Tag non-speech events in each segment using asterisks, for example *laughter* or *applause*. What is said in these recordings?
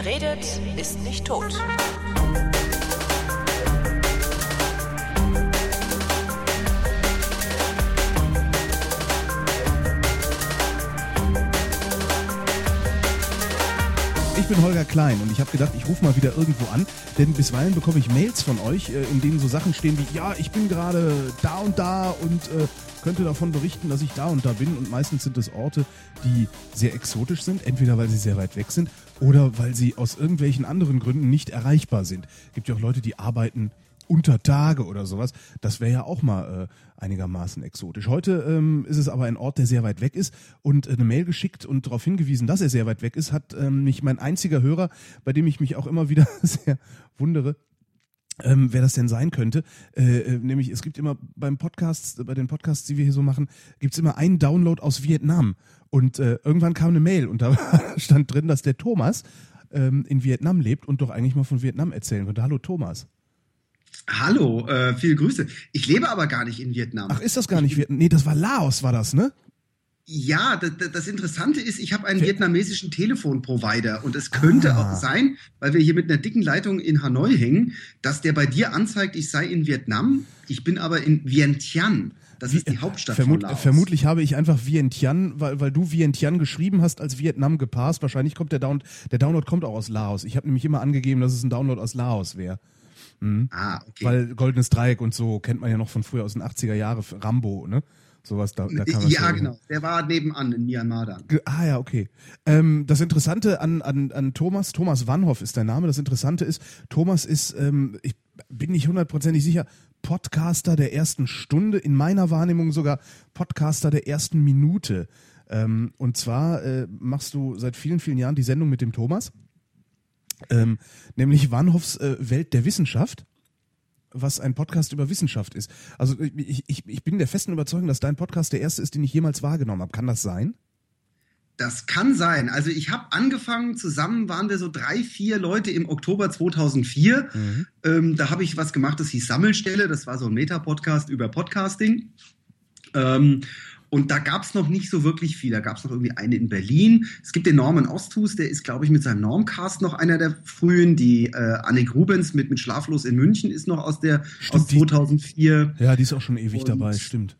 Wer redet, ist nicht tot. Ich bin Holger Klein und ich habe gedacht, ich rufe mal wieder irgendwo an, denn bisweilen bekomme ich Mails von euch, äh, in denen so Sachen stehen wie, ja, ich bin gerade da und da und äh, könnte davon berichten, dass ich da und da bin. Und meistens sind es Orte, die sehr exotisch sind, entweder weil sie sehr weit weg sind oder weil sie aus irgendwelchen anderen Gründen nicht erreichbar sind. Es gibt ja auch Leute, die arbeiten unter Tage oder sowas. Das wäre ja auch mal äh, einigermaßen exotisch. Heute ähm, ist es aber ein Ort, der sehr weit weg ist und äh, eine Mail geschickt und darauf hingewiesen, dass er sehr weit weg ist, hat ähm, mich mein einziger Hörer, bei dem ich mich auch immer wieder *laughs* sehr wundere, ähm, wer das denn sein könnte. Äh, äh, nämlich, es gibt immer beim Podcast, bei den Podcasts, die wir hier so machen, gibt's immer einen Download aus Vietnam. Und äh, irgendwann kam eine Mail und da *laughs* stand drin, dass der Thomas ähm, in Vietnam lebt und doch eigentlich mal von Vietnam erzählen könnte. Hallo Thomas. Hallo, äh, viele Grüße. Ich lebe aber gar nicht in Vietnam. Ach, ist das gar nicht Vietnam? Nee, das war Laos, war das, ne? Ja, das, das Interessante ist, ich habe einen vietnamesischen Telefonprovider und es könnte Ah. auch sein, weil wir hier mit einer dicken Leitung in Hanoi hängen, dass der bei dir anzeigt, ich sei in Vietnam. Ich bin aber in Vientiane. Das ist die Hauptstadt Vermut, von Laos. Vermutlich habe ich einfach Vientiane, weil, weil du Vientiane geschrieben hast, als Vietnam geparst. Wahrscheinlich kommt der Download, der Download kommt auch aus Laos. Ich habe nämlich immer angegeben, dass es ein Download aus Laos wäre. Ah, okay. Weil Goldenes Dreieck und so kennt man ja noch von früher aus den 80er Jahren, Rambo, ne? Sowas, da, da kann man ja, genau. Der war nebenan in Myanmar dann. Ah ja, okay. Ähm, das Interessante an, an, an Thomas, Thomas Wannhoff ist der Name. Das Interessante ist, Thomas ist, ähm, ich bin nicht hundertprozentig sicher, Podcaster der ersten Stunde, in meiner Wahrnehmung sogar Podcaster der ersten Minute. Ähm, und zwar äh, machst du seit vielen, vielen Jahren die Sendung mit dem Thomas, ähm, nämlich Wannhoffs äh, Welt der Wissenschaft was ein Podcast über Wissenschaft ist. Also ich, ich, ich bin der festen Überzeugung, dass dein Podcast der erste ist, den ich jemals wahrgenommen habe. Kann das sein? Das kann sein. Also ich habe angefangen, zusammen waren wir so drei, vier Leute im Oktober 2004. Ähm, da habe ich was gemacht, das hieß Sammelstelle. Das war so ein Meta-Podcast über Podcasting. Ähm, und da gab es noch nicht so wirklich viel. Da gab es noch irgendwie eine in Berlin. Es gibt den Norman Osthus, der ist, glaube ich, mit seinem Normcast noch einer der frühen. Die äh, Annik Rubens mit, mit Schlaflos in München ist noch aus, der, Stimmt, aus die- 2004. Ja, die ist auch schon ewig Und- dabei, stimmt.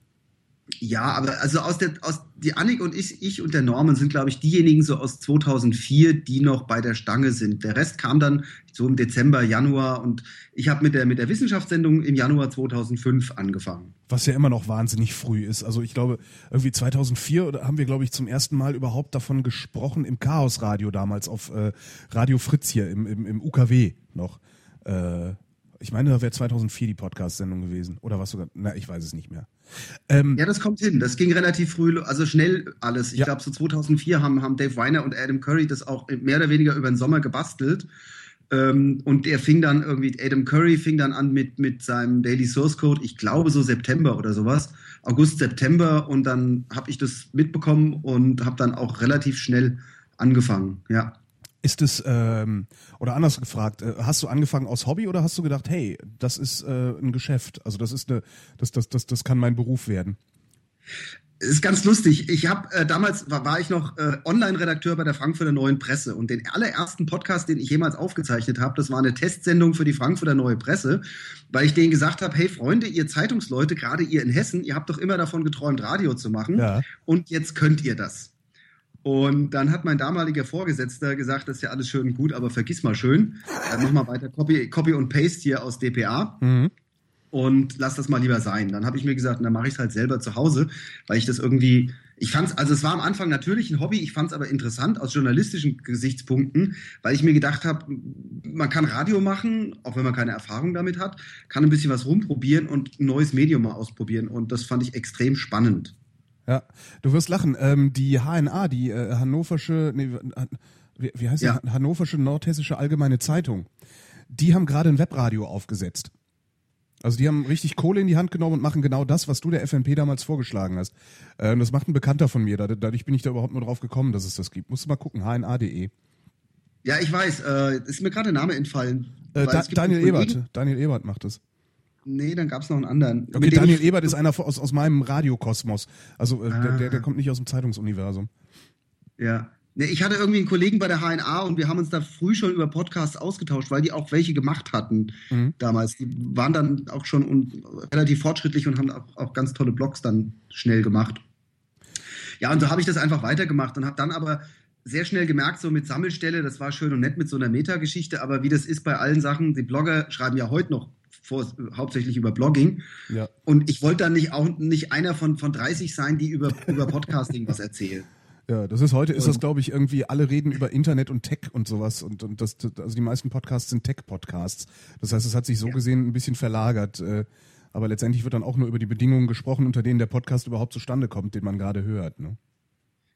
Ja, aber also aus der, aus, die Annik und ich, ich und der Norman sind, glaube ich, diejenigen so aus 2004, die noch bei der Stange sind. Der Rest kam dann so im Dezember, Januar und ich habe mit der, mit der Wissenschaftssendung im Januar 2005 angefangen. Was ja immer noch wahnsinnig früh ist. Also ich glaube, irgendwie 2004 oder haben wir, glaube ich, zum ersten Mal überhaupt davon gesprochen im Chaosradio damals auf äh, Radio Fritz hier im, im, im UKW noch. Äh, ich meine, da wäre 2004 die Podcast-Sendung gewesen. Oder was sogar, na, ich weiß es nicht mehr. Ähm, Ja, das kommt hin. Das ging relativ früh, also schnell alles. Ich Ja. glaube, so 2004 haben, haben Dave Weiner und Adam Curry das auch mehr oder weniger über den Sommer gebastelt. Ähm, und er fing dann irgendwie, Adam Curry fing dann an mit, mit seinem Daily Source Code, ich glaube so September oder sowas, August, September. Und dann habe ich das mitbekommen und habe dann auch relativ schnell angefangen. Ja. Ist es, ähm, oder anders gefragt, äh, hast du angefangen aus Hobby oder hast du gedacht, hey, das ist äh, ein Geschäft, also das ist eine, das, das, das, das kann mein Beruf werden? Ist ganz lustig. Ich habe äh, damals war, war ich noch äh, Online-Redakteur bei der Frankfurter Neuen Presse und den allerersten Podcast, den ich jemals aufgezeichnet habe, das war eine Testsendung für die Frankfurter Neue Presse, weil ich denen gesagt habe: Hey Freunde, ihr Zeitungsleute, gerade ihr in Hessen, ihr habt doch immer davon geträumt, Radio zu machen Ja. und jetzt könnt ihr das. Und dann hat mein damaliger Vorgesetzter gesagt, das ist ja alles schön und gut, aber vergiss mal schön, äh, mach mal weiter Copy, Copy und Paste hier aus DPA Mhm. und lass das mal lieber sein. Dann habe ich mir gesagt, dann mache ich es halt selber zu Hause, weil ich das irgendwie, ich fand es, also es war am Anfang natürlich ein Hobby, ich fand es aber interessant aus journalistischen Gesichtspunkten, weil ich mir gedacht habe, man kann Radio machen, auch wenn man keine Erfahrung damit hat, kann ein bisschen was rumprobieren und ein neues Medium mal ausprobieren und das fand ich extrem spannend. Ja, du wirst lachen. Ähm, die HNA, die äh, Hannoversche, nee, wie, wie heißt Ja. die? Hannoversche Nordhessische Allgemeine Zeitung. Die haben gerade ein Webradio aufgesetzt. Also die haben richtig Kohle in die Hand genommen und machen genau das, was du der FNP damals vorgeschlagen hast. Äh, und das macht ein Bekannter von mir. Dad- Dadurch bin ich da überhaupt nur drauf gekommen, dass es das gibt. Musst du mal gucken, hna.de. Ja, ich weiß, äh, ist mir gerade der Name entfallen. Äh, da, Daniel Ebert. Daniel Ebert macht das. Nee, dann gab es noch einen anderen. Okay, Daniel Ebert ist einer aus, aus meinem Radiokosmos. Also äh, der, Ah. der, der kommt nicht aus dem Zeitungsuniversum. Ja. Ne, ich hatte irgendwie einen Kollegen bei der HNA und wir haben uns da früh schon über Podcasts ausgetauscht, weil die auch welche gemacht hatten mhm. damals. Die waren dann auch schon relativ fortschrittlich und haben auch, auch ganz tolle Blogs dann schnell gemacht. Ja, und so habe ich das einfach weitergemacht und habe dann aber sehr schnell gemerkt, so mit Sammelstelle, das war schön und nett mit so einer Metageschichte, aber wie das ist bei allen Sachen, die Blogger schreiben ja heute noch vor, hauptsächlich über Blogging. Ja. Und ich wollte dann nicht auch nicht einer von, von 30 sein, die über, über Podcasting was erzählen. *laughs* Ja, das ist heute, ist das, glaube ich, irgendwie, alle reden über Internet und Tech und sowas. Und, und das, also die meisten Podcasts sind Tech-Podcasts. Das heißt, es hat sich so ja. gesehen ein bisschen verlagert. Äh, aber letztendlich wird dann auch nur über die Bedingungen gesprochen, unter denen der Podcast überhaupt zustande kommt, den man gerade hört. Ne?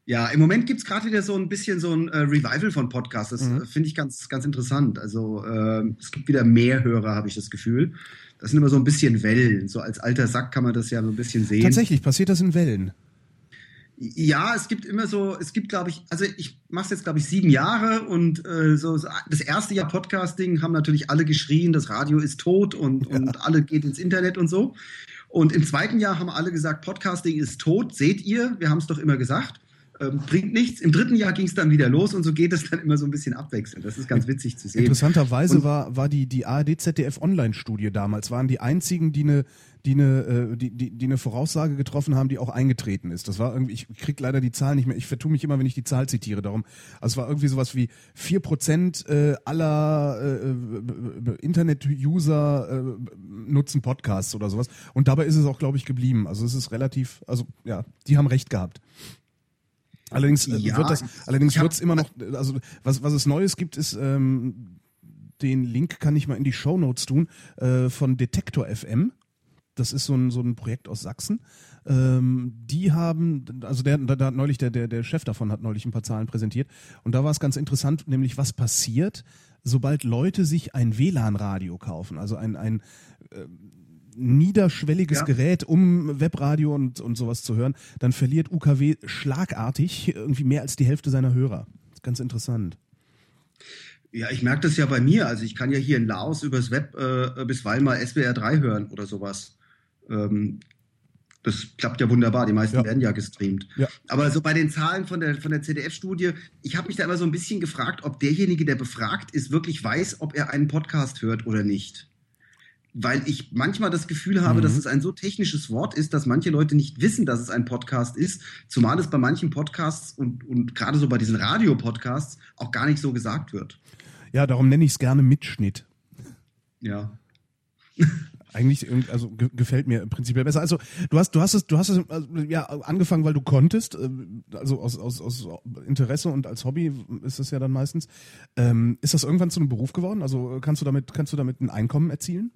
Ja, im Moment gibt es gerade wieder so ein bisschen so ein äh, Revival von Podcasts. Das mhm. Äh, finde ich ganz, ganz interessant. Also äh, es gibt wieder mehr Hörer, habe ich das Gefühl. Das sind immer so ein bisschen Wellen. So als alter Sack kann man das ja so ein bisschen sehen. Tatsächlich, passiert das in Wellen? Ja, es gibt immer so, es gibt, glaube ich, also ich mache es jetzt, glaube ich, sieben Jahre und äh, so, so, das erste Jahr Podcasting haben natürlich alle geschrien, das Radio ist tot und, ja. und alle geht ins Internet und so. Und im zweiten Jahr haben alle gesagt, Podcasting ist tot, seht ihr, wir haben es doch immer gesagt ähm, bringt nichts. Im dritten Jahr ging es dann wieder los und so geht es dann immer so ein bisschen abwechselnd. Das ist ganz witzig zu sehen. Interessanterweise und, war, war die, die ARD-ZDF-Online-Studie damals, waren die einzigen, die eine die eine, äh, die, die, die eine Voraussage getroffen haben, die auch eingetreten ist. Das war irgendwie, ich krieg leider die Zahl nicht mehr, ich vertue mich immer, wenn ich die Zahl zitiere, darum. Also es war irgendwie sowas wie vier Prozent äh, aller äh, Internet-User nutzen Podcasts oder sowas. Und dabei ist es auch, glaube ich, geblieben. Also es ist relativ, also ja, die haben recht gehabt. Allerdings äh, ja, wird das, allerdings wird es immer noch, also was, was es Neues gibt, ist, ähm, den Link kann ich mal in die Show Notes tun, äh, von Detektor FM. Das ist so ein, so ein Projekt aus Sachsen. Ähm, die haben, also der, da, hat neulich, der, der, der Chef davon hat neulich ein paar Zahlen präsentiert. Und da war es ganz interessant, nämlich was passiert, sobald Leute sich ein WLAN-Radio kaufen. Also ein, ein äh, niederschwelliges ja. Gerät, um Webradio und, und sowas zu hören, dann verliert UKW schlagartig irgendwie mehr als die Hälfte seiner Hörer. ganz interessant. Ja, ich merke das ja bei mir. Also ich kann ja hier in Laos übers Web äh, bisweilen mal SWR 3 hören oder sowas. Ähm, das klappt ja wunderbar. Die meisten ja. werden ja gestreamt. Ja. Aber so bei den Zahlen von der, von der CDF-Studie, ich habe mich da immer so ein bisschen gefragt, ob derjenige, der befragt ist, wirklich weiß, ob er einen Podcast hört oder nicht weil ich manchmal das Gefühl habe, mhm. dass es ein so technisches Wort ist, dass manche Leute nicht wissen, dass es ein Podcast ist, zumal es bei manchen Podcasts und, und gerade so bei diesen Radiopodcasts auch gar nicht so gesagt wird. Ja, darum nenne ich es gerne Mitschnitt. Ja. *laughs* Eigentlich, also gefällt mir prinzipiell besser. Also du hast, du hast es, du hast es also, ja angefangen, weil du konntest, äh, also aus, aus, aus Interesse und als Hobby ist es ja dann meistens. Ähm, ist das irgendwann zu einem Beruf geworden? Also kannst du damit, kannst du damit ein Einkommen erzielen?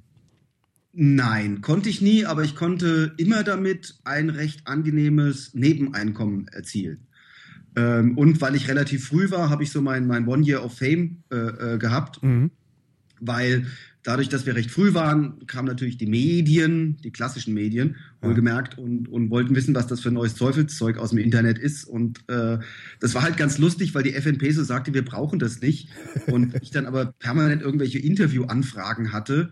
Nein, konnte ich nie, aber ich konnte immer damit ein recht angenehmes Nebeneinkommen erzielen. Ähm, und weil ich relativ früh war, habe ich so mein, mein One Year of Fame äh, äh, gehabt, mhm. weil dadurch, dass wir recht früh waren, kamen natürlich die Medien, die klassischen Medien, wohlgemerkt, und, und wollten wissen, was das für neues Teufelszeug aus dem Internet ist. Und äh, das war halt ganz lustig, weil die FNP so sagte, wir brauchen das nicht. Und ich dann aber permanent irgendwelche Interviewanfragen hatte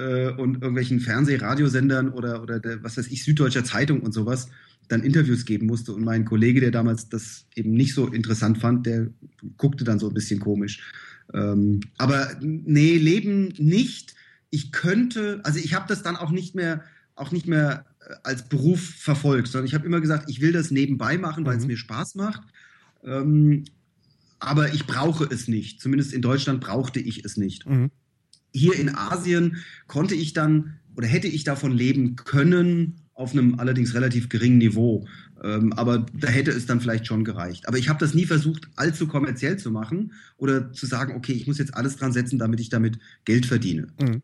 äh, und irgendwelchen Fernseh-, Radiosendern oder, oder der, was weiß ich, Süddeutscher Zeitung und sowas dann Interviews geben musste. Und mein Kollege, der damals das eben nicht so interessant fand, der guckte dann so ein bisschen komisch. Ähm, aber nee, Leben nicht. Ich könnte, also ich habe das dann auch nicht mehr, auch nicht mehr äh, als Beruf verfolgt, sondern ich habe immer gesagt, ich will das nebenbei machen, weil es mhm. mir Spaß macht. Ähm, aber ich brauche es nicht. Zumindest in Deutschland brauchte ich es nicht. Mhm hier in Asien konnte ich dann oder hätte ich davon leben können, auf einem allerdings relativ geringen Niveau. Ähm, aber da hätte es dann vielleicht schon gereicht. Aber ich habe das nie versucht, allzu kommerziell zu machen oder zu sagen, okay, ich muss jetzt alles dran setzen, damit ich damit Geld verdiene. Mhm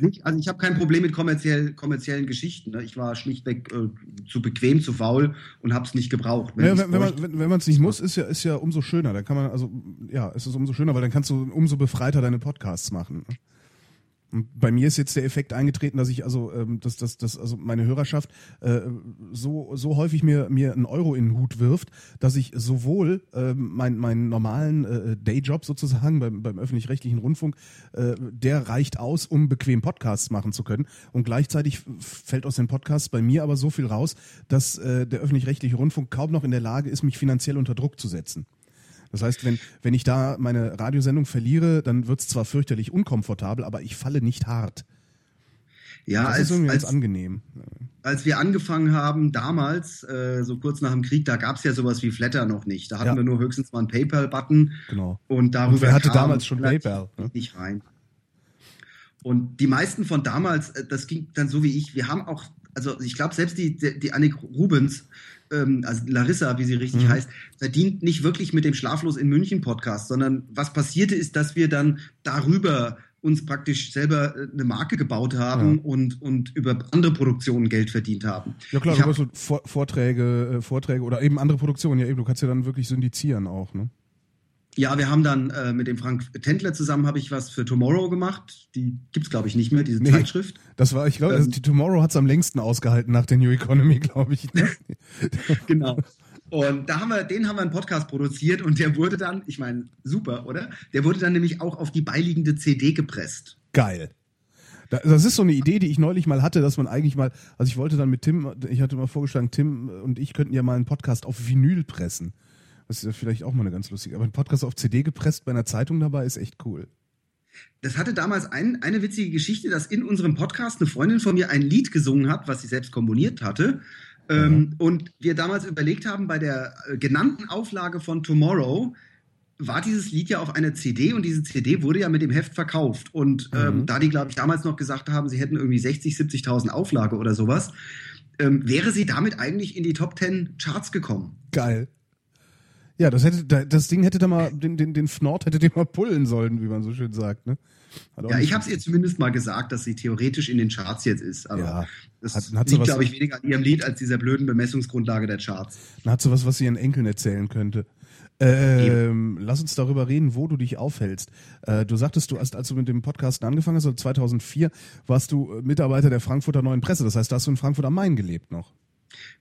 nicht. Also ich habe kein Problem mit kommerziell, kommerziellen Geschichten. Ne? Ich war schlichtweg äh, zu bequem, zu faul und habe es nicht gebraucht. Wenn, ja, wenn, wenn man wenn, wenn es nicht muss, ist ja ist ja umso schöner. Dann kann man also ja, ist es umso schöner, weil dann kannst du umso befreiter deine Podcasts machen. Ne? Und bei mir ist jetzt der Effekt eingetreten, dass ich also, ähm, dass, dass, dass also meine Hörerschaft äh, so, so häufig mir, mir einen Euro in den Hut wirft, dass ich sowohl äh, meinen mein normalen äh, Dayjob sozusagen beim, beim öffentlich-rechtlichen Rundfunk, äh, der reicht aus, um bequem Podcasts machen zu können. Und gleichzeitig fällt aus den Podcasts bei mir aber so viel raus, dass äh, der öffentlich-rechtliche Rundfunk kaum noch in der Lage ist, mich finanziell unter Druck zu setzen. Das heißt, wenn, wenn ich da meine Radiosendung verliere, dann wird es zwar fürchterlich unkomfortabel, aber ich falle nicht hart. Ja, das als, ist irgendwie als, ganz angenehm. als wir angefangen haben, damals, äh, so kurz nach dem Krieg, da gab es ja sowas wie Flatter noch nicht. Da hatten Ja. wir nur höchstens mal einen PayPal-Button. Genau. Und darüber Und wer hatte kam damals schon PayPal, ne? Nicht rein. Und die meisten von damals, äh, das ging dann so wie ich, wir haben auch, also ich glaube, selbst die, die, die Annik Rubens, ähm, also Larissa, wie sie richtig Mhm. heißt, verdient nicht wirklich mit dem Schlaflos in München Podcast, sondern was passierte ist, dass wir dann darüber uns praktisch selber äh, eine Marke gebaut haben Ja. und, und über andere Produktionen Geld verdient haben. Ja klar, Ich du hab- hast so Vor Vorträge, äh, Vorträge oder eben andere Produktionen. Ja eben, du kannst ja dann wirklich syndizieren auch, ne? Ja, wir haben dann äh, mit dem Frank Tendler zusammen habe ich was für Tomorrow gemacht. Die gibt's glaube ich nicht mehr, diese Nee. Zeitschrift. Das war, ich glaube, Ähm. die Tomorrow hat's am längsten ausgehalten nach der New Economy, glaube ich. Ne? *laughs* Genau. Und da haben wir, den haben wir einen Podcast produziert und der wurde dann, ich meine, super, oder? Der wurde dann nämlich auch auf die beiliegende CD gepresst. Geil. Da- Das ist so eine Idee, die ich neulich mal hatte, dass man eigentlich mal, also ich wollte dann mit Tim, ich hatte mal vorgeschlagen, Tim und ich könnten ja mal einen Podcast auf Vinyl pressen. Das ist ja vielleicht auch mal eine ganz lustige, aber ein Podcast auf CD gepresst bei einer Zeitung dabei ist echt cool. Das hatte damals ein, eine witzige Geschichte, dass in unserem Podcast eine Freundin von mir ein Lied gesungen hat, was sie selbst komponiert hatte. Ähm, und wir damals überlegt haben, bei der äh, genannten Auflage von Tomorrow war dieses Lied ja auf einer CD und diese CD wurde ja mit dem Heft verkauft. Und ähm, Mhm. da die, glaube ich, damals noch gesagt haben, sie hätten irgendwie 60, 70.000 Auflage oder sowas, ähm, wäre sie damit eigentlich in die Top 10 Charts gekommen. Geil. Ja, das hätte, da- das Ding hätte da mal, den, den, den Fnord hätte den mal pullen sollen, wie man so schön sagt, ne? Ja, ich habe es ihr zumindest mal gesagt, dass sie theoretisch in den Charts jetzt ist. Aber Ja. das Hat- liegt, glaube ich, weniger an ihrem Lied als dieser blöden Bemessungsgrundlage der Charts. Dann hat sie was, was sie ihren Enkeln erzählen könnte. Ähm, lass uns darüber reden, wo du dich aufhältst. Äh, du sagtest, du hast, als du mit dem Podcast angefangen hast, also 2004, warst du Mitarbeiter der Frankfurter Neuen Presse. Das heißt, da hast du in Frankfurt am Main gelebt noch.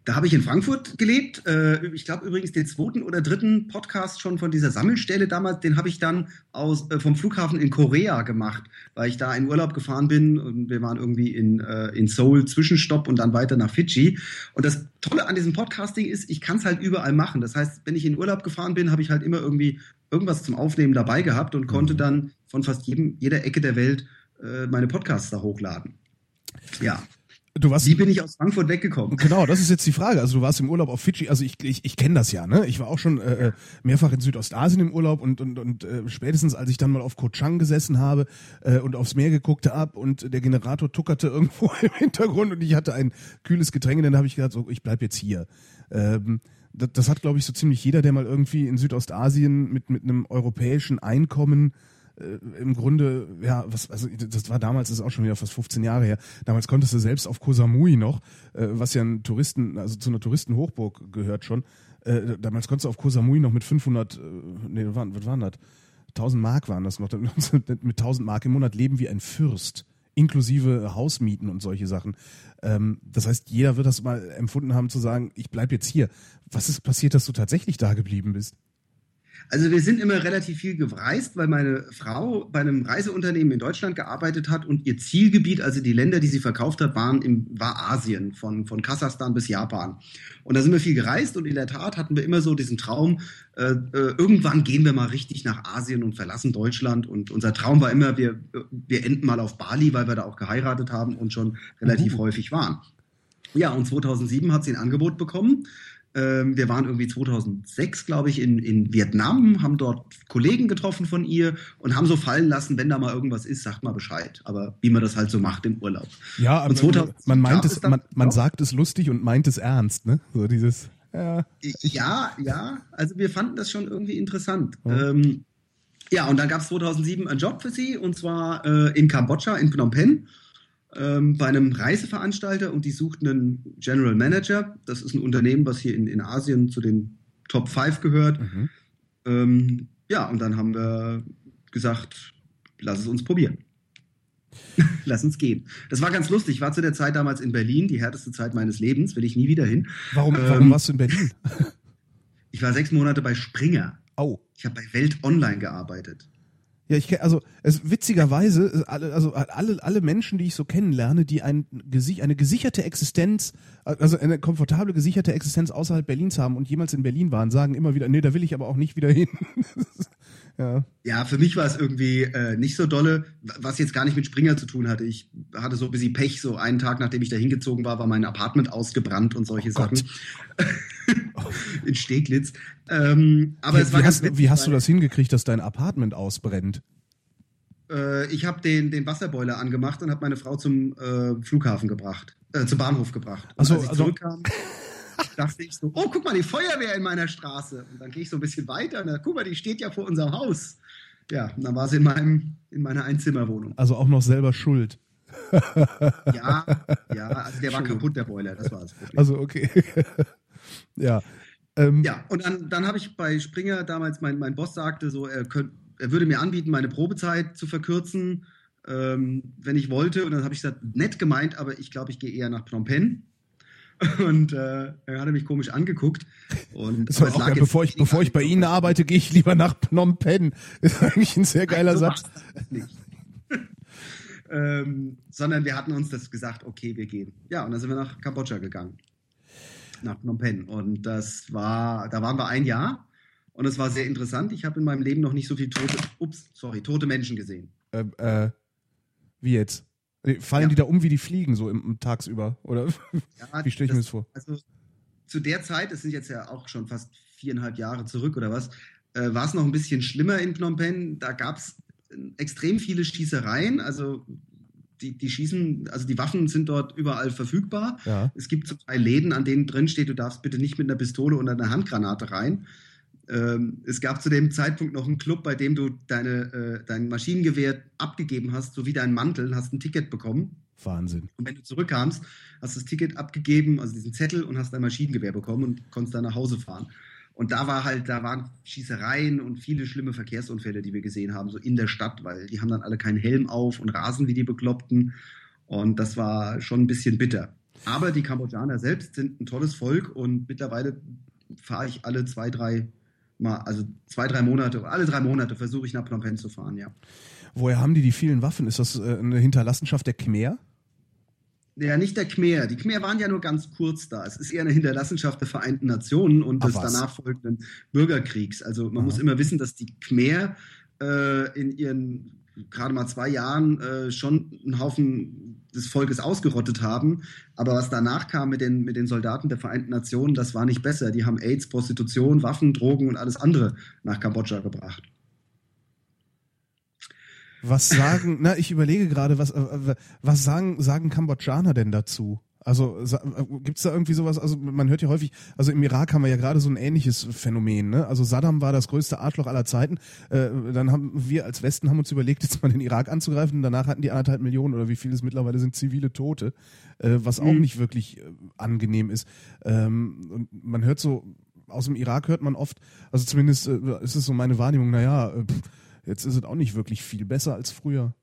Da habe ich in Frankfurt gelebt. Äh, ich glaube übrigens den zweiten oder dritten Podcast schon von dieser Sammelstelle damals, den habe ich dann aus, äh, vom Flughafen in Korea gemacht, weil ich da in Urlaub gefahren bin und wir waren irgendwie in, äh, in Seoul Zwischenstopp und dann weiter nach Fidschi. Und das Tolle an diesem Podcasting ist, ich kann es halt überall machen. Das heißt, wenn ich in Urlaub gefahren bin, habe ich halt immer irgendwie irgendwas zum Aufnehmen dabei gehabt und konnte Mhm. dann von fast jedem, jeder Ecke der Welt meine Podcasts da hochladen. Ja, Du warst, wie bin ich aus Frankfurt weggekommen? Genau, das ist jetzt die Frage. Also du warst im Urlaub auf Fidschi. Also ich, ich, ich kenne das ja, ne? Ich war auch schon äh, mehrfach in Südostasien im Urlaub und und und äh, spätestens als ich dann mal auf Koh Chang gesessen habe äh, und aufs Meer geguckt habe und der Generator tuckerte *laughs* irgendwo im Hintergrund und ich hatte ein kühles Getränk, dann habe ich gedacht, so, ich bleib jetzt hier. Ähm, das, das hat, glaube ich, so ziemlich jeder, der mal irgendwie in Südostasien mit mit einem europäischen Einkommen äh, im Grunde, ja, was, also das war damals, das ist auch schon wieder fast 15 Jahre her. Damals konntest du selbst auf Koh Samui noch, äh, was ja ein Touristen, also zu einer Touristenhochburg gehört schon. Äh, damals konntest du auf Koh Samui noch mit 500, äh, nee, was waren, waren das? 1000 Mark waren das noch. *laughs* mit 1000 Mark im Monat leben wie ein Fürst. Inklusive Hausmieten und solche Sachen. Ähm, das heißt, jeder wird das mal empfunden haben zu sagen, ich bleib jetzt hier. Was ist passiert, dass du tatsächlich da geblieben bist? Also wir sind immer relativ viel gereist, weil meine Frau bei einem Reiseunternehmen in Deutschland gearbeitet hat und ihr Zielgebiet, also die Länder, die sie verkauft hat, waren im, war Asien, von, von Kasachstan bis Japan. Und da sind wir viel gereist und in der Tat hatten wir immer so diesen Traum, äh, äh, irgendwann gehen wir mal richtig nach Asien und verlassen Deutschland. Und unser Traum war immer, wir, wir enden mal auf Bali, weil wir da auch geheiratet haben und schon relativ Mhm. häufig waren. Ja, und 2007 hat sie ein Angebot bekommen. Ähm, wir waren irgendwie 2006, glaube ich, in, in Vietnam, haben dort Kollegen getroffen von ihr und haben so fallen lassen, wenn da mal irgendwas ist, sagt mal Bescheid. Aber wie man das halt so macht im Urlaub. Ja, aber Und 2007 man meint es, man, man sagt es lustig und meint es ernst, ne? So dieses, ja. Ja, ja, also wir fanden das schon irgendwie interessant. Ja. Ähm, ja, und dann gab es 2007 einen Job für sie und zwar äh, in Kambodscha, in Phnom Penh, ähm, bei einem Reiseveranstalter und die suchten einen General Manager. Das ist ein Unternehmen, was hier in, in Asien zu den Top 5 gehört. Mhm. Ähm, ja, und dann haben wir gesagt, lass es uns probieren. *laughs* Lass uns gehen. Das war ganz lustig. Ich war zu der Zeit damals in Berlin, die härteste Zeit meines Lebens, will ich nie wieder hin. Warum, warum ähm, warst du in Berlin? *laughs* ich war sechs Monate bei Springer. Oh. Ich habe bei Welt Online gearbeitet. Ja, ich also es witzigerweise alle also alle alle Menschen, die ich so kennenlerne, die ein eine gesicherte Existenz, also eine komfortable gesicherte Existenz außerhalb Berlins haben und jemals in Berlin waren, sagen immer wieder, nee, da will ich aber auch nicht wieder hin. *laughs* Ja. ja, für mich war es irgendwie äh, nicht so dolle, was jetzt gar nicht mit Springer zu tun hatte. Ich hatte so ein bisschen Pech, so einen Tag, nachdem ich da hingezogen war, war mein Apartment ausgebrannt und solche oh Sachen. *laughs* In Steglitz. Ähm, aber wie, es war wie, hast, wie hast du das hingekriegt, dass dein Apartment ausbrennt? Äh, ich habe den, den Wasserboiler angemacht und habe meine Frau zum äh, Flughafen gebracht, äh, zum Bahnhof gebracht. Und also, als ich also, zurückkam, *laughs* dachte ich so, oh, guck mal, die Feuerwehr in meiner Straße. Und dann gehe ich so ein bisschen weiter und dann, guck mal, die steht ja vor unserem Haus. Ja, und dann war sie in, meinem, in meiner Einzimmerwohnung. Also auch noch selber schuld. ja, ja, also der war kaputt, der Boiler, das war das Problem. Also okay. *laughs* ja. Ähm, ja, und dann, dann habe ich bei Springer damals, mein, mein Boss sagte so, er, könnt, er würde mir anbieten, meine Probezeit zu verkürzen, ähm, wenn ich wollte. Und dann habe ich gesagt, nett gemeint, aber ich glaube, ich gehe eher nach Phnom Penh. *laughs* Und äh, er hat mich komisch angeguckt. Und so, auch, ja, bevor ich, bevor ich bei Ihnen arbeite, gehe ich lieber nach Phnom Penh. *laughs* Ist eigentlich ein sehr geiler Satz. *laughs* ähm, sondern wir hatten uns das gesagt, okay, wir gehen. Ja, und dann sind wir nach Kambodscha gegangen. Nach Phnom Penh. Und das war, da waren wir ein Jahr. Und es war sehr interessant. Ich habe in meinem Leben noch nicht so viele tote, ups, sorry, tote Menschen gesehen. Ähm, äh, wie jetzt? Fallen ja. die da um wie die Fliegen so im, tagsüber? Oder *laughs* ja, wie stelle ich das, mir das vor? Also zu der Zeit, es sind jetzt ja auch schon fast viereinhalb Jahre zurück oder was, äh, war es noch ein bisschen schlimmer in Phnom Penh. Da gab es äh, extrem viele Schießereien. Also die, die schießen, also die Waffen sind dort überall verfügbar. Ja. Es gibt zum Teil Läden, an denen drin steht, du darfst bitte nicht mit einer Pistole oder einer Handgranate rein. Ähm, es gab zu dem Zeitpunkt noch einen Club, bei dem du deine, äh, dein Maschinengewehr abgegeben hast, sowie deinen Mantel, hast ein Ticket bekommen. Wahnsinn. Und wenn du zurückkamst, hast du das Ticket abgegeben, also diesen Zettel, und hast dein Maschinengewehr bekommen und konntest dann nach Hause fahren. Und da war halt, da waren Schießereien und viele schlimme Verkehrsunfälle, die wir gesehen haben, so in der Stadt, weil die haben dann alle keinen Helm auf und rasen wie die Bekloppten. Und das war schon ein bisschen bitter. Aber die Kambodschaner selbst sind ein tolles Volk und mittlerweile fahre ich alle zwei, drei mal, also zwei, drei Monate, alle drei Monate versuche ich nach Phnom Penh zu fahren, ja. Woher haben die die vielen Waffen? Ist das äh, eine Hinterlassenschaft der Khmer? Ja, nicht der Khmer. Die Khmer waren ja nur ganz kurz da. Es ist eher eine Hinterlassenschaft der Vereinten Nationen und Ach, des was? danach folgenden Bürgerkriegs. Also man Aha. muss immer wissen, dass die Khmer äh, in ihren gerade mal zwei Jahren äh, schon einen Haufen des Volkes ausgerottet haben. Aber was danach kam mit den, mit den Soldaten der Vereinten Nationen, das war nicht besser. Die haben AIDS, Prostitution, Waffen, Drogen und alles andere nach Kambodscha gebracht. Was sagen, na, ich überlege gerade, was, äh, was sagen, sagen Kambodschaner denn dazu? Also äh, gibt es da irgendwie sowas, also man hört ja häufig, also im Irak haben wir ja gerade so ein ähnliches Phänomen, ne? Also Saddam war das größte Arschloch aller Zeiten. Äh, dann haben wir als Westen haben uns überlegt, jetzt mal den Irak anzugreifen. Danach hatten die anderthalb Millionen oder wie viel es mittlerweile sind, zivile Tote, äh, was auch mhm. nicht wirklich äh, angenehm ist. Ähm, und man hört so, aus dem Irak hört man oft, also zumindest äh, ist es so meine Wahrnehmung, naja, äh, jetzt ist es auch nicht wirklich viel besser als früher.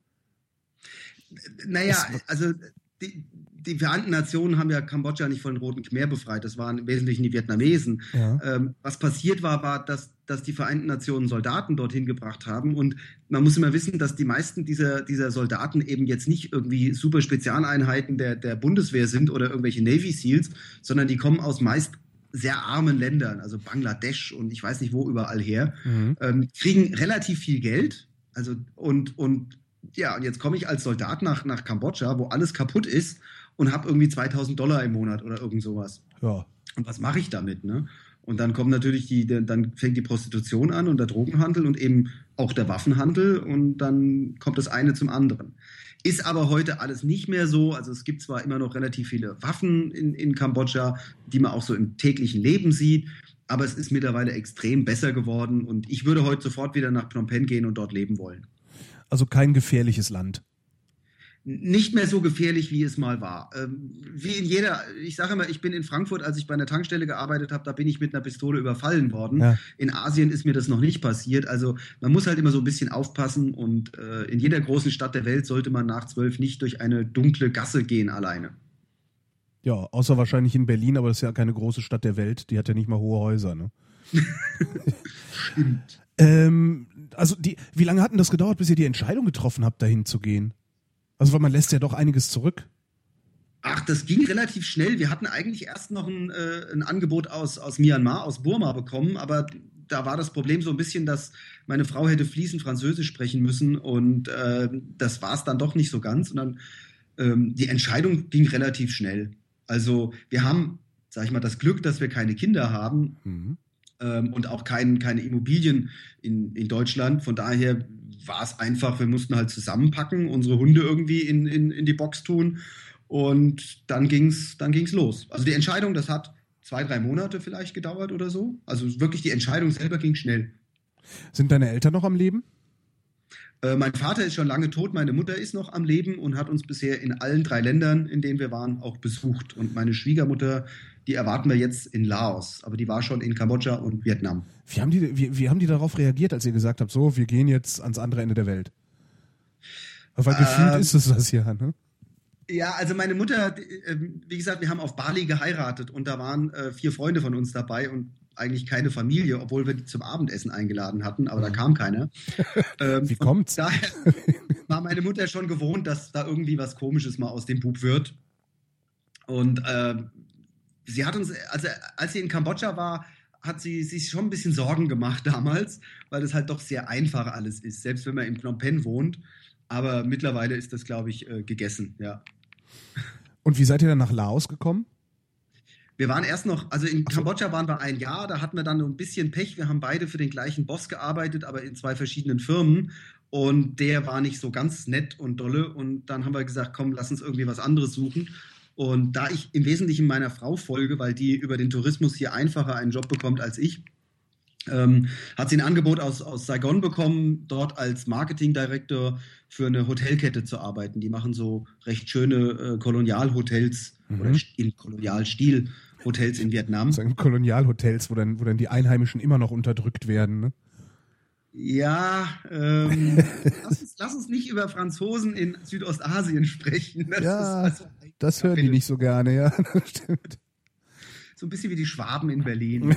Naja, also die, die Vereinten Nationen haben ja Kambodscha nicht von den Roten Khmer befreit, das waren im Wesentlichen die Vietnamesen. Ja. Ähm, was passiert war, war, dass, dass die Vereinten Nationen Soldaten dorthin gebracht haben. Und man muss immer wissen, dass die meisten dieser, dieser Soldaten eben jetzt nicht irgendwie super Spezialeinheiten der, der Bundeswehr sind oder irgendwelche Navy SEALs, sondern die kommen aus meist sehr armen Ländern, also Bangladesch und ich weiß nicht wo überall her, mhm. ähm, kriegen relativ viel Geld. Also und, und ja, und jetzt komme ich als Soldat nach, nach Kambodscha, wo alles kaputt ist und habe irgendwie 2000 Dollar im Monat oder irgend sowas. Ja. Und was mache ich damit, ne? Und dann kommt natürlich die, dann fängt die Prostitution an und der Drogenhandel und eben auch der Waffenhandel und dann kommt das eine zum anderen. Ist aber heute alles nicht mehr so. Also es gibt zwar immer noch relativ viele Waffen in, in Kambodscha, die man auch so im täglichen Leben sieht, aber es ist mittlerweile extrem besser geworden und ich würde heute sofort wieder nach Phnom Penh gehen und dort leben wollen. Also kein gefährliches Land. Nicht mehr so gefährlich, wie es mal war. Ähm, wie in jeder, ich sage immer, ich bin in Frankfurt, als ich bei einer Tankstelle gearbeitet habe, da bin ich mit einer Pistole überfallen worden. Ja. In Asien ist mir das noch nicht passiert. Also man muss halt immer so ein bisschen aufpassen und äh, in jeder großen Stadt der Welt sollte man nach zwölf nicht durch eine dunkle Gasse gehen alleine. Ja, außer wahrscheinlich in Berlin, aber das ist ja keine große Stadt der Welt, die hat ja nicht mal hohe Häuser, ne? *laughs* Stimmt. Ähm, also die, wie lange hat denn das gedauert, bis ihr die Entscheidung getroffen habt, dahin zu gehen? Also weil man lässt ja doch einiges zurück. Ach, das ging relativ schnell. Wir hatten eigentlich erst noch ein, äh, ein Angebot aus, aus Myanmar, aus Burma bekommen, aber da war das Problem so ein bisschen, dass meine Frau hätte fließend Französisch sprechen müssen und äh, das war es dann doch nicht so ganz. Und dann ähm, die Entscheidung ging relativ schnell. Also wir haben, sag ich mal, das Glück, dass wir keine Kinder haben mhm. ähm, und auch kein, keine Immobilien in, in Deutschland. Von daher war es einfach, wir mussten halt zusammenpacken, unsere Hunde irgendwie in, in, in die Box tun und dann ging es dann ging's los. Also die Entscheidung, das hat zwei, drei Monate vielleicht gedauert oder so. Also wirklich die Entscheidung selber ging schnell. Sind deine Eltern noch am Leben? Äh, mein Vater ist schon lange tot, meine Mutter ist noch am Leben und hat uns bisher in allen drei Ländern, in denen wir waren, auch besucht. Und meine Schwiegermutter die erwarten wir jetzt in Laos, aber die war schon in Kambodscha und Vietnam. Wie haben die, wie, wie haben die darauf reagiert, als ihr gesagt habt, so, wir gehen jetzt ans andere Ende der Welt? Weil gefühlt ähm, ist es das ja, ne? Ja, also meine Mutter, ähm, wie gesagt, wir haben auf Bali geheiratet und da waren äh, vier Freunde von uns dabei und eigentlich keine Familie, obwohl wir die zum Abendessen eingeladen hatten, aber da mhm. kam keiner. *laughs* Ähm, wie kommt's? Daher *laughs* war meine Mutter schon gewohnt, dass da irgendwie was Komisches mal aus dem Bub wird. Und äh, sie hat uns, also als sie in Kambodscha war, hat sie sich schon ein bisschen Sorgen gemacht *laughs* damals, weil das halt doch sehr einfach alles ist, selbst wenn man in Phnom Penh wohnt. Aber mittlerweile ist das, glaube ich, äh, gegessen, ja. Und wie seid ihr dann nach Laos gekommen? Wir waren erst noch, also in so. Kambodscha waren wir ein Jahr, da hatten wir dann ein bisschen Pech. Wir haben beide für den gleichen Boss gearbeitet, aber in zwei verschiedenen Firmen. Und der war nicht so ganz nett und dolle. Und dann haben wir gesagt, komm, lass uns irgendwie was anderes suchen. Und da ich im Wesentlichen meiner Frau folge, weil die über den Tourismus hier einfacher einen Job bekommt als ich, ähm, hat sie ein Angebot aus, aus Saigon bekommen, dort als Marketing Director für eine Hotelkette zu arbeiten. Die machen so recht schöne äh, Kolonialhotels mhm. oder in Kolonialstil Hotels in Vietnam. So Kolonialhotels, wo dann, wo dann die Einheimischen immer noch unterdrückt werden. Ne? Ja, ähm, *laughs* lass, uns, lass, uns, nicht über Franzosen in Südostasien sprechen. Das ja, also das hören die nicht so gerne, ja, *laughs* das stimmt. So ein bisschen wie die Schwaben in Berlin.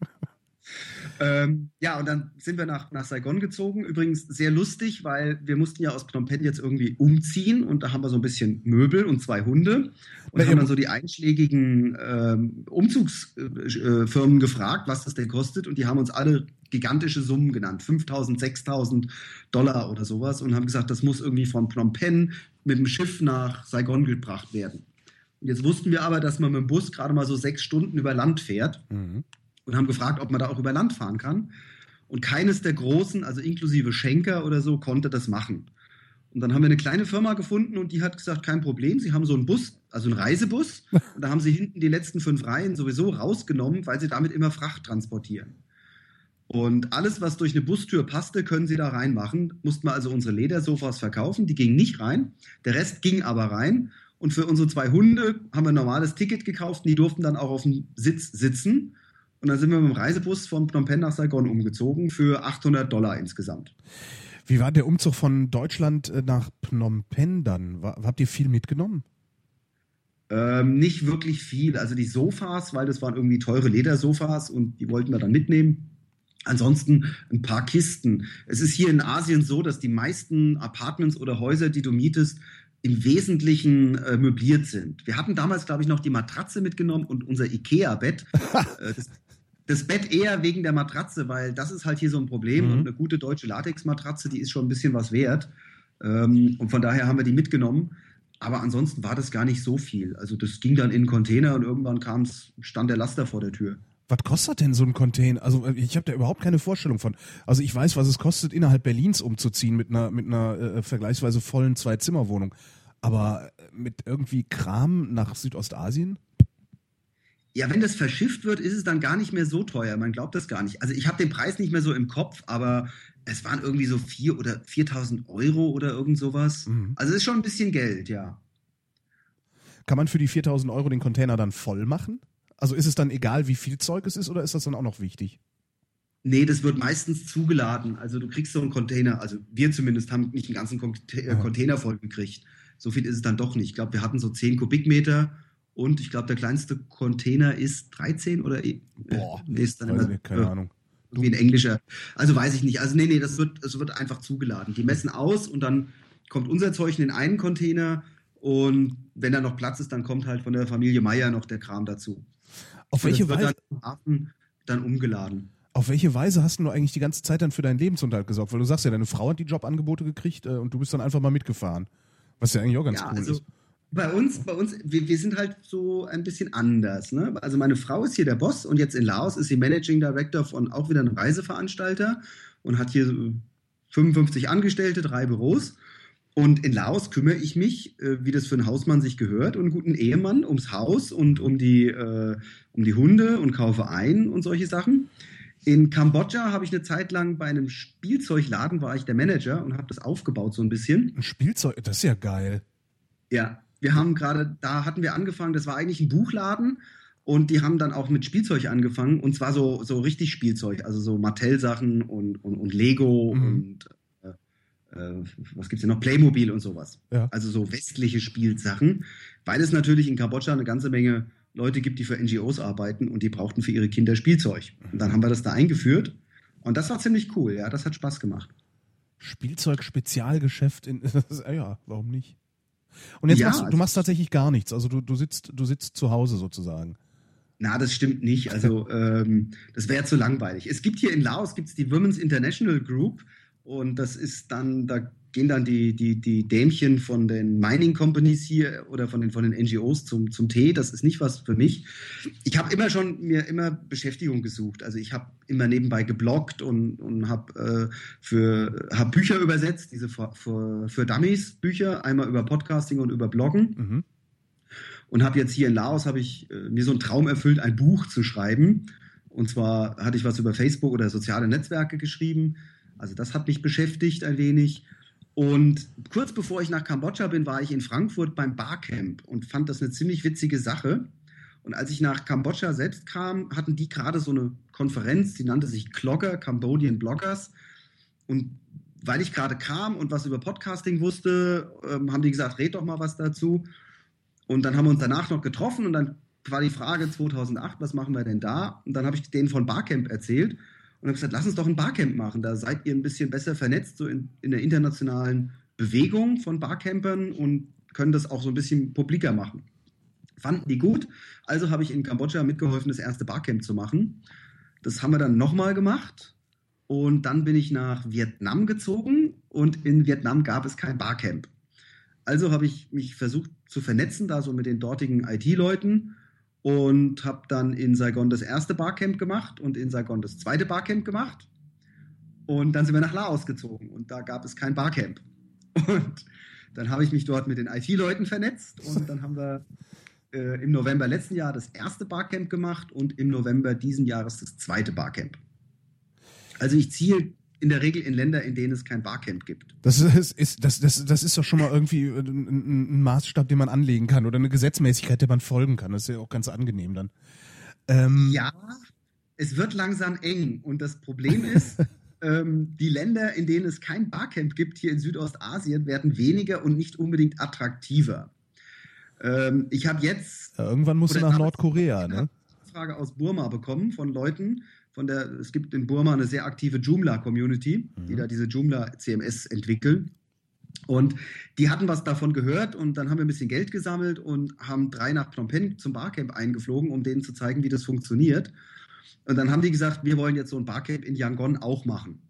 *laughs* ähm, ja, und dann sind wir nach, nach Saigon gezogen. Übrigens sehr lustig, weil wir mussten ja aus Phnom Penh jetzt irgendwie umziehen und da haben wir so ein bisschen Möbel und zwei Hunde und Na, haben dann so die einschlägigen ähm, Umzugsfirmen äh, gefragt, was das denn kostet und die haben uns alle gigantische Summen genannt, 5000, 6000 Dollar oder sowas und haben gesagt, das muss irgendwie von Phnom Penh mit dem Schiff nach Saigon gebracht werden. Und jetzt wussten wir aber, dass man mit dem Bus gerade mal so sechs Stunden über Land fährt mhm. und haben gefragt, ob man da auch über Land fahren kann. Und keines der Großen, also inklusive Schenker oder so, konnte das machen. Und dann haben wir eine kleine Firma gefunden und die hat gesagt, kein Problem, sie haben so einen Bus, also einen Reisebus. *laughs* Und da haben sie hinten die letzten fünf Reihen sowieso rausgenommen, weil sie damit immer Fracht transportieren. Und alles, was durch eine Bustür passte, können sie da reinmachen. Mussten wir also unsere Ledersofas verkaufen. Die gingen nicht rein. Der Rest ging aber rein. Und für unsere zwei Hunde haben wir ein normales Ticket gekauft. Und die durften dann auch auf dem Sitz sitzen. Und dann sind wir mit dem Reisebus von Phnom Penh nach Saigon umgezogen für 800 Dollar insgesamt. Wie war der Umzug von Deutschland äh, nach Phnom Penh dann? Habt ihr viel mitgenommen? Ähm, nicht wirklich viel. Also die Sofas, weil das waren irgendwie teure Ledersofas und die wollten wir dann mitnehmen. Ansonsten ein paar Kisten. Es ist hier in Asien so, dass die meisten Apartments oder Häuser, die du mietest, im Wesentlichen äh, möbliert sind. Wir hatten damals, glaube ich, noch die Matratze mitgenommen und unser Ikea-Bett. *laughs* äh, das, das, Bett eher wegen der Matratze, weil das ist halt hier so ein Problem. Mhm. Und eine gute deutsche Latexmatratze, die ist schon ein bisschen was wert. Ähm, und von daher haben wir die mitgenommen. Aber ansonsten war das gar nicht so viel. Also das ging dann in einen Container und irgendwann kam's, stand der Laster vor der Tür. Was kostet denn so ein Container? Also äh, ich habe da überhaupt keine Vorstellung von. Also ich weiß, was es kostet, innerhalb Berlins umzuziehen mit einer mit einer äh, vergleichsweise vollen Zwei-Zimmer-Wohnung. Aber äh, mit irgendwie Kram nach Südostasien? Ja, wenn das verschifft wird, ist es dann gar nicht mehr so teuer. Man glaubt das gar nicht. Also ich habe den Preis nicht mehr so im Kopf, aber es waren irgendwie so vier oder 4.000 Euro oder irgend sowas. Mhm. Also es ist schon ein bisschen Geld, ja. Kann man für die 4.000 Euro den Container dann voll machen? Also ist es dann egal, wie viel Zeug es ist oder ist das dann auch noch wichtig? Nee, das wird meistens zugeladen. Also du kriegst so einen Container, also wir zumindest haben nicht einen ganzen Container voll gekriegt. So viel ist es dann doch nicht. Ich glaube, wir hatten so 10 Kubikmeter und ich glaube, der kleinste Container ist 13 oder e- Boah, nee, ist dann immer, nicht, keine äh, Ahnung. Wie ein englischer. Also weiß ich nicht. Also nee, nee, das wird, das wird einfach zugeladen. Die messen aus und dann kommt unser Zeug in den einen Container und wenn da noch Platz ist, dann kommt halt von der Familie Meier noch der Kram dazu. Auf welche Weise? Dann, dann umgeladen. Auf welche Weise hast du eigentlich die ganze Zeit dann für deinen Lebensunterhalt gesorgt? Weil du sagst ja, deine Frau hat die Jobangebote gekriegt äh, und du bist dann einfach mal mitgefahren. Was ja eigentlich auch ganz ja, cool also, ist. Bei uns, bei uns, wir, wir, sind halt so ein bisschen anders. Ne? Also meine Frau ist hier der Boss und jetzt in Laos ist sie Managing Director von auch wieder einem Reiseveranstalter und hat hier 55 Angestellte, drei Büros. Und in Laos kümmere ich mich, äh, wie das für einen Hausmann sich gehört, und einen guten Ehemann ums Haus und um die, äh, um die Hunde und kaufe ein und solche Sachen. In Kambodscha habe ich eine Zeit lang bei einem Spielzeugladen war ich der Manager und habe das aufgebaut so ein bisschen. Ein Spielzeug, das ist ja geil. Ja, wir haben gerade, da hatten wir angefangen, das war eigentlich ein Buchladen und die haben dann auch mit Spielzeug angefangen und zwar so, so richtig Spielzeug, also so Mattel-Sachen und, und, und Lego mhm. und äh, äh was gibt's denn noch? Playmobil und sowas. Ja. Also so westliche Spielsachen, weil es natürlich in Kambodscha eine ganze Menge Leute gibt, die für NGOs arbeiten und die brauchten für ihre Kinder Spielzeug. Und dann haben wir das da eingeführt und das war ziemlich cool, ja, das hat Spaß gemacht. Spielzeug-Spezialgeschäft in, *laughs* ja, warum nicht? Und jetzt ja, machst du, du machst tatsächlich gar nichts, also du, du sitzt, du sitzt zu Hause sozusagen. Na, das stimmt nicht. Also *laughs* ähm, das wäre zu langweilig. Es gibt hier in Laos gibt's die Women's International Group und das ist dann, da gehen dann die, die, die Dämchen von den Mining Companies hier oder von den, von den NGOs zum, zum Tee. Das ist nicht was für mich. Ich habe immer schon mir immer Beschäftigung gesucht. Also ich habe immer nebenbei gebloggt und, und habe äh, für hab Bücher übersetzt, diese für, für, für Dummies Bücher, einmal über Podcasting und über Bloggen. Mhm. Und habe jetzt hier in Laos habe ich äh, mir so einen Traum erfüllt, ein Buch zu schreiben. Und zwar hatte ich was über Facebook oder soziale Netzwerke geschrieben. Also das hat mich beschäftigt ein wenig. Und kurz bevor ich nach Kambodscha bin, war ich in Frankfurt beim Barcamp und fand das eine ziemlich witzige Sache. Und als ich nach Kambodscha selbst kam, hatten die gerade so eine Konferenz, die nannte sich Clogger, Cambodian Bloggers. Und weil ich gerade kam und was über Podcasting wusste, ähm, haben die gesagt, red doch mal was dazu. Und dann haben wir uns danach noch getroffen und dann war die Frage 2008, was machen wir denn da? Und dann habe ich denen von Barcamp erzählt und habe gesagt, lass uns doch ein Barcamp machen. Da seid ihr ein bisschen besser vernetzt, so in, in der internationalen Bewegung von Barcampern und können das auch so ein bisschen publiker machen. Fanden die gut, also habe ich in Kambodscha mitgeholfen, das erste Barcamp zu machen. Das haben wir dann nochmal gemacht und dann bin ich nach Vietnam gezogen und in Vietnam gab es kein Barcamp. Also habe ich mich versucht zu vernetzen, da so mit den dortigen IT-Leuten und habe dann in Saigon das erste Barcamp gemacht und in Saigon das zweite Barcamp gemacht. Und dann sind wir nach Laos gezogen und da gab es kein Barcamp. *laughs* Und dann habe ich mich dort mit den IT-Leuten vernetzt und dann haben wir äh, im November letzten Jahr das erste Barcamp gemacht und im November diesen Jahres das zweite Barcamp. Also ich ziehe in der Regel in Länder, in denen es kein Barcamp gibt. Das ist, ist, das, das, das ist doch schon mal irgendwie ein, ein, Maßstab, den man anlegen kann oder eine Gesetzmäßigkeit, der man folgen kann. Das ist ja auch ganz angenehm dann. Ähm, ja, es wird langsam eng und das Problem ist, *laughs* ähm, die Länder, in denen es kein Barcamp gibt, hier in Südostasien, werden weniger und nicht unbedingt attraktiver. Ähm, ich habe jetzt. Ja, irgendwann musst du nach Nordkorea, ne? Frage aus Burma bekommen von Leuten, von der, es gibt in Burma eine sehr aktive Joomla-Community, mhm. die da diese Joomla-CMS entwickeln. Und die hatten was davon gehört und dann haben wir ein bisschen Geld gesammelt und haben drei nach Phnom Penh zum Barcamp eingeflogen, um denen zu zeigen, wie das funktioniert. Und dann haben die gesagt, wir wollen jetzt so ein Barcamp in Yangon auch machen.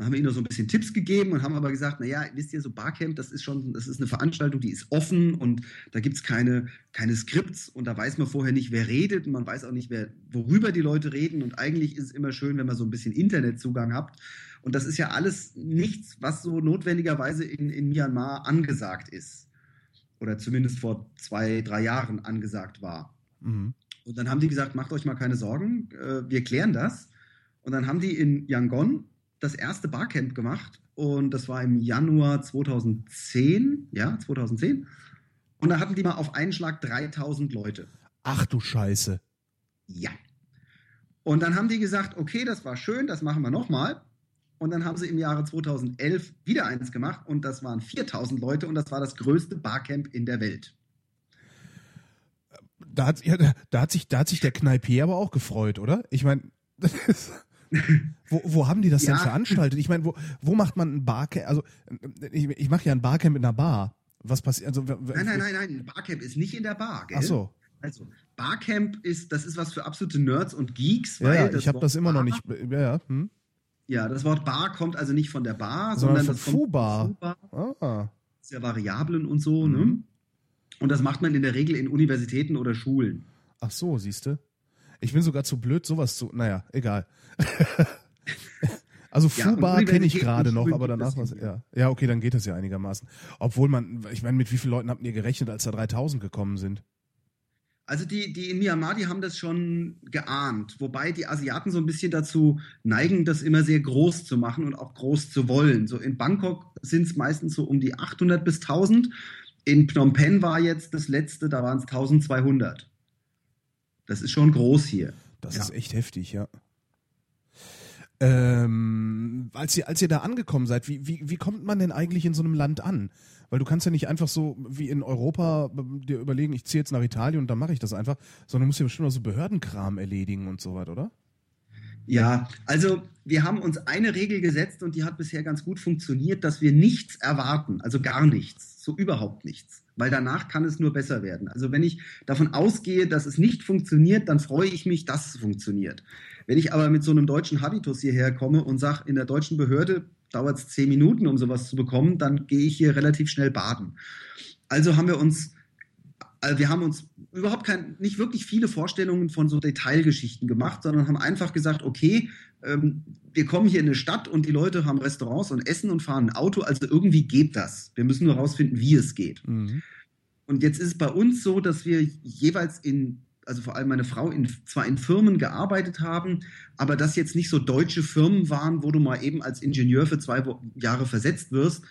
Dann haben wir ihnen noch so ein bisschen Tipps gegeben und haben aber gesagt, naja, wisst ihr, so Barcamp, das ist schon, das ist eine Veranstaltung, die ist offen und da gibt es keine, keine Skripts und da weiß man vorher nicht, wer redet und man weiß auch nicht, wer, worüber die Leute reden und eigentlich ist es immer schön, wenn man so ein bisschen Internetzugang hat. Und das ist ja alles nichts, was so notwendigerweise in, in Myanmar angesagt ist. Oder zumindest vor zwei, drei Jahren angesagt war. Mhm. Und dann haben die gesagt, macht euch mal keine Sorgen, äh, wir klären das. Und dann haben die in Yangon das erste Barcamp gemacht und das war im Januar 2010, ja, 2010. Und da hatten die mal auf einen Schlag 3000 Leute. Ach du Scheiße. Ja. Und dann haben die gesagt, okay, das war schön, das machen wir nochmal. Und dann haben sie im Jahre 2011 wieder eins gemacht und das waren 4000 Leute und das war das größte Barcamp in der Welt. Da hat, ja, da hat, sich, da hat sich der Kneipier aber auch gefreut, oder? Ich meine, *laughs* wo, wo haben die das ja. denn veranstaltet? Ich meine, wo, wo macht man ein Barcamp? Also, ich, ich mache ja ein Barcamp in einer Bar. Was passiert? Also, nein, nein, nein, nein. Ein Barcamp ist nicht in der Bar, gell? Ach so. Also, Barcamp ist, das ist was für absolute Nerds und Geeks. Ja, ja ich habe das immer Bar, noch nicht. Ja, ja. Hm? ja, das Wort Bar kommt also nicht von der Bar, sondern, sondern von Fubar. Ah. Sehr Variablen und so, ne? mhm. ne? Und das macht man in der Regel in Universitäten oder Schulen. Ach so, siehst du? Ich bin sogar zu blöd, sowas zu. Naja, egal. *laughs* also Fubar ja, kenne ich gerade noch, aber danach was. Ja. ja, okay, dann geht das ja einigermaßen. Obwohl man, ich meine, mit wie vielen Leuten habt ihr gerechnet, als da 3000 gekommen sind? Also die, die in Myanmar, die haben das schon geahnt, wobei die Asiaten so ein bisschen dazu neigen, das immer sehr groß zu machen und auch groß zu wollen. So in Bangkok sind es meistens so um die 800 bis 1000. In Phnom Penh war jetzt das letzte, da waren es 1200. Das ist schon groß hier. Das ja. ist echt heftig, ja. Ähm, als ihr, als ihr da angekommen seid, wie, wie, wie kommt man denn eigentlich in so einem Land an? Weil du kannst ja nicht einfach so wie in Europa äh, dir überlegen, ich ziehe jetzt nach Italien und dann mache ich das einfach, sondern du musst ja bestimmt auch so Behördenkram erledigen und so weiter, oder? Ja, also wir haben uns eine Regel gesetzt und die hat bisher ganz gut funktioniert, dass wir nichts erwarten, also gar nichts, so überhaupt nichts, weil danach kann es nur besser werden. Also wenn ich davon ausgehe, dass es nicht funktioniert, dann freue ich mich, dass es funktioniert. Wenn ich aber mit so einem deutschen Habitus hierher komme und sage, in der deutschen Behörde dauert es zehn Minuten, um sowas zu bekommen, dann gehe ich hier relativ schnell baden. Also haben wir uns, wir haben uns überhaupt kein, nicht wirklich viele Vorstellungen von so Detailgeschichten gemacht, sondern haben einfach gesagt, okay, ähm, wir kommen hier in eine Stadt und die Leute haben Restaurants und essen und fahren ein Auto, also irgendwie geht das. Wir müssen nur herausfinden, wie es geht. Mhm. Und jetzt ist es bei uns so, dass wir jeweils in also vor allem meine Frau, in, zwar in Firmen gearbeitet haben, aber das jetzt nicht so deutsche Firmen waren, wo du mal eben als Ingenieur für zwei Jahre versetzt wirst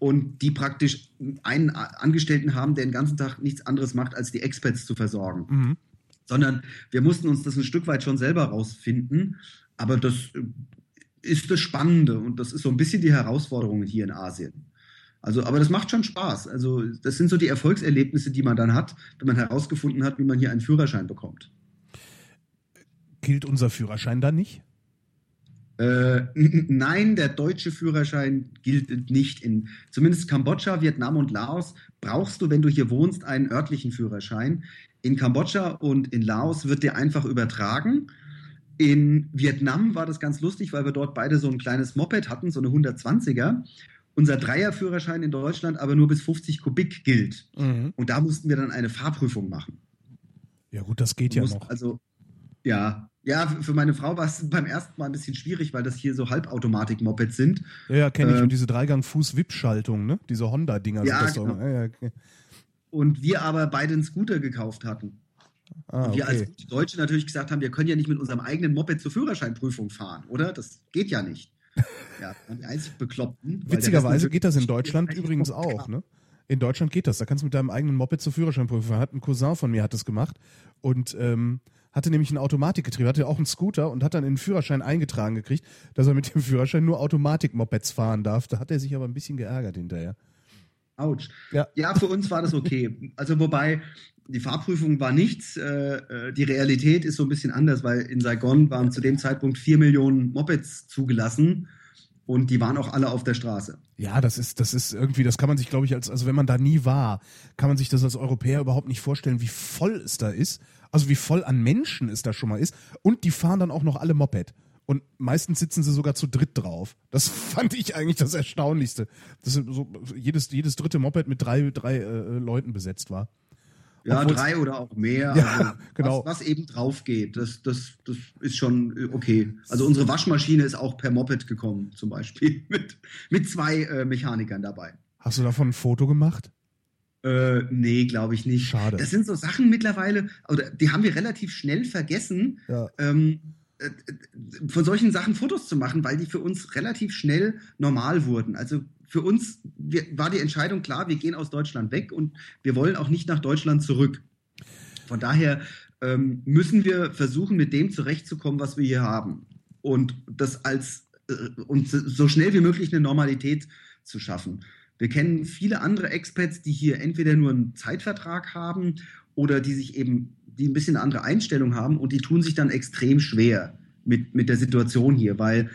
und die praktisch einen Angestellten haben, der den ganzen Tag nichts anderes macht, als die Experts zu versorgen. Mhm. Sondern wir mussten uns das ein Stück weit schon selber rausfinden. Aber das äh, ist das Spannende und das ist so ein bisschen die Herausforderung hier in Asien. Also, aber das macht schon Spaß. Also, das sind so die Erfolgserlebnisse, die man dann hat, wenn man herausgefunden hat, wie man hier einen Führerschein bekommt. Gilt unser Führerschein dann nicht? Äh, nein, der deutsche Führerschein gilt nicht. In zumindest Kambodscha, Vietnam und Laos brauchst du, wenn du hier wohnst, einen örtlichen Führerschein. In Kambodscha und in Laos wird dir einfach übertragen. In Vietnam war das ganz lustig, weil wir dort beide so ein kleines Moped hatten, so eine 120er unser Dreierführerschein in Deutschland aber nur bis 50 Kubik gilt. Mhm. Und da mussten wir dann eine Fahrprüfung machen. Ja, gut, das geht ja noch. Also, ja, ja, für meine Frau war es *laughs* beim ersten Mal ein bisschen schwierig, weil das hier so Halbautomatik-Mopeds sind. Ja, ja kenne ich. Ähm, und diese Dreigang-Fuß-Wip-Schaltung, ne? Diese Honda-Dinger ja, sind das genau. Ja, ja, okay. Und wir aber beide einen Scooter gekauft hatten. Ah, und wir okay. als Deutsche natürlich gesagt haben, wir können ja nicht mit unserem eigenen Moped zur Führerscheinprüfung fahren, oder? Das geht ja nicht. *laughs* Ja, die einzig Bekloppten. Witzigerweise geht das in Deutschland übrigens auch, ne? In Deutschland geht das. Da kannst du mit deinem eigenen Moped zur Führerscheinprüfung fahren. Hat ein Cousin von mir hat das gemacht und ähm, hatte nämlich ein Automatikgetriebe, hatte auch einen Scooter und hat dann in den Führerschein eingetragen gekriegt, dass er mit dem Führerschein nur Automatik-Mopeds fahren darf. Da hat er sich aber ein bisschen geärgert hinterher. Autsch. Ja. ja, für uns war das okay. Also wobei die Fahrprüfung war nichts. Äh, äh, die Realität ist so ein bisschen anders, weil in Saigon waren zu dem Zeitpunkt vier Millionen Mopeds zugelassen und die waren auch alle auf der Straße. Ja, das ist, das ist irgendwie, das kann man sich, glaube ich, als, also wenn man da nie war, kann man sich das als Europäer überhaupt nicht vorstellen, wie voll es da ist. Also wie voll an Menschen es da schon mal ist. Und die fahren dann auch noch alle Moped. Und meistens sitzen sie sogar zu dritt drauf. Das *laughs* fand ich eigentlich das Erstaunlichste. Dass so jedes, jedes dritte Moped mit drei, drei äh, Leuten besetzt war. Ja, Obwohl's, drei oder auch mehr. Ja, also, *laughs* genau. Was, was, eben drauf geht, das, das, das ist schon äh, okay. Also unsere Waschmaschine ist auch per Moped gekommen, zum Beispiel, *laughs* mit, mit zwei äh, Mechanikern dabei. Hast du davon ein Foto gemacht? Äh, nee, glaube ich nicht. Schade. Das sind so Sachen mittlerweile, oder die haben wir relativ schnell vergessen, Ja. ähm, äh, äh, von solchen Sachen Fotos zu machen, weil die für uns relativ schnell normal wurden. Also für uns wir, war die Entscheidung klar, wir gehen aus Deutschland weg und wir wollen auch nicht nach Deutschland zurück. Von daher ähm, müssen wir versuchen, mit dem zurechtzukommen, was wir hier haben. Und das als äh, und so schnell wie möglich eine Normalität zu schaffen. Wir kennen viele andere Expats, die hier entweder nur einen Zeitvertrag haben oder die sich eben, die ein bisschen eine andere Einstellung haben und die tun sich dann extrem schwer mit, mit der Situation hier, weil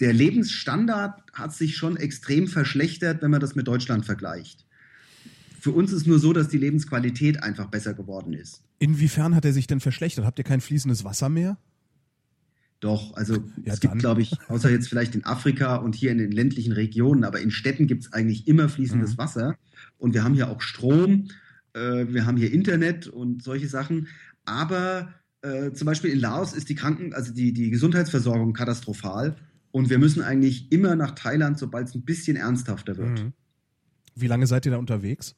der Lebensstandard hat sich schon extrem verschlechtert, wenn man das mit Deutschland vergleicht. Für uns ist nur so, dass die Lebensqualität einfach besser geworden ist. Inwiefern hat er sich denn verschlechtert? Habt ihr kein fließendes Wasser mehr? Doch, also Ja, es gibt, glaube ich, außer jetzt vielleicht in Afrika und hier in den ländlichen Regionen, aber in Städten gibt es eigentlich immer fließendes Mhm. Wasser. Und wir haben hier auch Strom, äh, wir haben hier Internet und solche Sachen. Aber äh, zum Beispiel in Laos ist die Kranken, also die, die Gesundheitsversorgung katastrophal. Und wir müssen eigentlich immer nach Thailand, sobald es ein bisschen ernsthafter wird. Mhm. Wie lange seid ihr da unterwegs?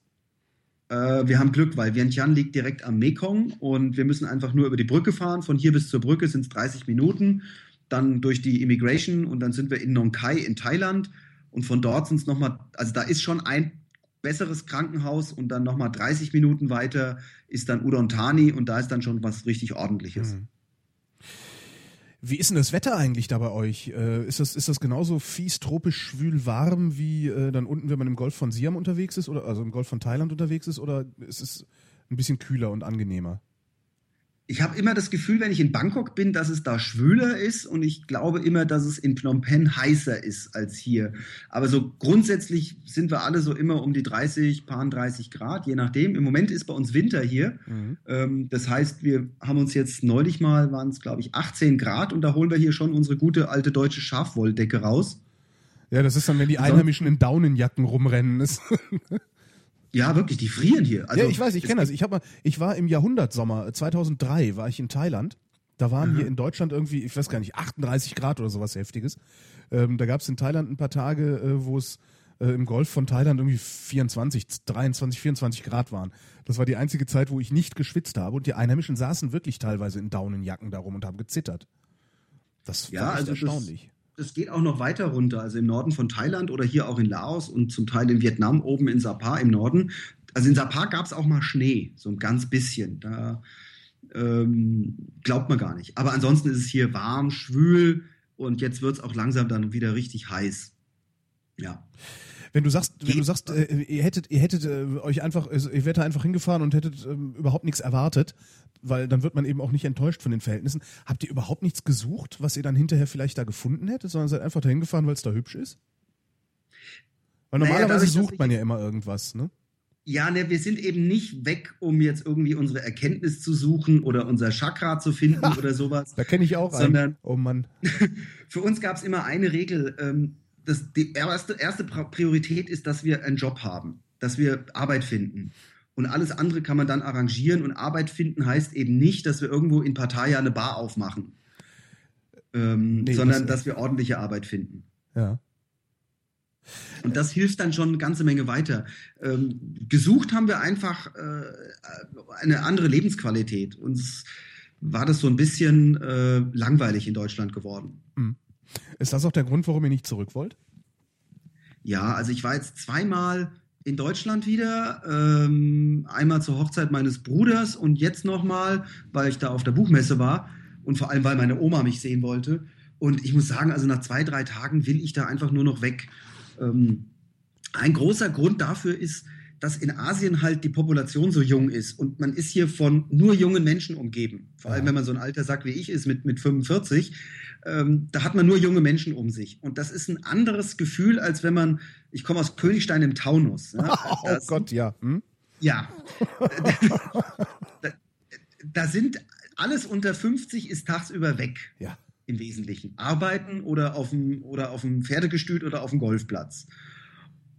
Äh, wir haben Glück, weil Vientiane liegt direkt am Mekong und wir müssen einfach nur über die Brücke fahren. Von hier bis zur Brücke sind es 30 Minuten. Dann durch die Immigration und dann sind wir in Nong Khai in Thailand. Und von dort sind es nochmal, also da ist schon ein besseres Krankenhaus und dann nochmal 30 Minuten weiter ist dann Udon Thani und da ist dann schon was richtig Ordentliches. Mhm. Wie ist denn das Wetter eigentlich da bei euch? Äh, ist, das, ist das genauso fies, tropisch, schwül, warm wie äh, dann unten, wenn man im Golf von Siam unterwegs ist oder also im Golf von Thailand unterwegs ist oder ist es ein bisschen kühler und angenehmer? Ich habe immer das Gefühl, wenn ich in Bangkok bin, dass es da schwüler ist und ich glaube immer, dass es in Phnom Penh heißer ist als hier. Aber so grundsätzlich sind wir alle so immer um die 30, paar 30 Grad, je nachdem. Im Moment ist bei uns Winter hier. Mhm. Ähm, das heißt, wir haben uns jetzt neulich mal, waren es glaube ich 18 Grad und da holen wir hier schon unsere gute alte deutsche Schafwolldecke raus. Ja, das ist dann, wenn die Einheimischen in Daunenjacken rumrennen. *laughs* Ja, wirklich, die frieren hier. Also, ja, ich weiß, ich kenne das. Ich, hab mal, ich war im Jahrhundertsommer, äh, 2003 war ich in Thailand. Da waren Aha. hier in Deutschland irgendwie, ich weiß gar nicht, 38 Grad oder sowas Heftiges. Ähm, da gab es in Thailand ein paar Tage, äh, wo es äh, im Golf von Thailand irgendwie 24, 23, 24 Grad waren. Das war die einzige Zeit, wo ich nicht geschwitzt habe. Und die Einheimischen saßen wirklich teilweise in Daunenjacken darum und haben gezittert. Das Ja, war also erstaunlich. Das geht auch noch weiter runter, also im Norden von Thailand oder hier auch in Laos und zum Teil in Vietnam oben in Sapa im Norden. Also in Sapa gab es auch mal Schnee, so ein ganz bisschen. Da ähm, glaubt man gar nicht. Aber ansonsten ist es hier warm, schwül und jetzt wird es auch langsam dann wieder richtig heiß. Ja. Wenn du sagst, wenn du sagst, äh, ihr hättet, ihr hättet äh, euch einfach, also ihr wärt da einfach hingefahren und hättet ähm, überhaupt nichts erwartet, weil dann wird man eben auch nicht enttäuscht von den Verhältnissen. Habt ihr überhaupt nichts gesucht, was ihr dann hinterher vielleicht da gefunden hättet, sondern seid einfach da hingefahren, weil es da hübsch ist? Weil Naja, normalerweise dass sucht man ja immer irgendwas, ne? Ja, ne, wir sind eben nicht weg, um jetzt irgendwie unsere Erkenntnis zu suchen oder unser Chakra zu finden *laughs* oder sowas. Da kenne ich auch einen. Sondern- Oh Mann. *laughs* Für uns gab es immer eine Regel. Ähm, das, die erste, erste Priorität ist, dass wir einen Job haben, dass wir Arbeit finden. Und alles andere kann man dann arrangieren. Und Arbeit finden heißt eben nicht, dass wir irgendwo in Pattaya eine Bar aufmachen, ähm, Nee, sondern das- dass wir ordentliche Arbeit finden. Ja. Und das hilft dann schon eine ganze Menge weiter. Ähm, gesucht haben wir einfach äh, eine andere Lebensqualität. Uns war das so ein bisschen äh, langweilig in Deutschland geworden. Ist das auch der Grund, warum ihr nicht zurück wollt? Ja, also ich war jetzt zweimal in Deutschland wieder, ähm, einmal zur Hochzeit meines Bruders und jetzt nochmal, weil ich da auf der Buchmesse war und vor allem, weil meine Oma mich sehen wollte. Und ich muss sagen, also nach zwei, drei Tagen will ich da einfach nur noch weg. Ähm, ein großer Grund dafür ist, dass in Asien halt die Population so jung ist und man ist hier von nur jungen Menschen umgeben. Vor allem, Ja. wenn man so ein alter Sack wie ich ist mit, mit 45, ähm, da hat man nur junge Menschen um sich. Und das ist ein anderes Gefühl, als wenn man, ich komme aus Königstein im Taunus. Ja, *laughs* oh Das- Gott, ja. Hm? ja. *laughs* da, da sind alles unter 50 ist tagsüber weg Ja. im Wesentlichen. Arbeiten oder auf dem, oder auf dem Pferdegestüt oder auf dem Golfplatz.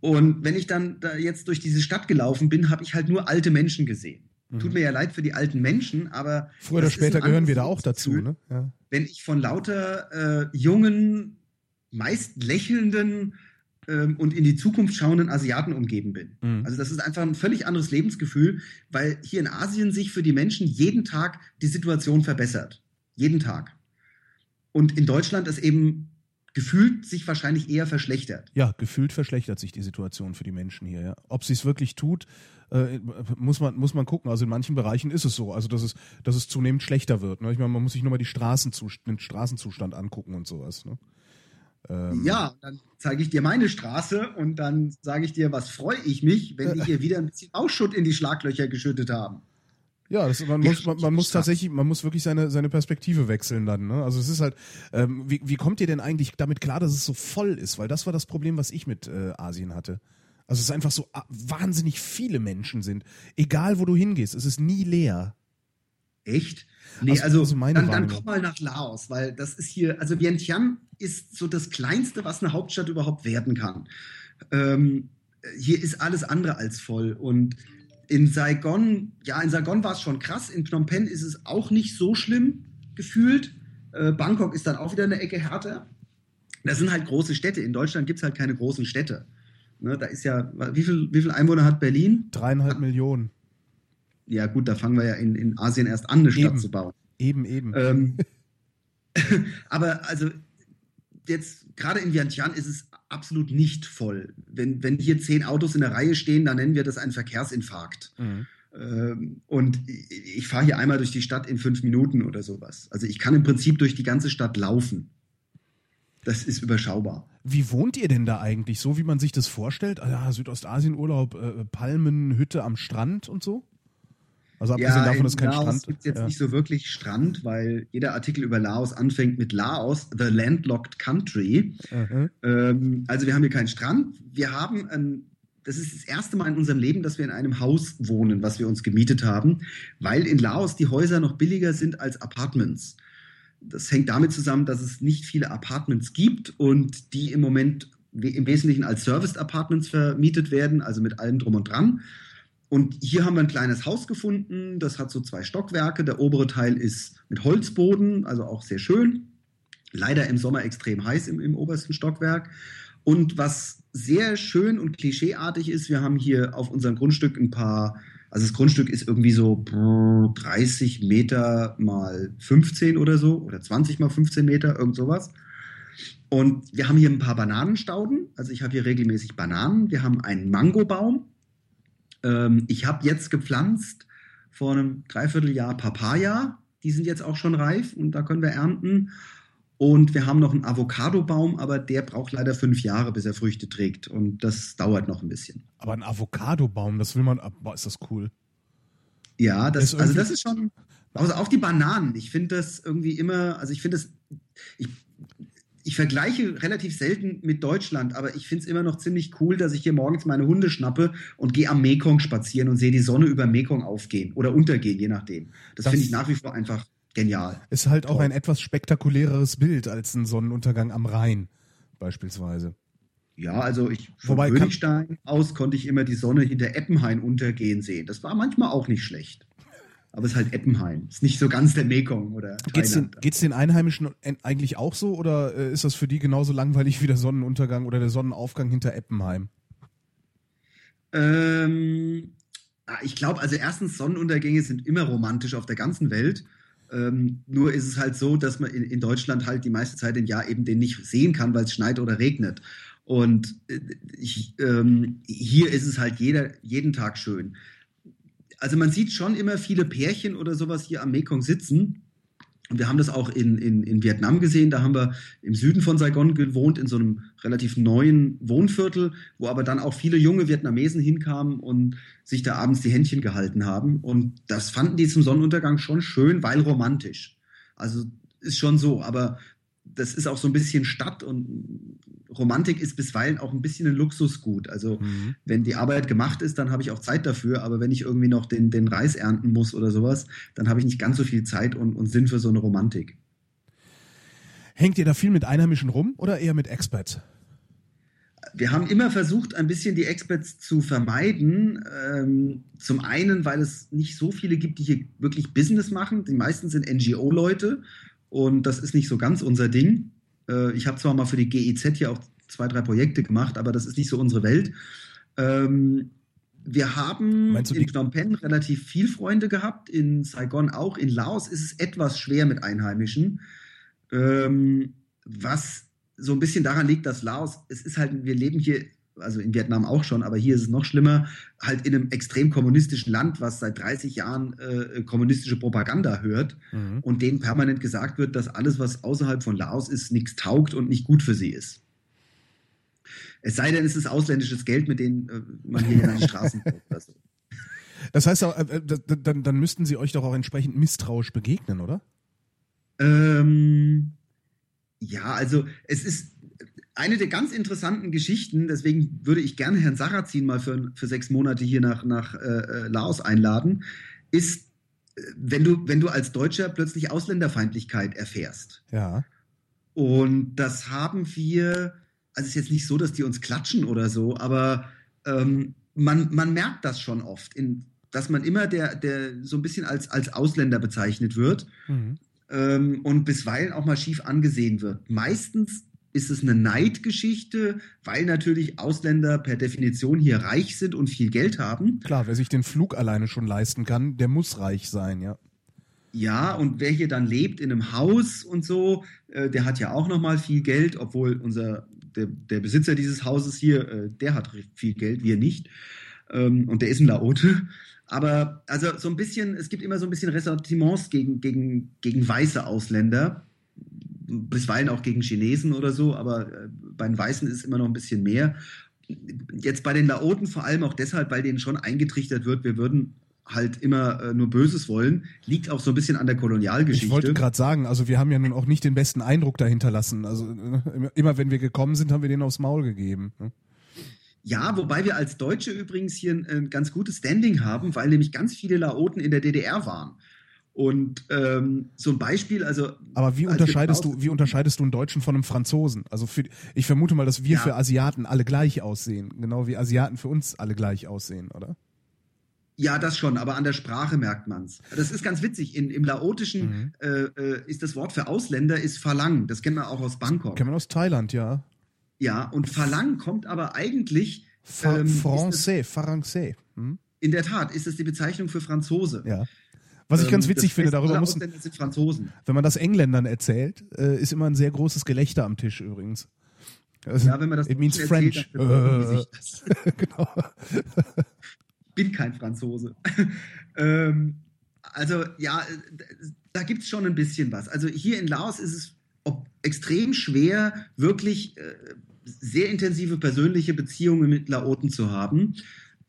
Und wenn ich dann da jetzt durch diese Stadt gelaufen bin, habe ich halt nur alte Menschen gesehen. Tut mir ja leid für die alten Menschen, aber Mhm. Früher oder später gehören wir da auch dazu, Gefühl ne? Ja. wenn ich von lauter äh, jungen, meist lächelnden, ähm, und in die Zukunft schauenden Asiaten umgeben bin. Mhm. Also das ist einfach ein völlig anderes Lebensgefühl, weil hier in Asien sich für die Menschen jeden Tag die Situation verbessert. Jeden Tag. Und in Deutschland ist eben gefühlt sich wahrscheinlich eher verschlechtert. Ja, gefühlt verschlechtert sich die Situation für die Menschen hier. Ja. Ob sie es wirklich tut, äh, muss, man, muss man gucken. Also in manchen Bereichen ist es so, also dass es, dass es zunehmend schlechter wird. Ne? Ich meine, man muss sich nur mal die Straßenzust den Straßenzustand angucken und sowas. Ne? Ähm, ja, dann zeige ich dir meine Straße und dann sage ich dir, was freue ich mich, wenn die hier wieder ein bisschen Ausschutt in die Schlaglöcher geschüttet haben. Ja, das, man, muss, man, man muss tatsächlich, man muss wirklich seine, seine Perspektive wechseln dann. Ne? Also es ist halt, ähm, wie, wie kommt ihr denn eigentlich damit klar, dass es so voll ist? Weil das war das Problem, was ich mit äh, Asien hatte. Also es ist einfach so wahnsinnig viele Menschen sind. Egal wo du hingehst, es ist nie leer. Echt? Nee, also, also, also dann, dann komm mal nach Laos, weil das ist hier, also Vientiane ist so das Kleinste, was eine Hauptstadt überhaupt werden kann. Ähm, hier ist alles andere als voll und in Saigon, ja, in Saigon war es schon krass. In Phnom Penh ist es auch nicht so schlimm gefühlt. Äh, Bangkok ist dann auch wieder eine Ecke härter. Das sind halt große Städte. In Deutschland gibt es halt keine großen Städte. Ne, da ist ja, wie viel, wie viel Einwohner hat Berlin? Dreieinhalb Millionen. Ja, gut, da fangen wir ja in, in Asien erst an, eine Stadt eben. zu bauen. Eben, eben. Ähm, *laughs* *laughs* aber also jetzt gerade in Vientiane ist es absolut nicht voll. Wenn, wenn hier zehn Autos in der Reihe stehen, dann nennen wir das einen Verkehrsinfarkt. Mhm. Ähm, und ich, ich fahre hier einmal durch die Stadt in fünf Minuten oder sowas. Also ich kann im Prinzip durch die ganze Stadt laufen. Das ist überschaubar. Wie wohnt ihr denn da eigentlich? So wie man sich das vorstellt? Ah, ja, Südostasien-Urlaub, äh, Palmenhütte am Strand und so? Also abgesehen ja, davon, dass kein Laos Strand gibt es jetzt ja. nicht so wirklich Strand, weil jeder Artikel über Laos anfängt mit Laos, the landlocked country. Ähm, also wir haben hier keinen Strand. Wir haben ein, das ist das erste Mal in unserem Leben, dass wir in einem Haus wohnen, was wir uns gemietet haben, weil in Laos die Häuser noch billiger sind als Apartments. Das hängt damit zusammen, dass es nicht viele Apartments gibt und die im Moment im Wesentlichen als Serviced Apartments vermietet werden, also mit allem drum und dran. Und hier haben wir ein kleines Haus gefunden, das hat so zwei Stockwerke. Der obere Teil ist mit Holzboden, also auch sehr schön. Leider im Sommer extrem heiß im, im obersten Stockwerk. Und was sehr schön und klischeeartig ist, wir haben hier auf unserem Grundstück ein paar, also das Grundstück ist irgendwie so 30 Meter mal 15 oder so, oder 20 mal 15 Meter, irgend sowas. Und wir haben hier ein paar Bananenstauden, also ich habe hier regelmäßig Bananen. Wir haben einen Mangobaum, ähm, ich habe jetzt gepflanzt vor einem Dreivierteljahr Papaya. Die sind jetzt auch schon reif und da können wir ernten. Und wir haben noch einen Avocadobaum, aber der braucht leider fünf Jahre, bis er Früchte trägt. Und das dauert noch ein bisschen. Aber ein Avocadobaum, das will man, boah, ist das cool. Ja, das, also das ist schon, also auch die Bananen. Ich finde das irgendwie immer, also ich finde das, ich ich vergleiche relativ selten mit Deutschland, aber ich finde es immer noch ziemlich cool, dass ich hier morgens meine Hunde schnappe und gehe am Mekong spazieren und sehe die Sonne über Mekong aufgehen oder untergehen, je nachdem. Das, das finde ich nach wie vor einfach genial. Ist halt Toll. auch ein etwas spektakuläreres Bild als ein Sonnenuntergang am Rhein beispielsweise. Ja, also ich von Wobei Königstein aus konnte ich immer die Sonne hinter Eppenhain untergehen sehen. Das war manchmal auch nicht schlecht aber es ist halt Eppenheim. Ist nicht so ganz der Mekong oder Geht's den, geht's den Einheimischen eigentlich auch so oder äh, ist das für die genauso langweilig wie der Sonnenuntergang oder der Sonnenaufgang hinter Eppenheim? Ähm, ah, ich glaube, also erstens, Sonnenuntergänge sind immer romantisch auf der ganzen Welt. Ähm, nur ist es halt so, dass man in, in, Deutschland halt die meiste Zeit im Jahr eben den nicht sehen kann, weil es schneit oder regnet. Und äh, ich, ähm, hier ist es halt jeder, jeden Tag schön also man sieht schon immer viele Pärchen oder sowas hier am Mekong sitzen. Und wir haben das auch in, in, in Vietnam gesehen. Da haben wir im Süden von Saigon gewohnt, in so einem relativ neuen Wohnviertel, wo aber dann auch viele junge Vietnamesen hinkamen und sich da abends die Händchen gehalten haben. Und das fanden die zum Sonnenuntergang schon schön, weil romantisch. Also ist schon so. Aber das ist auch so ein bisschen Stadt und Romantik ist bisweilen auch ein bisschen ein Luxusgut. Also mhm. wenn die Arbeit gemacht ist, dann habe ich auch Zeit dafür, aber wenn ich irgendwie noch den, den Reis ernten muss oder sowas, dann habe ich nicht ganz so viel Zeit und, und Sinn für so eine Romantik. Hängt ihr da viel mit Einheimischen rum oder eher mit Experts? Wir haben immer versucht, ein bisschen die Experts zu vermeiden. Ähm, zum einen, weil es nicht so viele gibt, die hier wirklich Business machen. Die meisten sind NGO-Leute und das ist nicht so ganz unser Ding. Äh, ich habe zwar mal für die GEZ hier auch zwei, drei Projekte gemacht, aber das ist nicht so unsere Welt. Ähm, wir haben in Phnom Penh relativ viel Freunde gehabt, in Saigon auch. In Laos ist es etwas schwer mit Einheimischen, ähm, was so ein bisschen daran liegt, dass Laos, es ist halt, wir leben hier, also in Vietnam auch schon, aber hier ist es noch schlimmer, halt in einem extrem kommunistischen Land, was seit 30 Jahren äh, kommunistische Propaganda hört Mhm. und denen permanent gesagt wird, dass alles, was außerhalb von Laos ist, nichts taugt und nicht gut für sie ist. Es sei denn, es ist ausländisches Geld, mit dem äh, man hier an die *laughs* Straßen kommt. Oder so. Das heißt, äh, dann, dann müssten sie euch doch auch entsprechend misstrauisch begegnen, oder? Ähm, ja, also es ist eine der ganz interessanten Geschichten, deswegen würde ich gerne Herrn Sarrazin mal für, für sechs Monate hier nach, nach äh, äh, Laos einladen, ist, äh, wenn du, wenn du als Deutscher plötzlich Ausländerfeindlichkeit erfährst. Ja. Und das haben wir, also es ist jetzt nicht so, dass die uns klatschen oder so, aber ähm, man, man merkt das schon oft, in, dass man immer der, der so ein bisschen als, als Ausländer bezeichnet wird Mhm. ähm, und bisweilen auch mal schief angesehen wird. Meistens ist es eine Neidgeschichte, weil natürlich Ausländer per Definition hier reich sind und viel Geld haben. Klar, wer sich den Flug alleine schon leisten kann, der muss reich sein, ja. Ja, und wer hier dann lebt in einem Haus und so, äh, der hat ja auch noch mal viel Geld, obwohl unser der, der Besitzer dieses Hauses hier, äh, der hat viel Geld, wir nicht. Ähm, und der ist ein Laote. Aber also so ein bisschen, es gibt immer so ein bisschen Ressentiments gegen, gegen, gegen weiße Ausländer, bisweilen auch gegen Chinesen oder so, aber äh, bei den Weißen ist es immer noch ein bisschen mehr. Jetzt bei den Laoten vor allem auch deshalb, weil denen schon eingetrichtert wird, wir würden halt immer äh, nur Böses wollen, liegt auch so ein bisschen an der Kolonialgeschichte. Ich wollte gerade sagen, also wir haben ja nun auch nicht den besten Eindruck dahinter lassen. Also äh, immer wenn wir gekommen sind, haben wir denen aufs Maul gegeben. ne? Ja, wobei wir als Deutsche übrigens hier ein, ein ganz gutes Standing haben, weil nämlich ganz viele Laoten in der DDR waren. Und ähm, so ein Beispiel, also Aber wie unterscheidest du, wie unterscheidest du einen Deutschen von einem Franzosen? Also für, ich vermute mal, dass wir Ja. für Asiaten alle gleich aussehen, genau wie Asiaten für uns alle gleich aussehen, oder? Ja, das schon, aber an der Sprache merkt man's. Das ist ganz witzig. In, Im Laotischen Mhm. äh, äh, ist das Wort für Ausländer ist Falang. Das kennen wir auch aus Bangkok. Kennen wir aus Thailand, ja. Ja, und Falang kommt aber eigentlich Fa ähm, ist Français, Français. Hm? in der Tat ist es die Bezeichnung für Franzose. Ja. Was ich ganz Ähm, witzig das finde, darüber Franzosen. wenn man das Engländern erzählt, äh, ist immer ein sehr großes Gelächter am Tisch übrigens. Also, Ja, wenn man das it means French. erzählt, dann Äh, das. *laughs* genau. bin kein Franzose. *laughs* ähm, also ja, äh, da gibt es schon ein bisschen was. Also hier in Laos ist es extrem schwer, wirklich äh, sehr intensive persönliche Beziehungen mit Laoten zu haben.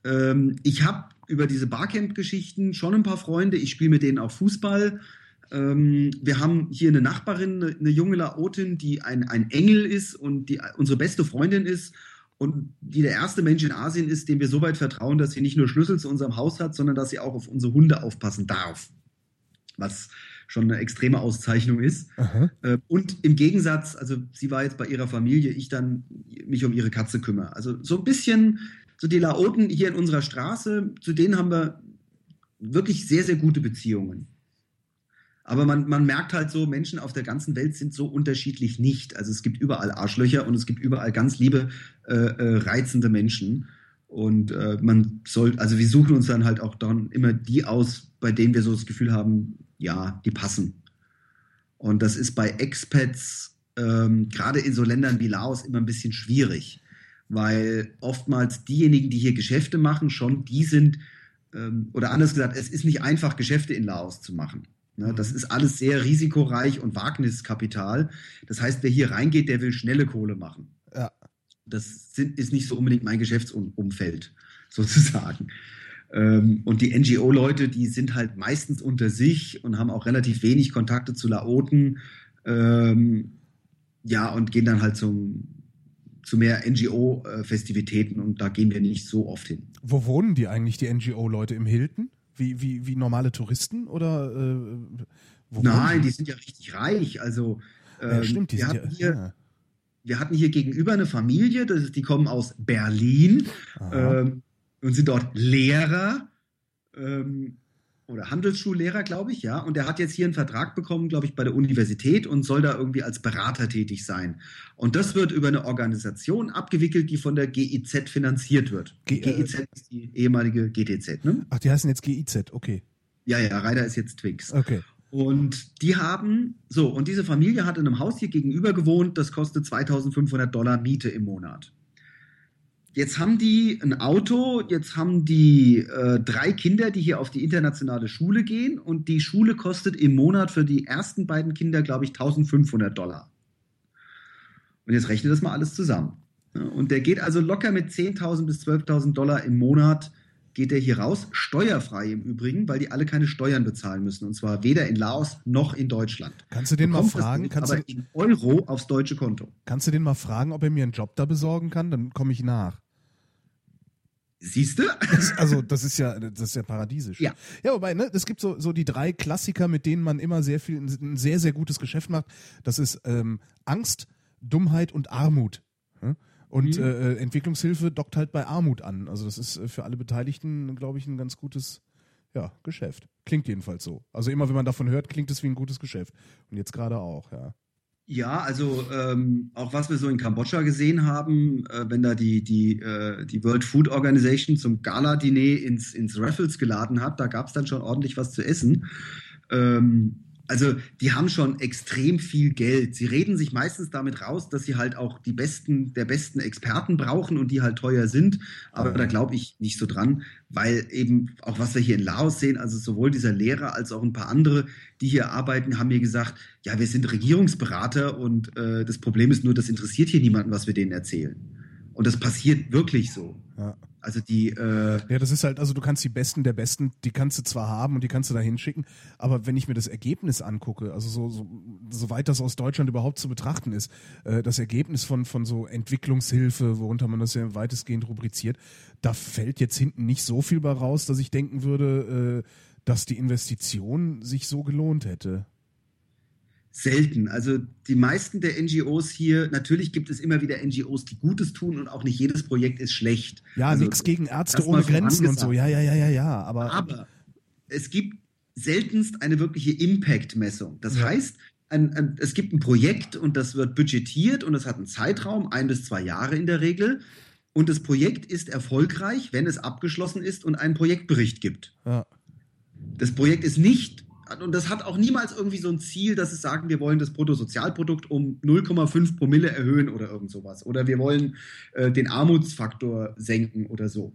Ähm, ich habe über diese Barcamp-Geschichten schon ein paar Freunde. Ich spiele mit denen auch Fußball. Ähm, wir haben hier eine Nachbarin, eine, eine junge Laotin, die ein, ein Engel ist und die unsere beste Freundin ist und die der erste Mensch in Asien ist, dem wir so weit vertrauen, dass sie nicht nur Schlüssel zu unserem Haus hat, sondern dass sie auch auf unsere Hunde aufpassen darf. Was schon eine extreme Auszeichnung ist. Aha. Äh, Und im Gegensatz, also sie war jetzt bei ihrer Familie, ich dann mich um ihre Katze kümmere. Also so ein bisschen, so die Laoten hier in unserer Straße, zu denen haben wir wirklich sehr, sehr gute Beziehungen. Aber man, man merkt halt so, Menschen auf der ganzen Welt sind so unterschiedlich nicht. Also es gibt überall Arschlöcher und es gibt überall ganz liebe, äh, äh, reizende Menschen. Und äh, man soll, also wir suchen uns dann halt auch dann immer die aus, bei denen wir so das Gefühl haben, ja, die passen. Und das ist bei Expats, ähm, gerade in so Ländern wie Laos, immer ein bisschen schwierig, weil oftmals diejenigen, die hier Geschäfte machen, schon die sind, ähm, oder anders gesagt, es ist nicht einfach, Geschäfte in Laos zu machen. Ne, das ist alles sehr risikoreich und Wagniskapital. Das heißt, wer hier reingeht, der will schnelle Kohle machen. Ja. Das sind, ist nicht so unbedingt mein Geschäftsumfeld, *laughs* sozusagen. Ähm, und die NGO-Leute, die sind halt meistens unter sich und haben auch relativ wenig Kontakte zu Laoten. Ähm, ja, und gehen dann halt zum, zu mehr NGO-Festivitäten und da gehen wir nicht so oft hin. Wo wohnen die eigentlich, die NGO-Leute? Im Hilton? Wie, wie, wie normale Touristen? Oder äh, wo Nein, wohnen die sind ja richtig reich. Also Ja, ähm, stimmt, die wir, sind hatten ja. hier, ja. wir hatten hier gegenüber eine Familie, das ist, die kommen aus Berlin ähm, und sind dort Lehrer. Ähm, oder Handelsschullehrer, glaube ich, ja. Und der hat jetzt hier einen Vertrag bekommen, glaube ich, bei der Universität und soll da irgendwie als Berater tätig sein. Und das wird über eine Organisation abgewickelt, die von der GIZ finanziert wird. G äh, GIZ ist die ehemalige GTZ, ne? Ach, die heißen jetzt GIZ, okay. Ja, ja, Reiter ist jetzt Twix. Okay. Und die haben, so, und diese Familie hat in einem Haus hier gegenüber gewohnt, das kostet 2500 Dollar Miete im Monat. Jetzt haben die ein Auto, jetzt haben die äh, drei Kinder, die hier auf die internationale Schule gehen und die Schule kostet im Monat für die ersten beiden Kinder, glaube ich, 1500 Dollar. Und jetzt rechne das mal alles zusammen. Und der geht also locker mit 10.000 bis 12.000 Dollar im Monat geht der hier raus, steuerfrei im Übrigen, weil die alle keine Steuern bezahlen müssen. Und zwar weder in Laos noch in Deutschland. Kannst du den mal fragen? Kannst aber du, in Euro aufs deutsche Konto. Kannst du den mal fragen, ob er mir einen Job da besorgen kann? Dann komme ich nach. Siehst du? *laughs* Also, das ist ja, das ist ja paradiesisch. Ja. Ja, wobei, ne, es gibt so, so die drei Klassiker, mit denen man immer sehr viel, ein sehr, sehr gutes Geschäft macht. Das ist ähm, Angst, Dummheit und Armut. Und mhm. äh, Entwicklungshilfe dockt halt bei Armut an. Also, das ist äh, für alle Beteiligten, glaube ich, ein ganz gutes ja, Geschäft. Klingt jedenfalls so. Also, immer wenn man davon hört, klingt es wie ein gutes Geschäft. Und jetzt gerade auch, ja. Ja, also ähm, auch was wir so in Kambodscha gesehen haben, äh, wenn da die, die, äh, die World Food Organization zum Gala-Diner ins, ins Raffles geladen hat, da gab es dann schon ordentlich was zu essen. Ähm, also die haben schon extrem viel Geld. Sie reden sich meistens damit raus, dass sie halt auch die besten der besten Experten brauchen und die halt teuer sind. Aber da glaube ich nicht so dran, weil eben auch was wir hier in Laos sehen, also sowohl dieser Lehrer als auch ein paar andere, die hier arbeiten, haben mir gesagt, ja, wir sind Regierungsberater und äh, das Problem ist nur, das interessiert hier niemanden, was wir denen erzählen. Und das passiert wirklich so. Ja. Also die. Äh ja, das ist halt, also du kannst die Besten der Besten, die kannst du zwar haben und die kannst du da hinschicken, aber wenn ich mir das Ergebnis angucke, also so, so soweit das aus Deutschland überhaupt zu betrachten ist, äh, das Ergebnis von, von so Entwicklungshilfe, worunter man das ja weitestgehend rubriziert, da fällt jetzt hinten nicht so viel bei raus, dass ich denken würde, äh, dass die Investition sich so gelohnt hätte selten. Also die meisten der NGOs hier, natürlich gibt es immer wieder NGOs, die Gutes tun und auch nicht jedes Projekt ist schlecht. Ja, also, nichts gegen Ärzte ohne Grenzen und so. Ja, ja, ja, ja, ja. Aber, aber es gibt seltenst eine wirkliche Impact-Messung. Das ja. heißt, ein, ein, es gibt ein Projekt und das wird budgetiert und es hat einen Zeitraum, ein bis zwei Jahre in der Regel. Und das Projekt ist erfolgreich, wenn es abgeschlossen ist und einen Projektbericht gibt. Ja. Das Projekt ist nicht und das hat auch niemals irgendwie so ein Ziel, dass es sagen, wir wollen das Bruttosozialprodukt um 0,5 Promille erhöhen oder irgend sowas. Oder wir wollen äh, den Armutsfaktor senken oder so.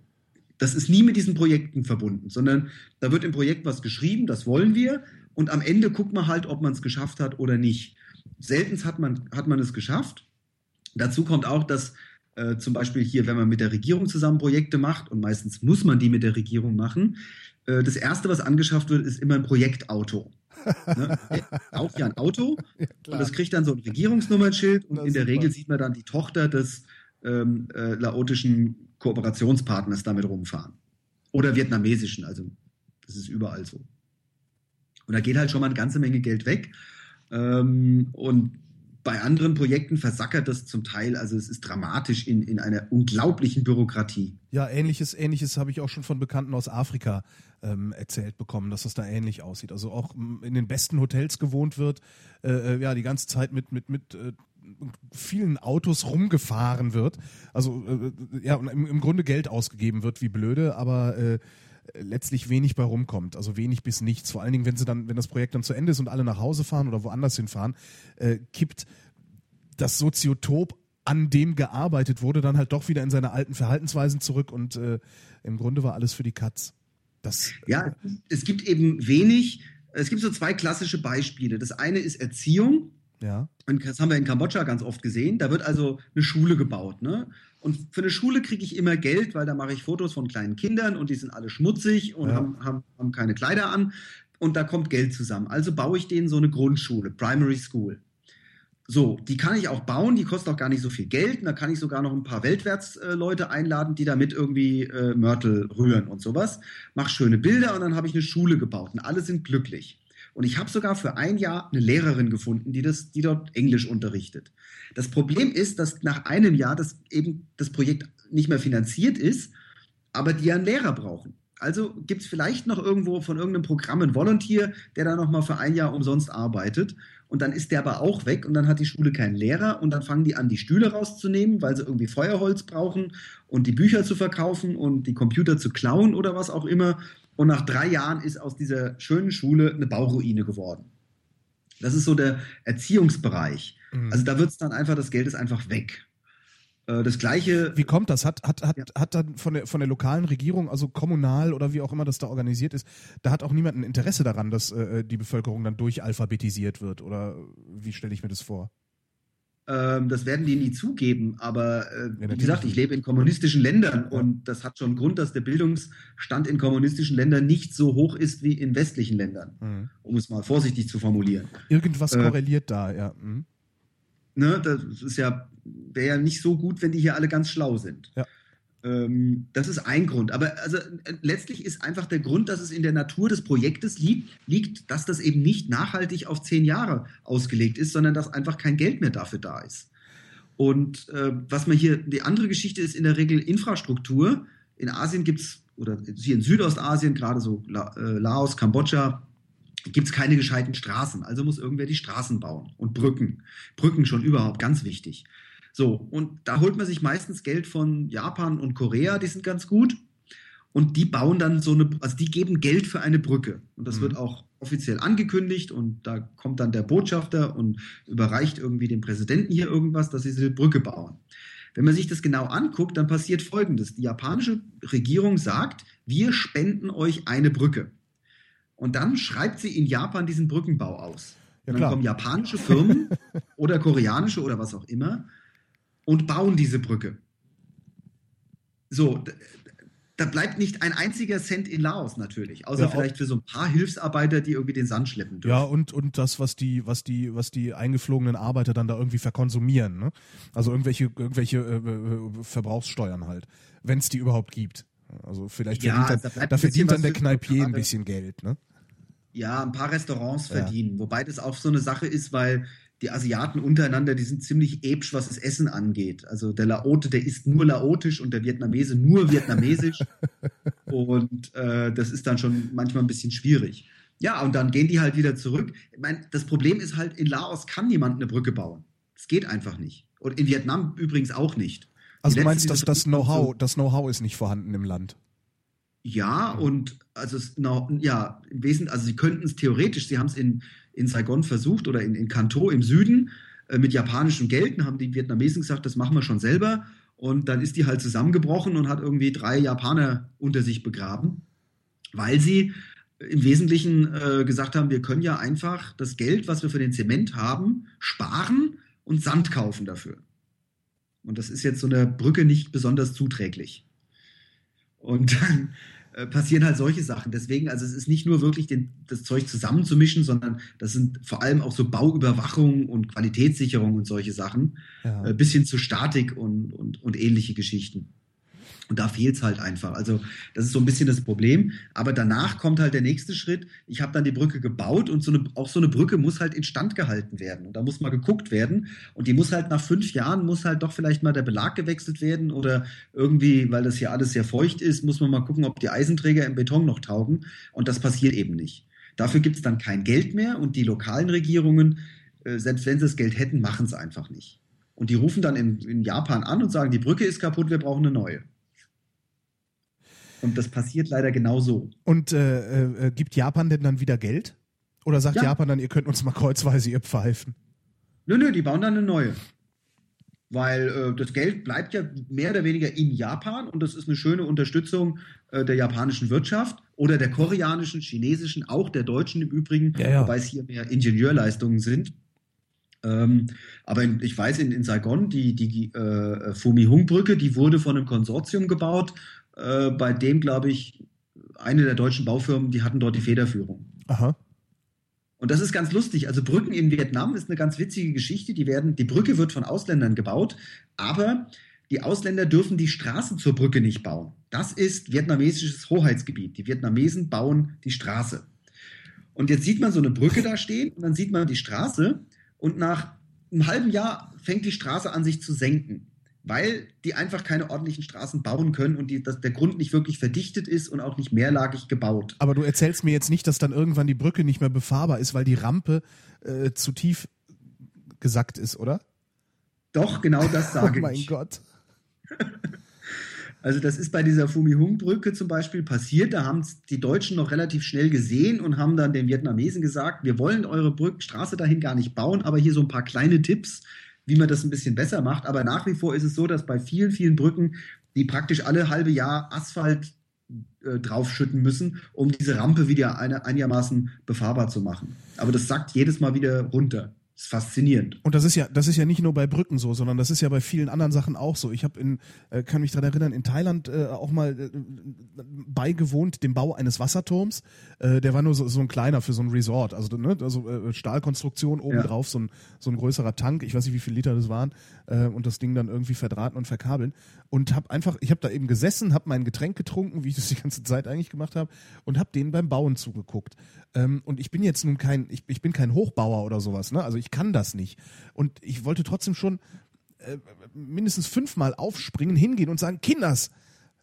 Das ist nie mit diesen Projekten verbunden, sondern da wird im Projekt was geschrieben, das wollen wir. Und am Ende guckt man halt, ob man es geschafft hat oder nicht. Selten hat man, hat man es geschafft. Dazu kommt auch, dass äh, zum Beispiel hier, wenn man mit der Regierung zusammen Projekte macht, und meistens muss man die mit der Regierung machen, das erste, was angeschafft wird, ist immer ein Projektauto. *laughs* ne? Auch ja ein Auto ja, und das kriegt dann so ein Regierungsnummernschild und das in der super. Regel sieht man dann die Tochter des ähm, äh, laotischen Kooperationspartners damit rumfahren. Oder vietnamesischen, also das ist überall so. Und da geht halt schon mal eine ganze Menge Geld weg. Ähm, und bei anderen Projekten versackert das zum Teil, also es ist dramatisch in, in einer unglaublichen Bürokratie. Ja, ähnliches, ähnliches habe ich auch schon von Bekannten aus Afrika ähm, erzählt bekommen, dass das da ähnlich aussieht. Also auch in den besten Hotels gewohnt wird, äh, äh, ja, die ganze Zeit mit, mit, mit äh, vielen Autos rumgefahren wird. Also äh, ja, im, im Grunde Geld ausgegeben wird, wie blöde, aber äh, letztlich wenig bei rumkommt, also wenig bis nichts. Vor allen Dingen, wenn sie dann, wenn das Projekt dann zu Ende ist und alle nach Hause fahren oder woanders hinfahren, äh, kippt das Soziotop, an dem gearbeitet wurde, dann halt doch wieder in seine alten Verhaltensweisen zurück und äh, im Grunde war alles für die Katz. Das, ja, es gibt eben wenig, es gibt so zwei klassische Beispiele. Das eine ist Erziehung. Ja. Und das haben wir in Kambodscha ganz oft gesehen. Da wird also eine Schule gebaut. Ne? Und für eine Schule kriege ich immer Geld, weil da mache ich Fotos von kleinen Kindern und die sind alle schmutzig und ja. haben, haben, haben keine Kleider an. Und da kommt Geld zusammen. Also baue ich denen so eine Grundschule, Primary School. So, die kann ich auch bauen, die kostet auch gar nicht so viel Geld. Und da kann ich sogar noch ein paar Weltwärtsleute einladen, die damit irgendwie äh, Mörtel rühren und sowas. Mach schöne Bilder und dann habe ich eine Schule gebaut und alle sind glücklich. Und ich habe sogar für ein Jahr eine Lehrerin gefunden, die, das, die dort Englisch unterrichtet. Das Problem ist, dass nach einem Jahr das eben das Projekt nicht mehr finanziert ist, aber die einen Lehrer brauchen. Also gibt es vielleicht noch irgendwo von irgendeinem Programm einen Volunteer, der da nochmal für ein Jahr umsonst arbeitet. Und dann ist der aber auch weg und dann hat die Schule keinen Lehrer und dann fangen die an, die Stühle rauszunehmen, weil sie irgendwie Feuerholz brauchen und die Bücher zu verkaufen und die Computer zu klauen oder was auch immer. Und nach drei Jahren ist aus dieser schönen Schule eine Bauruine geworden. Das ist so der Erziehungsbereich. Mhm. Also da wird es dann einfach, das Geld ist einfach weg. Äh, das gleiche. Wie kommt das? Hat, hat, hat, ja. hat dann von der, von der lokalen Regierung, also kommunal oder wie auch immer das da organisiert ist, da hat auch niemand ein Interesse daran, dass äh, die Bevölkerung dann durchalphabetisiert wird? Oder wie stelle ich mir das vor? Ähm, das werden die nie zugeben, aber äh, ja, wie gesagt, ich lebe in kommunistischen Ländern ja. und das hat schon Grund, dass der Bildungsstand in kommunistischen Ländern nicht so hoch ist wie in westlichen Ländern, mhm. um es mal vorsichtig zu formulieren. Irgendwas äh, korreliert da, ja. Mhm. Ne, das ist ja, wäre ja nicht so gut, wenn die hier alle ganz schlau sind. Ja. Ähm, das ist ein Grund. Aber also, äh, letztlich ist einfach der Grund, dass es in der Natur des Projektes liegt, liegt, dass das eben nicht nachhaltig auf zehn Jahre ausgelegt ist, sondern dass einfach kein Geld mehr dafür da ist. Und äh, was man hier, die andere Geschichte ist in der Regel Infrastruktur. In Asien gibt es, oder hier in Südostasien, gerade so La, äh, Laos, Kambodscha, gibt es keine gescheiten Straßen. Also muss irgendwer die Straßen bauen und Brücken. Brücken schon überhaupt ganz wichtig. So, und da holt man sich meistens Geld von Japan und Korea, die sind ganz gut. Und die bauen dann so eine, also die geben Geld für eine Brücke. Und das mhm. wird auch offiziell angekündigt und da kommt dann der Botschafter und überreicht irgendwie dem Präsidenten hier irgendwas, dass sie diese Brücke bauen. Wenn man sich das genau anguckt, dann passiert Folgendes. Die japanische Regierung sagt, wir spenden euch eine Brücke. Und dann schreibt sie in Japan diesen Brückenbau aus. Ja, dann kommen japanische Firmen *laughs* oder koreanische oder was auch immer und bauen diese Brücke. So, da bleibt nicht ein einziger Cent in Laos natürlich, außer ja, vielleicht für so ein paar Hilfsarbeiter, die irgendwie den Sand schleppen dürfen. Ja, und, und das, was die, was die, was die eingeflogenen Arbeiter dann da irgendwie verkonsumieren, ne? Also irgendwelche, irgendwelche äh, äh Verbrauchssteuern halt, wenn es die überhaupt gibt. Also vielleicht ja, verdient, dann, da, da verdient dann der Kneipier ein bisschen Geld, ne? Ja, ein paar Restaurants verdienen. Ja. Wobei das auch so eine Sache ist, weil die Asiaten untereinander, die sind ziemlich episch, was das Essen angeht. Also der Laote, der isst nur laotisch und der Vietnamese nur vietnamesisch. *laughs* und äh, das ist dann schon manchmal ein bisschen schwierig. Ja, und dann gehen die halt wieder zurück. Ich meine, das Problem ist halt, in Laos kann niemand eine Brücke bauen. Es geht einfach nicht. Und in Vietnam übrigens auch nicht. Also du meinst, dass das Know-how, das Know-how ist nicht vorhanden im Land? Ja, und also es, ja, im Wesentlichen, also sie könnten es theoretisch, sie haben es in, in Saigon versucht oder in, in Kanto im Süden äh, mit japanischem Geld, und haben die Vietnamesen gesagt, das machen wir schon selber. Und dann ist die halt zusammengebrochen und hat irgendwie drei Japaner unter sich begraben, weil sie im Wesentlichen äh, gesagt haben, wir können ja einfach das Geld, was wir für den Zement haben, sparen und Sand kaufen dafür. Und das ist jetzt so eine Brücke nicht besonders zuträglich. Und dann äh, passieren halt solche Sachen. Deswegen, also es ist nicht nur wirklich den, das Zeug zusammenzumischen, sondern das sind vor allem auch so Bauüberwachung und Qualitätssicherung und solche Sachen, ja. äh, bis hin zu Statik und, und, und ähnliche Geschichten. Und da fehlt es halt einfach. Also das ist so ein bisschen das Problem. Aber danach kommt halt der nächste Schritt. Ich habe dann die Brücke gebaut und so eine, auch so eine Brücke muss halt instand gehalten werden. Und da muss mal geguckt werden. Und die muss halt nach fünf Jahren, muss halt doch vielleicht mal der Belag gewechselt werden oder irgendwie, weil das hier alles sehr feucht ist, muss man mal gucken, ob die Eisenträger im Beton noch taugen. Und das passiert eben nicht. Dafür gibt es dann kein Geld mehr und die lokalen Regierungen, äh, selbst wenn sie das Geld hätten, machen es einfach nicht. Und die rufen dann in, in Japan an und sagen, die Brücke ist kaputt, wir brauchen eine neue. Und das passiert leider genau so. Und äh, äh, äh, gibt Japan denn dann wieder Geld? Oder sagt ja. Japan dann, ihr könnt uns mal kreuzweise ihr pfeifen? Nö, nö, die bauen dann eine neue. Weil äh, das Geld bleibt ja mehr oder weniger in Japan und das ist eine schöne Unterstützung äh, der japanischen Wirtschaft oder der koreanischen, chinesischen, auch der deutschen im Übrigen, ja, ja. wobei es hier mehr Ingenieurleistungen sind. Ähm, aber in, ich weiß, in, in Saigon, die, die äh, Fumi-Hung-Brücke, die wurde von einem Konsortium gebaut äh, bei dem, glaube ich, eine der deutschen Baufirmen, die hatten dort die Federführung. Aha. Und das ist ganz lustig. Also Brücken in Vietnam ist eine ganz witzige Geschichte. Die werden, die Brücke wird von Ausländern gebaut, aber die Ausländer dürfen die Straße zur Brücke nicht bauen. Das ist vietnamesisches Hoheitsgebiet. Die Vietnamesen bauen die Straße. Und jetzt sieht man so eine Brücke da stehen und dann sieht man die Straße und nach einem halben Jahr fängt die Straße an sich zu senken weil die einfach keine ordentlichen Straßen bauen können und die, dass der Grund nicht wirklich verdichtet ist und auch nicht mehrlagig gebaut. Aber du erzählst mir jetzt nicht, dass dann irgendwann die Brücke nicht mehr befahrbar ist, weil die Rampe äh, zu tief gesackt ist, oder? Doch, genau das *laughs* sage ich. oh mein ich. Gott. *laughs* Also das ist bei dieser Fumihung-Brücke zum Beispiel passiert. Da haben die Deutschen noch relativ schnell gesehen und haben dann den Vietnamesen gesagt, wir wollen eure Brückenstraße dahin gar nicht bauen, aber hier so ein paar kleine Tipps, wie man das ein bisschen besser macht. Aber nach wie vor ist es so, dass bei vielen, vielen Brücken, die praktisch alle halbe Jahr Asphalt äh, draufschütten müssen, um diese Rampe wieder eine, einigermaßen befahrbar zu machen. Aber das sackt jedes Mal wieder runter ist faszinierend. Und das ist ja, das ist ja nicht nur bei Brücken so, sondern das ist ja bei vielen anderen Sachen auch so. Ich habe in, äh, kann mich daran erinnern, in Thailand äh, auch mal äh, beigewohnt dem Bau eines Wasserturms. Äh, der war nur so, so ein kleiner für so ein Resort, also ne, also äh, Stahlkonstruktion obendrauf, ja. so ein so ein größerer Tank. Ich weiß nicht, wie viele Liter das waren äh, und das Ding dann irgendwie verdrahten und verkabeln. Und habe einfach, ich habe da eben gesessen, habe mein Getränk getrunken, wie ich das die ganze Zeit eigentlich gemacht habe, und habe denen beim Bauen zugeguckt. Ähm, und ich bin jetzt nun kein, ich, ich bin kein Hochbauer oder sowas, ne? Also ich kann das nicht. Und ich wollte trotzdem schon äh, mindestens fünfmal aufspringen, hingehen und sagen, Kinders,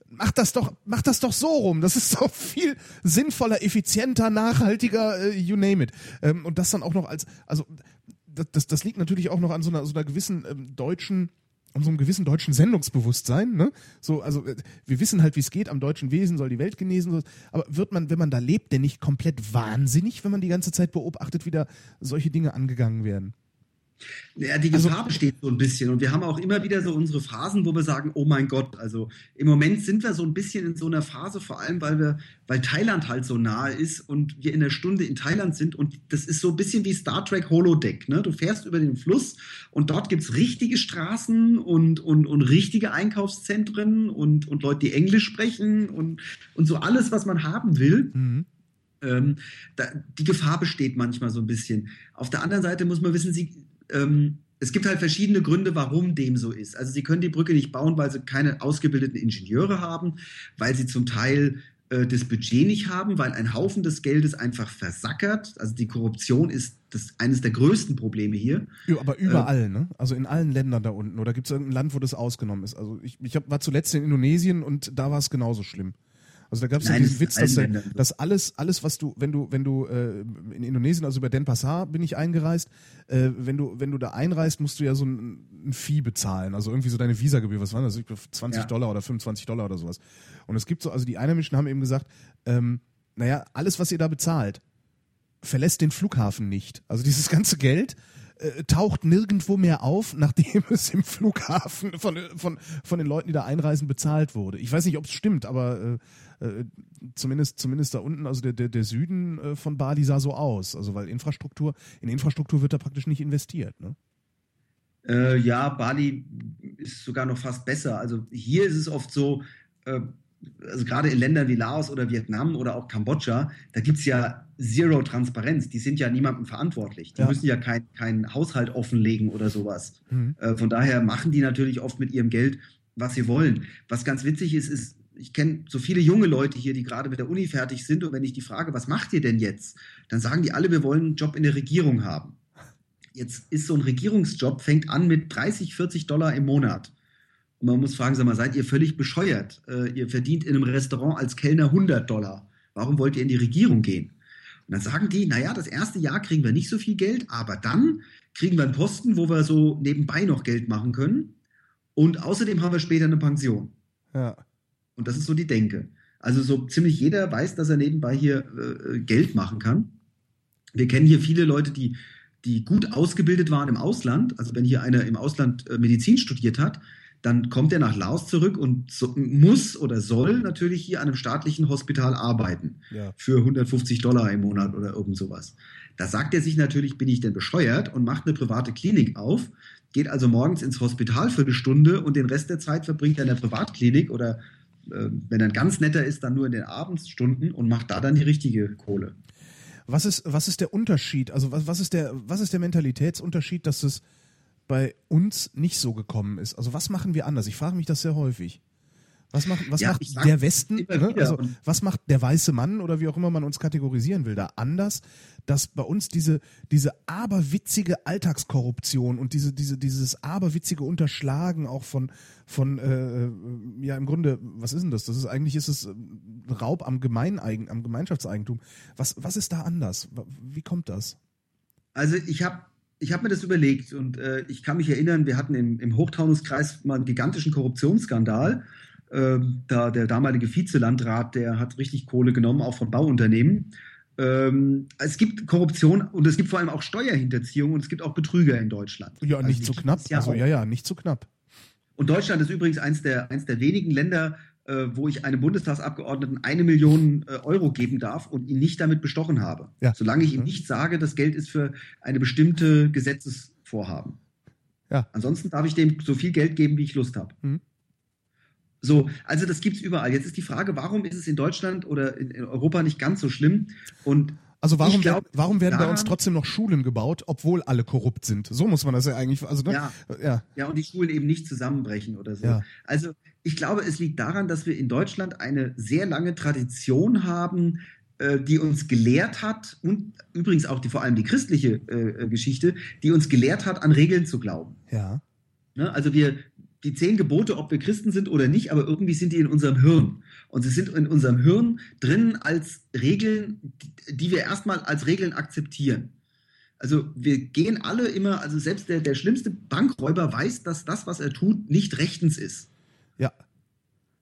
mach das doch, mach das doch so rum. Das ist *laughs* so viel sinnvoller, effizienter, nachhaltiger, äh, you name it. Ähm, und das dann auch noch als, also das, das, das liegt natürlich auch noch an so einer, so einer gewissen ähm, deutschen um so einem gewissen deutschen Sendungsbewusstsein, ne? So, also äh, wir wissen halt, wie es geht, am deutschen Wesen soll die Welt genesen, aber wird man, wenn man da lebt, denn nicht komplett wahnsinnig, wenn man die ganze Zeit beobachtet, wie da solche Dinge angegangen werden? Ja, die Gefahr also, besteht so ein bisschen. Und wir haben auch immer wieder so unsere Phasen, wo wir sagen, oh mein Gott, also im Moment sind wir so ein bisschen in so einer Phase, vor allem weil wir, weil Thailand halt so nahe ist und wir in der Stunde in Thailand sind. Und das ist so ein bisschen wie Star Trek Holodeck. Ne? Du fährst über den Fluss und dort gibt es richtige Straßen und, und, und richtige Einkaufszentren und, und Leute, die Englisch sprechen und, und so alles, was man haben will. Mhm. Ähm, da, die Gefahr besteht manchmal so ein bisschen. Auf der anderen Seite muss man wissen, sie, ähm, es gibt halt verschiedene Gründe, warum dem so ist. Also sie können die Brücke nicht bauen, weil sie keine ausgebildeten Ingenieure haben, weil sie zum Teil äh, das Budget nicht haben, weil ein Haufen des Geldes einfach versackert. Also die Korruption ist das eines der größten Probleme hier. Ja, aber überall, äh, ne? Also in allen Ländern da unten. Oder gibt es irgendein Land, wo das ausgenommen ist? Also ich, ich hab, war zuletzt in Indonesien und da war es genauso schlimm. Also da gab es ja diesen Witz, dass, der, dass alles, alles, was du, wenn du, wenn du äh, in Indonesien, also über Denpasar bin ich eingereist, äh, wenn du, wenn du da einreist, musst du ja so ein, ein Vieh bezahlen, also irgendwie so deine Visagebühr, was war das? 20 ja. Dollar oder 25 Dollar oder sowas. Und es gibt so, also die Einheimischen haben eben gesagt, ähm, naja, alles, was ihr da bezahlt, verlässt den Flughafen nicht. Also dieses *laughs* ganze Geld äh, taucht nirgendwo mehr auf, *laughs* nachdem es im Flughafen von, von, von den Leuten, die da einreisen, bezahlt wurde. Ich weiß nicht, ob es stimmt, aber äh, äh, zumindest, zumindest da unten, also der, der, der Süden äh, von Bali sah so aus. Also weil Infrastruktur, in Infrastruktur wird da praktisch nicht investiert. Ne? Ja, Bali ist sogar noch fast besser. Also hier ist es oft so, also gerade in Ländern wie Laos oder Vietnam oder auch Kambodscha, da gibt es ja Zero Transparenz. Die sind ja niemandem verantwortlich. Die ja. müssen ja keinen kein Haushalt offenlegen oder sowas. Mhm. Äh, von daher machen die natürlich oft mit ihrem Geld, was sie wollen. Was ganz witzig ist, ist, ich kenne so viele junge Leute hier, die gerade mit der Uni fertig sind. Und wenn ich die frage, was macht ihr denn jetzt? Dann sagen die alle, wir wollen einen Job in der Regierung haben. Jetzt ist so ein Regierungsjob, fängt an mit 30, 40 Dollar im Monat. Und man muss fragen, sag mal, seid ihr völlig bescheuert? Äh, ihr verdient in einem Restaurant als Kellner 100 Dollar. Warum wollt ihr in die Regierung gehen? Und dann sagen die, naja, das erste Jahr kriegen wir nicht so viel Geld, aber dann kriegen wir einen Posten, wo wir so nebenbei noch Geld machen können. Und außerdem haben wir später eine Pension. Ja. Und das ist so die Denke. Also so ziemlich jeder weiß, dass er nebenbei hier äh, Geld machen kann. Wir kennen hier viele Leute, die, die gut ausgebildet waren im Ausland. Also wenn hier einer im Ausland äh, Medizin studiert hat, dann kommt er nach Laos zurück und so, muss oder soll natürlich hier an einem staatlichen Hospital arbeiten ja. für 150 Dollar im Monat oder irgend sowas. Da sagt er sich natürlich, bin ich denn bescheuert und macht eine private Klinik auf, geht also morgens ins Hospital für eine Stunde und den Rest der Zeit verbringt er in der Privatklinik oder äh, wenn er ein ganz netter ist, dann nur in den Abendsstunden und macht da dann die richtige Kohle. Was ist, was ist der Unterschied? Also was, was, ist der, was ist der Mentalitätsunterschied, dass es bei uns nicht so gekommen ist? Also was machen wir anders? Ich frage mich das sehr häufig. Was macht, was ja, macht der Westen, ne? also was macht der weiße Mann oder wie auch immer man uns kategorisieren will, da anders, dass bei uns diese, diese aberwitzige Alltagskorruption und diese, diese, dieses aberwitzige Unterschlagen auch von, von äh, ja im Grunde, was ist denn das? Das ist eigentlich ist es Raub am Gemeineigen, am Gemeinschaftseigentum. Was, was ist da anders? Wie kommt das? Also ich habe ich habe mir das überlegt und äh, ich kann mich erinnern, wir hatten im, im Hochtaunuskreis mal einen gigantischen Korruptionsskandal. Äh, da der damalige Vizelandrat, der hat richtig Kohle genommen, auch von Bauunternehmen. Ähm, es gibt Korruption und es gibt vor allem auch Steuerhinterziehung und es gibt auch Betrüger in Deutschland. Ja, also nicht zu so knapp. Ja also ja, ja, nicht zu so knapp. Und Deutschland ist übrigens eins der, eins der wenigen Länder, wo ich einem Bundestagsabgeordneten eine Million äh, Euro geben darf und ihn nicht damit bestochen habe. Ja. Solange ich ihm mhm. nicht sage, das Geld ist für eine bestimmte Gesetzesvorhaben. Ja. Ansonsten darf ich dem so viel Geld geben, wie ich Lust habe. Mhm. So, also das gibt es überall. Jetzt ist die Frage, warum ist es in Deutschland oder in, in Europa nicht ganz so schlimm? Und also warum, glaub, werden, warum werden bei uns trotzdem noch Schulen gebaut, obwohl alle korrupt sind? So muss man das ja eigentlich. Also, ne? ja, ja. ja, und die Schulen eben nicht zusammenbrechen oder so. Ja. Also ich glaube, es liegt daran, dass wir in Deutschland eine sehr lange Tradition haben, äh, die uns gelehrt hat, und übrigens auch die, vor allem die christliche äh, äh Geschichte, die uns gelehrt hat, an Regeln zu glauben. Ja. Ne? Also wir, die zehn Gebote, ob wir Christen sind oder nicht, aber irgendwie sind die in unserem Hirn. Und sie sind in unserem Hirn drin als Regeln, die wir erstmal als Regeln akzeptieren. Also wir gehen alle immer, also selbst der, der schlimmste Bankräuber weiß, dass das, was er tut, nicht rechtens ist.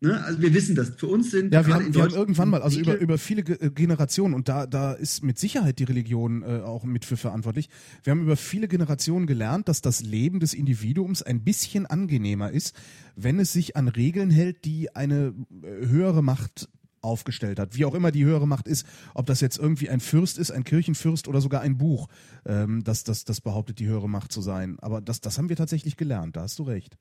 Ne? Also wir wissen das. Für uns sind ja, wir, haben, wir haben irgendwann mal, also über, über viele äh, Generationen und da da ist mit Sicherheit die Religion äh, auch mit für verantwortlich. Wir haben über viele Generationen gelernt, dass das Leben des Individuums ein bisschen angenehmer ist, wenn es sich an Regeln hält, die eine äh, höhere Macht aufgestellt hat. Wie auch immer die höhere Macht ist, ob das jetzt irgendwie ein Fürst ist, ein Kirchenfürst oder sogar ein Buch, ähm, das, das, das behauptet, die höhere Macht zu sein. Aber das, das haben wir tatsächlich gelernt, da hast du recht.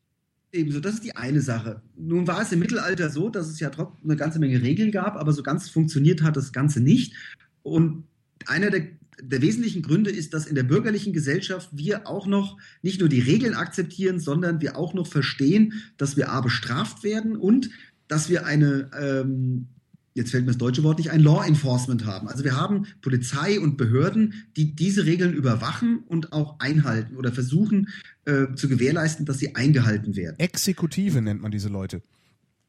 Ebenso, das ist die eine Sache. Nun war es im Mittelalter so, dass es ja trotzdem eine ganze Menge Regeln gab, aber so ganz funktioniert hat das Ganze nicht. Und einer der, der wesentlichen Gründe ist, dass in der bürgerlichen Gesellschaft wir auch noch nicht nur die Regeln akzeptieren, sondern wir auch noch verstehen, dass wir A bestraft werden und dass wir eine ähm, jetzt fällt mir das deutsche Wort nicht ein, Law Enforcement haben. Also wir haben Polizei und Behörden, die diese Regeln überwachen und auch einhalten oder versuchen äh, zu gewährleisten, dass sie eingehalten werden. Exekutive nennt man diese Leute.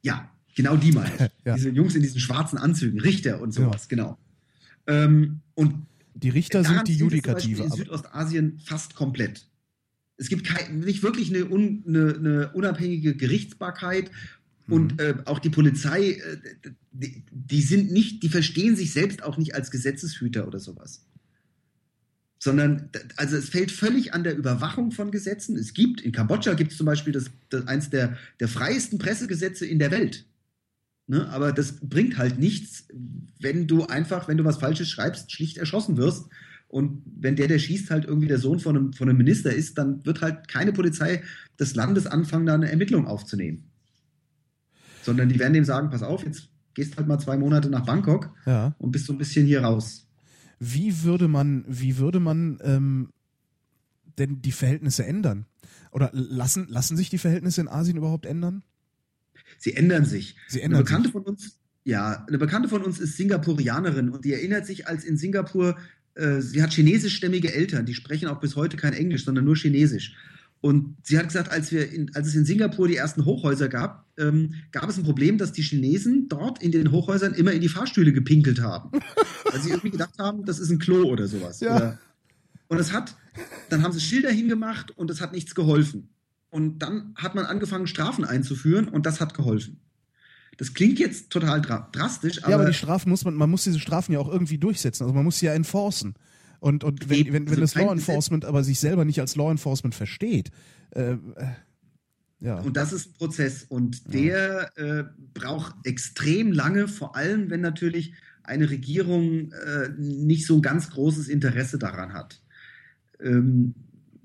Ja, genau die meine ich. *laughs* ja. Diese Jungs in diesen schwarzen Anzügen, Richter und sowas, ja. genau. Ähm, und die Richter sind die Judikative. In Südostasien fast komplett. Es gibt kein, nicht wirklich eine, un, eine, eine unabhängige Gerichtsbarkeit und mhm. äh, auch die Polizei, äh, die, die, sind nicht, die verstehen sich selbst auch nicht als Gesetzeshüter oder sowas. Sondern, also es fällt völlig an der Überwachung von Gesetzen. Es gibt, in Kambodscha gibt es zum Beispiel das, das eins der, der freiesten Pressegesetze in der Welt. Ne? Aber das bringt halt nichts, wenn du einfach, wenn du was Falsches schreibst, schlicht erschossen wirst. Und wenn der, der schießt, halt irgendwie der Sohn von einem, von einem Minister ist, dann wird halt keine Polizei des Landes anfangen, da eine Ermittlung aufzunehmen sondern die werden dem sagen, pass auf, jetzt gehst halt mal zwei Monate nach Bangkok ja. und bist so ein bisschen hier raus. Wie würde man, wie würde man ähm, denn die Verhältnisse ändern? Oder lassen, lassen sich die Verhältnisse in Asien überhaupt ändern? Sie ändern sich. Sie ändern eine Bekannte sich. von uns, ja, eine Bekannte von uns ist Singapurianerin und die erinnert sich, als in Singapur, äh, sie hat chinesischstämmige Eltern, die sprechen auch bis heute kein Englisch, sondern nur Chinesisch. Und sie hat gesagt, als, wir in, als es in Singapur die ersten Hochhäuser gab, ähm, gab es ein Problem, dass die Chinesen dort in den Hochhäusern immer in die Fahrstühle gepinkelt haben. *laughs* weil sie irgendwie gedacht haben, das ist ein Klo oder sowas. Ja. Oder, und es hat, dann haben sie Schilder hingemacht und es hat nichts geholfen. Und dann hat man angefangen, Strafen einzuführen und das hat geholfen. Das klingt jetzt total dra drastisch, aber. Ja, aber die Strafen muss man, man muss diese Strafen ja auch irgendwie durchsetzen. Also man muss sie ja enforcen. Und, und wenn, wenn, wenn das Law Enforcement aber sich selber nicht als Law Enforcement versteht, äh, äh, ja. Und das ist ein Prozess und der äh, braucht extrem lange, vor allem wenn natürlich eine Regierung äh, nicht so ein ganz großes Interesse daran hat. Ähm,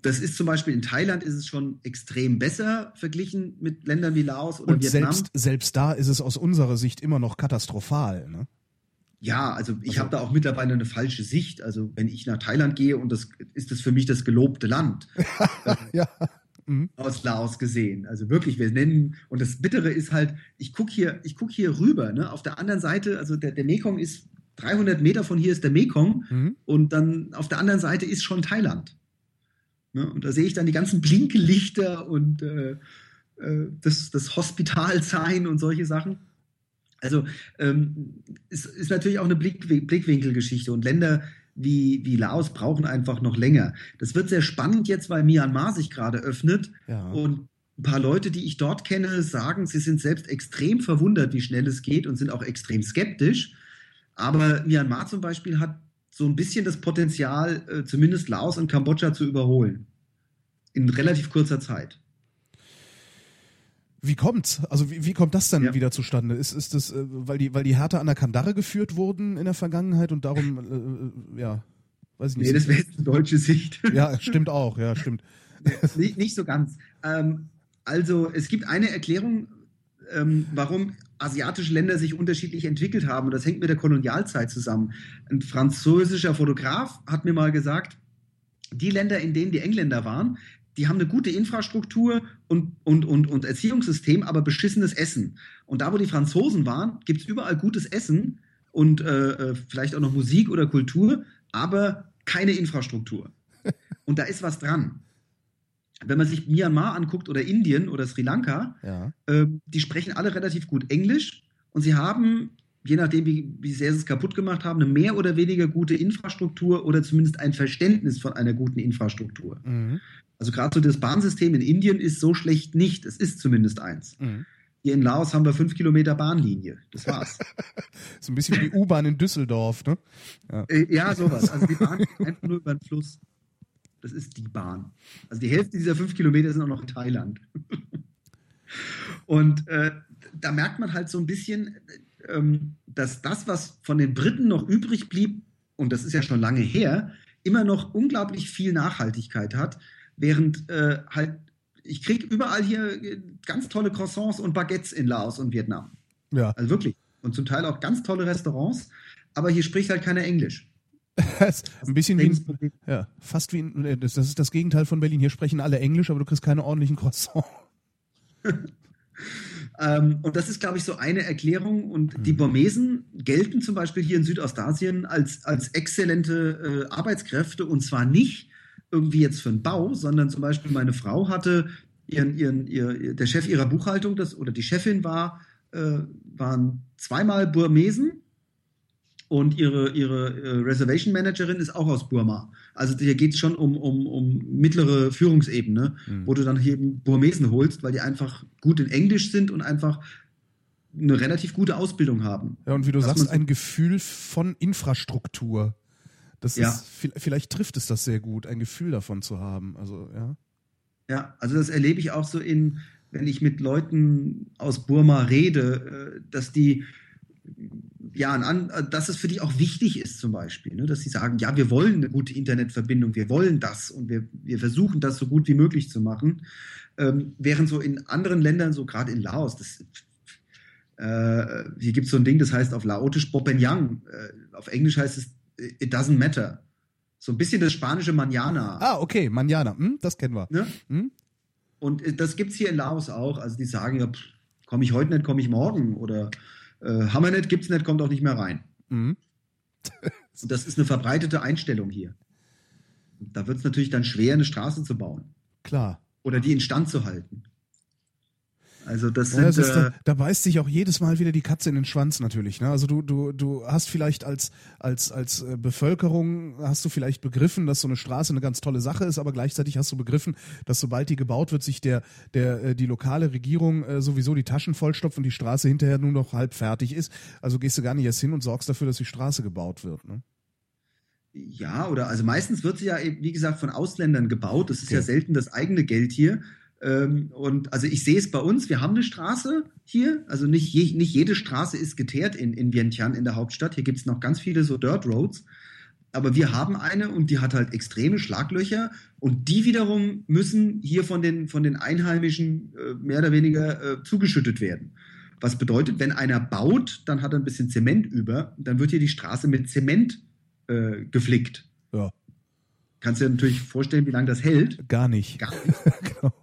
das ist zum Beispiel in Thailand ist es schon extrem besser verglichen mit Ländern wie Laos oder und Vietnam. Selbst, selbst da ist es aus unserer Sicht immer noch katastrophal. Ne? Ja, also ich also, habe da auch mittlerweile eine falsche Sicht. Also wenn ich nach Thailand gehe und das ist das für mich das gelobte Land. *laughs* ja. mhm. aus Laos gesehen. Also wirklich, wir nennen, und das Bittere ist halt, ich gucke hier, guck hier rüber, ne? auf der anderen Seite, also der, der Mekong ist 300 Meter von hier ist der Mekong mhm. und dann auf der anderen Seite ist schon Thailand. Ne? Und da sehe ich dann die ganzen Blinkelichter und äh, äh, das, das Hospital sein und solche Sachen. Also ähm, es ist natürlich auch eine Blick, Blickwinkelgeschichte und Länder wie, wie Laos brauchen einfach noch länger. Das wird sehr spannend jetzt, weil Myanmar sich gerade öffnet ja. und ein paar Leute, die ich dort kenne, sagen, sie sind selbst extrem verwundert, wie schnell es geht und sind auch extrem skeptisch. Aber Myanmar zum Beispiel hat so ein bisschen das Potenzial, äh, zumindest Laos und Kambodscha zu überholen. In relativ kurzer Zeit. Wie kommt's? Also wie, wie kommt das dann ja. wieder zustande? Ist, ist das, äh, weil die, weil die Härte an der Kandare geführt wurden in der Vergangenheit und darum, äh, äh ja, weiß ich nicht. Nee, das wäre jetzt eine deutsche Sicht. Ja, stimmt auch, ja, stimmt. *laughs* nicht, nicht so ganz. Ähm, also es gibt eine Erklärung, ähm, warum asiatische Länder sich unterschiedlich entwickelt haben. Und das hängt mit der Kolonialzeit zusammen. Ein französischer Fotograf hat mir mal gesagt, die Länder, in denen die Engländer waren, die haben eine gute Infrastruktur und, und, und, und Erziehungssystem, aber beschissenes Essen. Und da, wo die Franzosen waren, gibt es überall gutes Essen und äh, äh, vielleicht auch noch Musik oder Kultur, aber keine Infrastruktur. *laughs* Und da ist was dran. Wenn man sich Myanmar anguckt oder Indien oder Sri Lanka, ja. äh, die sprechen alle relativ gut Englisch und sie haben, je nachdem, wie, wie sehr sie es kaputt gemacht haben, eine mehr oder weniger gute Infrastruktur oder zumindest ein Verständnis von einer guten Infrastruktur. Mhm. Also gerade so das Bahnsystem in Indien ist so schlecht nicht. Es ist zumindest eins. Mhm. Hier in Laos haben wir fünf Kilometer Bahnlinie. Das war's. *laughs* so ein bisschen wie die U-Bahn in Düsseldorf, ne? Ja. Äh, ja, sowas. Also die Bahn geht einfach nur über den Fluss. Das ist die Bahn. Also die Hälfte dieser fünf Kilometer sind auch noch in Thailand. *laughs* Und äh, da merkt man halt so ein bisschen, ähm, dass das, was von den Briten noch übrig blieb, und das ist ja schon lange her, immer noch unglaublich viel Nachhaltigkeit hat während äh, halt, ich kriege überall hier äh, ganz tolle Croissants und Baguettes in Laos und Vietnam. Ja. Also wirklich. Und zum Teil auch ganz tolle Restaurants, aber hier spricht halt keiner Englisch. *laughs* ein bisschen wie ein, ja, fast wie ein, das, das ist das Gegenteil von Berlin. Hier sprechen alle Englisch, aber du kriegst keine ordentlichen Croissants. *laughs* ähm, und das ist, glaube ich, so eine Erklärung. Und mhm. die Burmesen gelten zum Beispiel hier in Südostasien als, als exzellente äh, Arbeitskräfte und zwar nicht, irgendwie jetzt für einen Bau, sondern zum Beispiel meine Frau hatte ihren, ihren, ihr, der Chef ihrer Buchhaltung, das, oder die Chefin war, äh, waren zweimal Burmesen und ihre, ihre äh, Reservation Managerin ist auch aus Burma. Also hier geht es schon um, um, um mittlere Führungsebene, mhm. wo du dann hier Burmesen holst, weil die einfach gut in Englisch sind und einfach eine relativ gute Ausbildung haben. Ja, und wie du sagst, ein Gefühl von Infrastruktur. Das ja. ist, vielleicht trifft es das sehr gut, ein Gefühl davon zu haben. Also, ja. Ja, also das erlebe ich auch so in, wenn ich mit Leuten aus Burma rede, äh, dass die, ja, dass es für die auch wichtig ist zum Beispiel, ne? dass sie sagen, ja, wir wollen eine gute Internetverbindung, wir wollen das und wir, wir versuchen das so gut wie möglich zu machen. Ähm, während so in anderen Ländern, so gerade in Laos, das, äh, hier gibt es so ein Ding, das heißt auf Laotisch Bopenyang, äh, auf Englisch heißt es It doesn't matter. So ein bisschen das spanische Manana. Ah, okay, Manana, hm, das kennen wir. Ne? Hm? Und äh, das gibt es hier in Laos auch. Also die sagen ja, komme ich heute nicht, komme ich morgen. Oder äh, haben wir nicht, gibt es nicht, kommt auch nicht mehr rein. Mhm. *laughs* Und das ist eine verbreitete Einstellung hier. Da wird es natürlich dann schwer, eine Straße zu bauen. Klar. Oder die instand zu halten. Also das sind, ja, das ist, äh, da, da, beißt sich auch jedes Mal wieder die Katze in den Schwanz natürlich. Ne? Also du, du, du hast vielleicht als, als, als äh, Bevölkerung, hast du vielleicht begriffen, dass so eine Straße eine ganz tolle Sache ist, aber gleichzeitig hast du begriffen, dass sobald die gebaut wird, sich der, der, äh, die lokale Regierung sowieso die Taschen vollstopft und die Straße hinterher nur noch halb fertig ist. Also gehst du gar nicht erst hin und sorgst dafür, dass die Straße gebaut wird. Ne? Ja, oder also meistens wird sie ja, wie gesagt, von Ausländern gebaut. Das ist okay. ja selten das eigene Geld hier. Ähm, und also ich sehe es bei uns, wir haben eine Straße hier, also nicht, je, nicht jede Straße ist geteert in, in Vientiane, in der Hauptstadt. Hier gibt es noch ganz viele so Dirt Roads. Aber wir haben eine und die hat halt extreme Schlaglöcher und die wiederum müssen hier von den, von den Einheimischen äh, mehr oder weniger äh, zugeschüttet werden. Was bedeutet, wenn einer baut, dann hat er ein bisschen Zement über, dann wird hier die Straße mit Zement äh, geflickt. Ja. Kannst du dir natürlich vorstellen, wie lange das hält? Gar nicht. Gar nicht. *laughs* genau.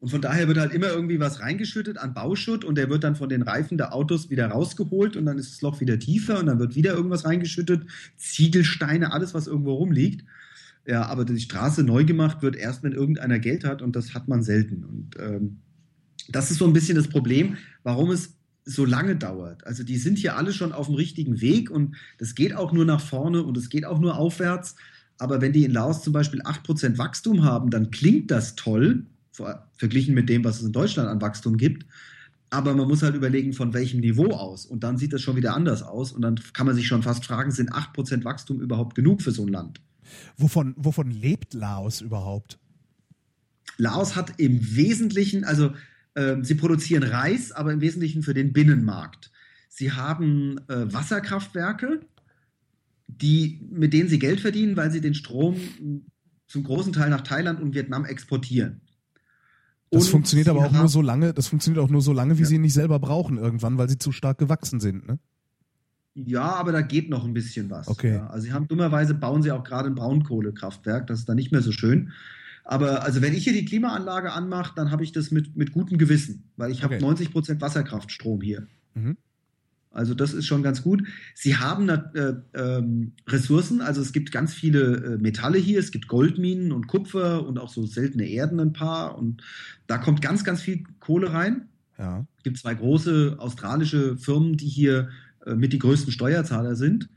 Und von daher wird halt immer irgendwie was reingeschüttet an Bauschutt und der wird dann von den Reifen der Autos wieder rausgeholt und dann ist das Loch wieder tiefer und dann wird wieder irgendwas reingeschüttet. Ziegelsteine, alles, was irgendwo rumliegt. Ja, aber die Straße neu gemacht wird erst, wenn irgendeiner Geld hat und das hat man selten. Und ähm, das ist so ein bisschen das Problem, warum es so lange dauert. Also die sind hier alle schon auf dem richtigen Weg und das geht auch nur nach vorne und es geht auch nur aufwärts. Aber wenn die in Laos zum Beispiel 8% Wachstum haben, dann klingt das toll, verglichen mit dem, was es in Deutschland an Wachstum gibt. Aber man muss halt überlegen, von welchem Niveau aus. Und dann sieht das schon wieder anders aus. Und dann kann man sich schon fast fragen, sind 8% Wachstum überhaupt genug für so ein Land? Wovon, wovon lebt Laos überhaupt? Laos hat im Wesentlichen, also äh, sie produzieren Reis, aber im Wesentlichen für den Binnenmarkt. Sie haben äh, Wasserkraftwerke, die, mit denen sie Geld verdienen, weil sie den Strom zum großen Teil nach Thailand und Vietnam exportieren. Das und funktioniert aber auch nur so lange, das funktioniert auch nur so lange, wie ja. sie ihn nicht selber brauchen irgendwann, weil sie zu stark gewachsen sind, ne? Ja, aber da geht noch ein bisschen was. Okay. Ja. Also sie haben dummerweise bauen sie auch gerade ein Braunkohlekraftwerk, das ist dann nicht mehr so schön. Aber also wenn ich hier die Klimaanlage anmache, dann habe ich das mit, mit gutem Gewissen, weil ich okay. habe 90 Prozent Wasserkraftstrom hier. Mhm. Also das ist schon ganz gut. Sie haben äh, ähm, Ressourcen, also es gibt ganz viele äh, Metalle hier, es gibt Goldminen und Kupfer und auch so seltene Erden ein paar und da kommt ganz, ganz viel Kohle rein. Ja. Es gibt zwei große australische Firmen, die hier äh, mit die größten Steuerzahler sind.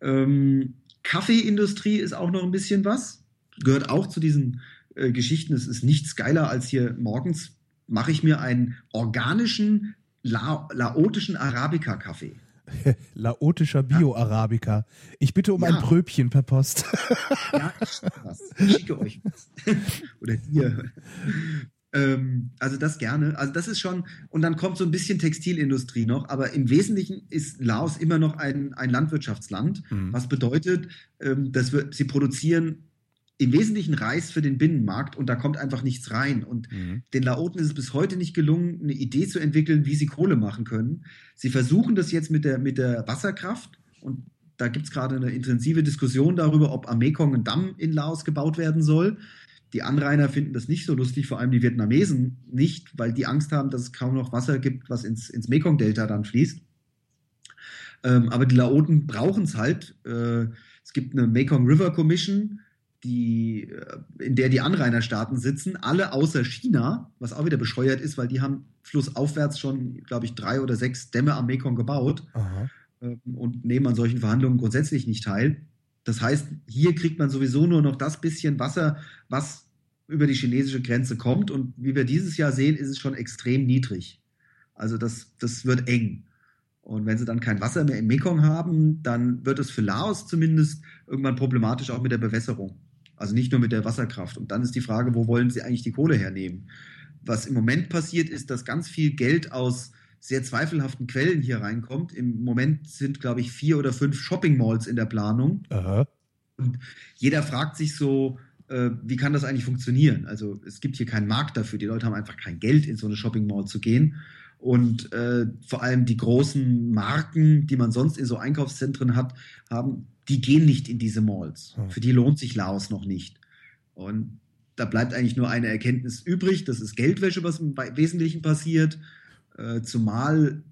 Ähm, Kaffeeindustrie ist auch noch ein bisschen was, gehört auch zu diesen äh, Geschichten. Es ist nichts geiler als hier morgens mache ich mir einen organischen La laotischen Arabica-Kaffee. *laughs* Laotischer Bio-Arabica. Ich bitte um ja. ein Pröbchen per Post. *laughs* ja, ich, was. ich schicke euch was. *laughs* Oder dir. Ähm, also das gerne. Also das ist schon, und dann kommt so ein bisschen Textilindustrie noch, aber im Wesentlichen ist Laos immer noch ein, ein Landwirtschaftsland, mhm. was bedeutet, ähm, dass wir, sie produzieren im Wesentlichen Reis für den Binnenmarkt und da kommt einfach nichts rein. Und mhm. den Laoten ist es bis heute nicht gelungen, eine Idee zu entwickeln, wie sie Kohle machen können. Sie versuchen das jetzt mit der, mit der Wasserkraft und da gibt es gerade eine intensive Diskussion darüber, ob am Mekong ein Damm in Laos gebaut werden soll. Die Anrainer finden das nicht so lustig, vor allem die Vietnamesen nicht, weil die Angst haben, dass es kaum noch Wasser gibt, was ins, ins Mekong-Delta dann fließt. Ähm, aber die Laoten brauchen es halt. Äh, es gibt eine Mekong River Commission, die, äh, in der die Anrainerstaaten sitzen, alle außer China, was auch wieder bescheuert ist, weil die haben flussaufwärts schon, glaube ich, drei oder sechs Dämme am Mekong gebaut Aha. Ähm, und nehmen an solchen Verhandlungen grundsätzlich nicht teil. Das heißt, hier kriegt man sowieso nur noch das bisschen Wasser, was über die chinesische Grenze kommt. Und wie wir dieses Jahr sehen, ist es schon extrem niedrig. Also das, das wird eng. Und wenn sie dann kein Wasser mehr im Mekong haben, dann wird es für Laos zumindest irgendwann problematisch auch mit der Bewässerung. Also nicht nur mit der Wasserkraft. Und dann ist die Frage, wo wollen sie eigentlich die Kohle hernehmen? Was im Moment passiert, ist, dass ganz viel Geld aus sehr zweifelhaften Quellen hier reinkommt. Im Moment sind, glaube ich, vier oder fünf Shopping Malls in der Planung. Aha. Und jeder fragt sich so, äh, wie kann das eigentlich funktionieren? Also es gibt hier keinen Markt dafür. Die Leute haben einfach kein Geld, in so eine Shopping Mall zu gehen. Und äh, vor allem die großen Marken, die man sonst in so Einkaufszentren hat, haben die gehen nicht in diese Malls. Hm. Für die lohnt sich Laos noch nicht. Und da bleibt eigentlich nur eine Erkenntnis übrig, das ist Geldwäsche, was im Wesentlichen passiert, äh, zumal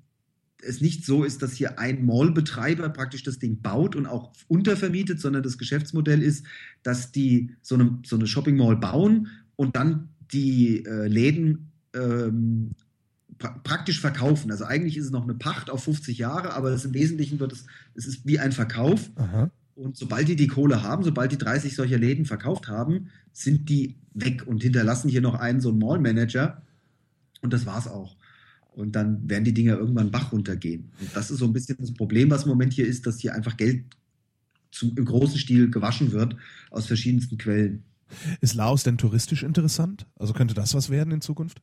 es nicht so ist, dass hier ein Mallbetreiber praktisch das Ding baut und auch untervermietet, sondern das Geschäftsmodell ist, dass die so eine, so eine Shopping Mall bauen und dann die äh, Läden ähm, pra praktisch verkaufen. Also eigentlich ist es noch eine Pacht auf 50 Jahre, aber im Wesentlichen wird es, es ist wie ein Verkauf. Aha. Und sobald die die Kohle haben, sobald die 30 solcher Läden verkauft haben, sind die weg und hinterlassen hier noch einen so einen Mall-Manager. Und das war's auch. Und dann werden die Dinger irgendwann Bach runtergehen. Und das ist so ein bisschen das Problem, was im Moment hier ist, dass hier einfach Geld zum, im großen Stil gewaschen wird aus verschiedensten Quellen. Ist Laos denn touristisch interessant? Also könnte das was werden in Zukunft?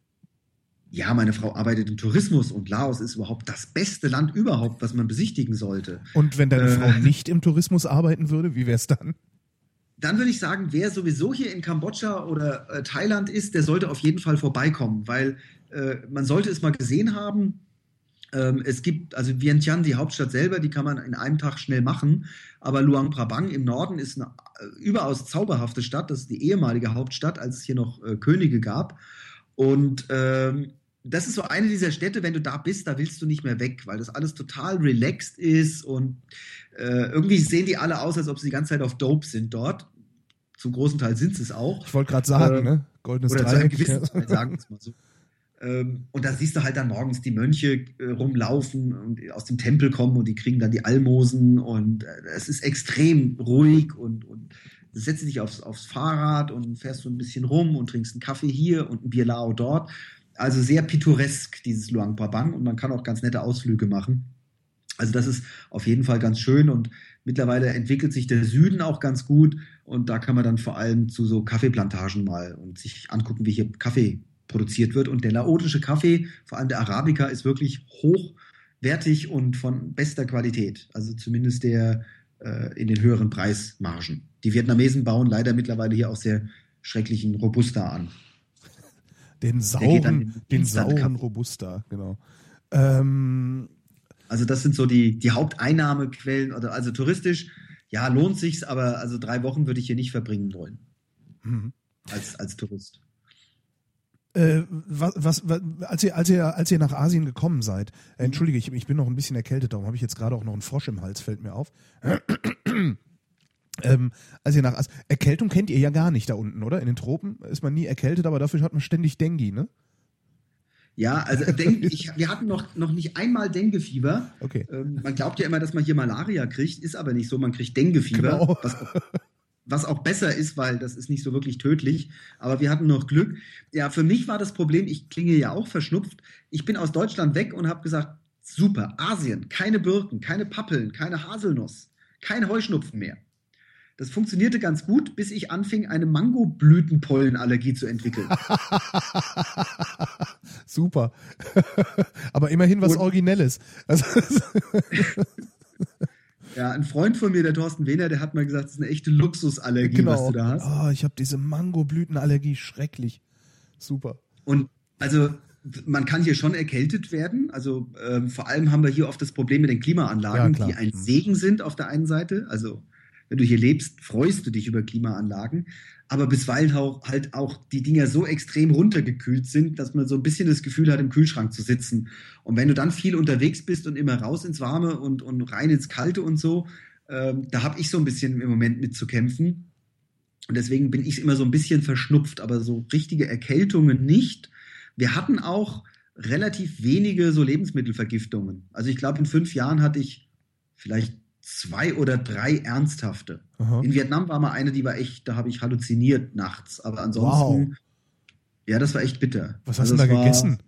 Ja, meine Frau arbeitet im Tourismus und Laos ist überhaupt das beste Land überhaupt, was man besichtigen sollte. Und wenn deine äh, Frau nicht im Tourismus arbeiten würde, wie wäre es dann? Dann würde ich sagen, wer sowieso hier in Kambodscha oder äh, Thailand ist, der sollte auf jeden Fall vorbeikommen, weil äh, man sollte es mal gesehen haben. Ähm, es gibt, also Vientiane, die Hauptstadt selber, die kann man in einem Tag schnell machen, aber Luang Prabang im Norden ist eine äh, überaus zauberhafte Stadt, das ist die ehemalige Hauptstadt, als es hier noch äh, Könige gab. Und ähm, das ist so eine dieser Städte, wenn du da bist, da willst du nicht mehr weg, weil das alles total relaxed ist und äh, irgendwie sehen die alle aus, als ob sie die ganze Zeit auf Dope sind dort. Zum großen Teil sind sie es auch. Ich wollte gerade sagen, äh, ne? Goldenes oder Dreieck. Zu einem Teil, sagen *laughs* wir es mal so. Ähm, und da siehst du halt dann morgens die Mönche äh, rumlaufen und aus dem Tempel kommen und die kriegen dann die Almosen und äh, es ist extrem ruhig und, und setzt dich aufs, aufs Fahrrad und fährst so ein bisschen rum und trinkst einen Kaffee hier und ein Bierlao dort. Also sehr pittoresk, dieses Luang Prabang und man kann auch ganz nette Ausflüge machen. Also das ist auf jeden Fall ganz schön und mittlerweile entwickelt sich der Süden auch ganz gut und da kann man dann vor allem zu so Kaffeeplantagen mal und sich angucken, wie hier Kaffee produziert wird. Und der laotische Kaffee, vor allem der Arabica, ist wirklich hochwertig und von bester Qualität. Also zumindest der in den höheren Preismargen. Die Vietnamesen bauen leider mittlerweile hier auch sehr schrecklichen Robusta an. Den sauren, den sauren Robusta, genau. Ähm, also das sind so die, die Haupteinnahmequellen, oder also touristisch, ja, lohnt sich's, aber also drei Wochen würde ich hier nicht verbringen wollen. Mhm. Als, als Tourist. Äh, was, was, was, als, ihr, als, ihr, als ihr nach Asien gekommen seid, äh, entschuldige, ich, ich bin noch ein bisschen erkältet, darum habe ich jetzt gerade auch noch einen Frosch im Hals, fällt mir auf. *clears throat* ähm, als ihr nach Asien, Erkältung kennt ihr ja gar nicht da unten, oder? In den Tropen ist man nie erkältet, aber dafür hat man ständig Dengue, ne? Ja, also denk, ich, wir hatten noch, noch nicht einmal Dengue-Fieber. Okay. Ähm, man glaubt ja immer, dass man hier Malaria kriegt, ist aber nicht so. Man kriegt Dengue-Fieber, genau. was, was auch besser ist, weil das ist nicht so wirklich tödlich. Aber wir hatten noch Glück. Ja, für mich war das Problem, ich klinge ja auch verschnupft. Ich bin aus Deutschland weg und habe gesagt, super, Asien, keine Birken, keine Pappeln, keine Haselnuss, kein Heuschnupfen mehr. Das funktionierte ganz gut, bis ich anfing, eine Mangoblütenpollenallergie zu entwickeln. *laughs* Super. *laughs* Aber immerhin was und Originelles. Also *laughs* Ja, ein Freund von mir, der Thorsten Wehner, der hat mal gesagt, das ist eine echte Luxusallergie, genau. was du da hast. Oh, ich habe diese Mangoblütenallergie, schrecklich. Super. Und also man kann hier schon erkältet werden. Also ähm, vor allem haben wir hier oft das Problem mit den Klimaanlagen, ja, die ein mhm. Segen sind auf der einen Seite. Also wenn du hier lebst, freust du dich über Klimaanlagen aber bisweilen auch, halt auch die Dinger so extrem runtergekühlt sind, dass man so ein bisschen das Gefühl hat, im Kühlschrank zu sitzen. Und wenn du dann viel unterwegs bist und immer raus ins Warme und, und rein ins Kalte und so, ähm, da habe ich so ein bisschen im Moment mit zu kämpfen. Und deswegen bin ich immer so ein bisschen verschnupft, aber so richtige Erkältungen nicht. Wir hatten auch relativ wenige so Lebensmittelvergiftungen. Also ich glaube, in fünf Jahren hatte ich vielleicht zwei oder drei ernsthafte. Aha. In Vietnam war mal eine, die war echt, da habe ich halluziniert nachts. Aber ansonsten, wow. ja, das war echt bitter. Was hast also du da war, gegessen?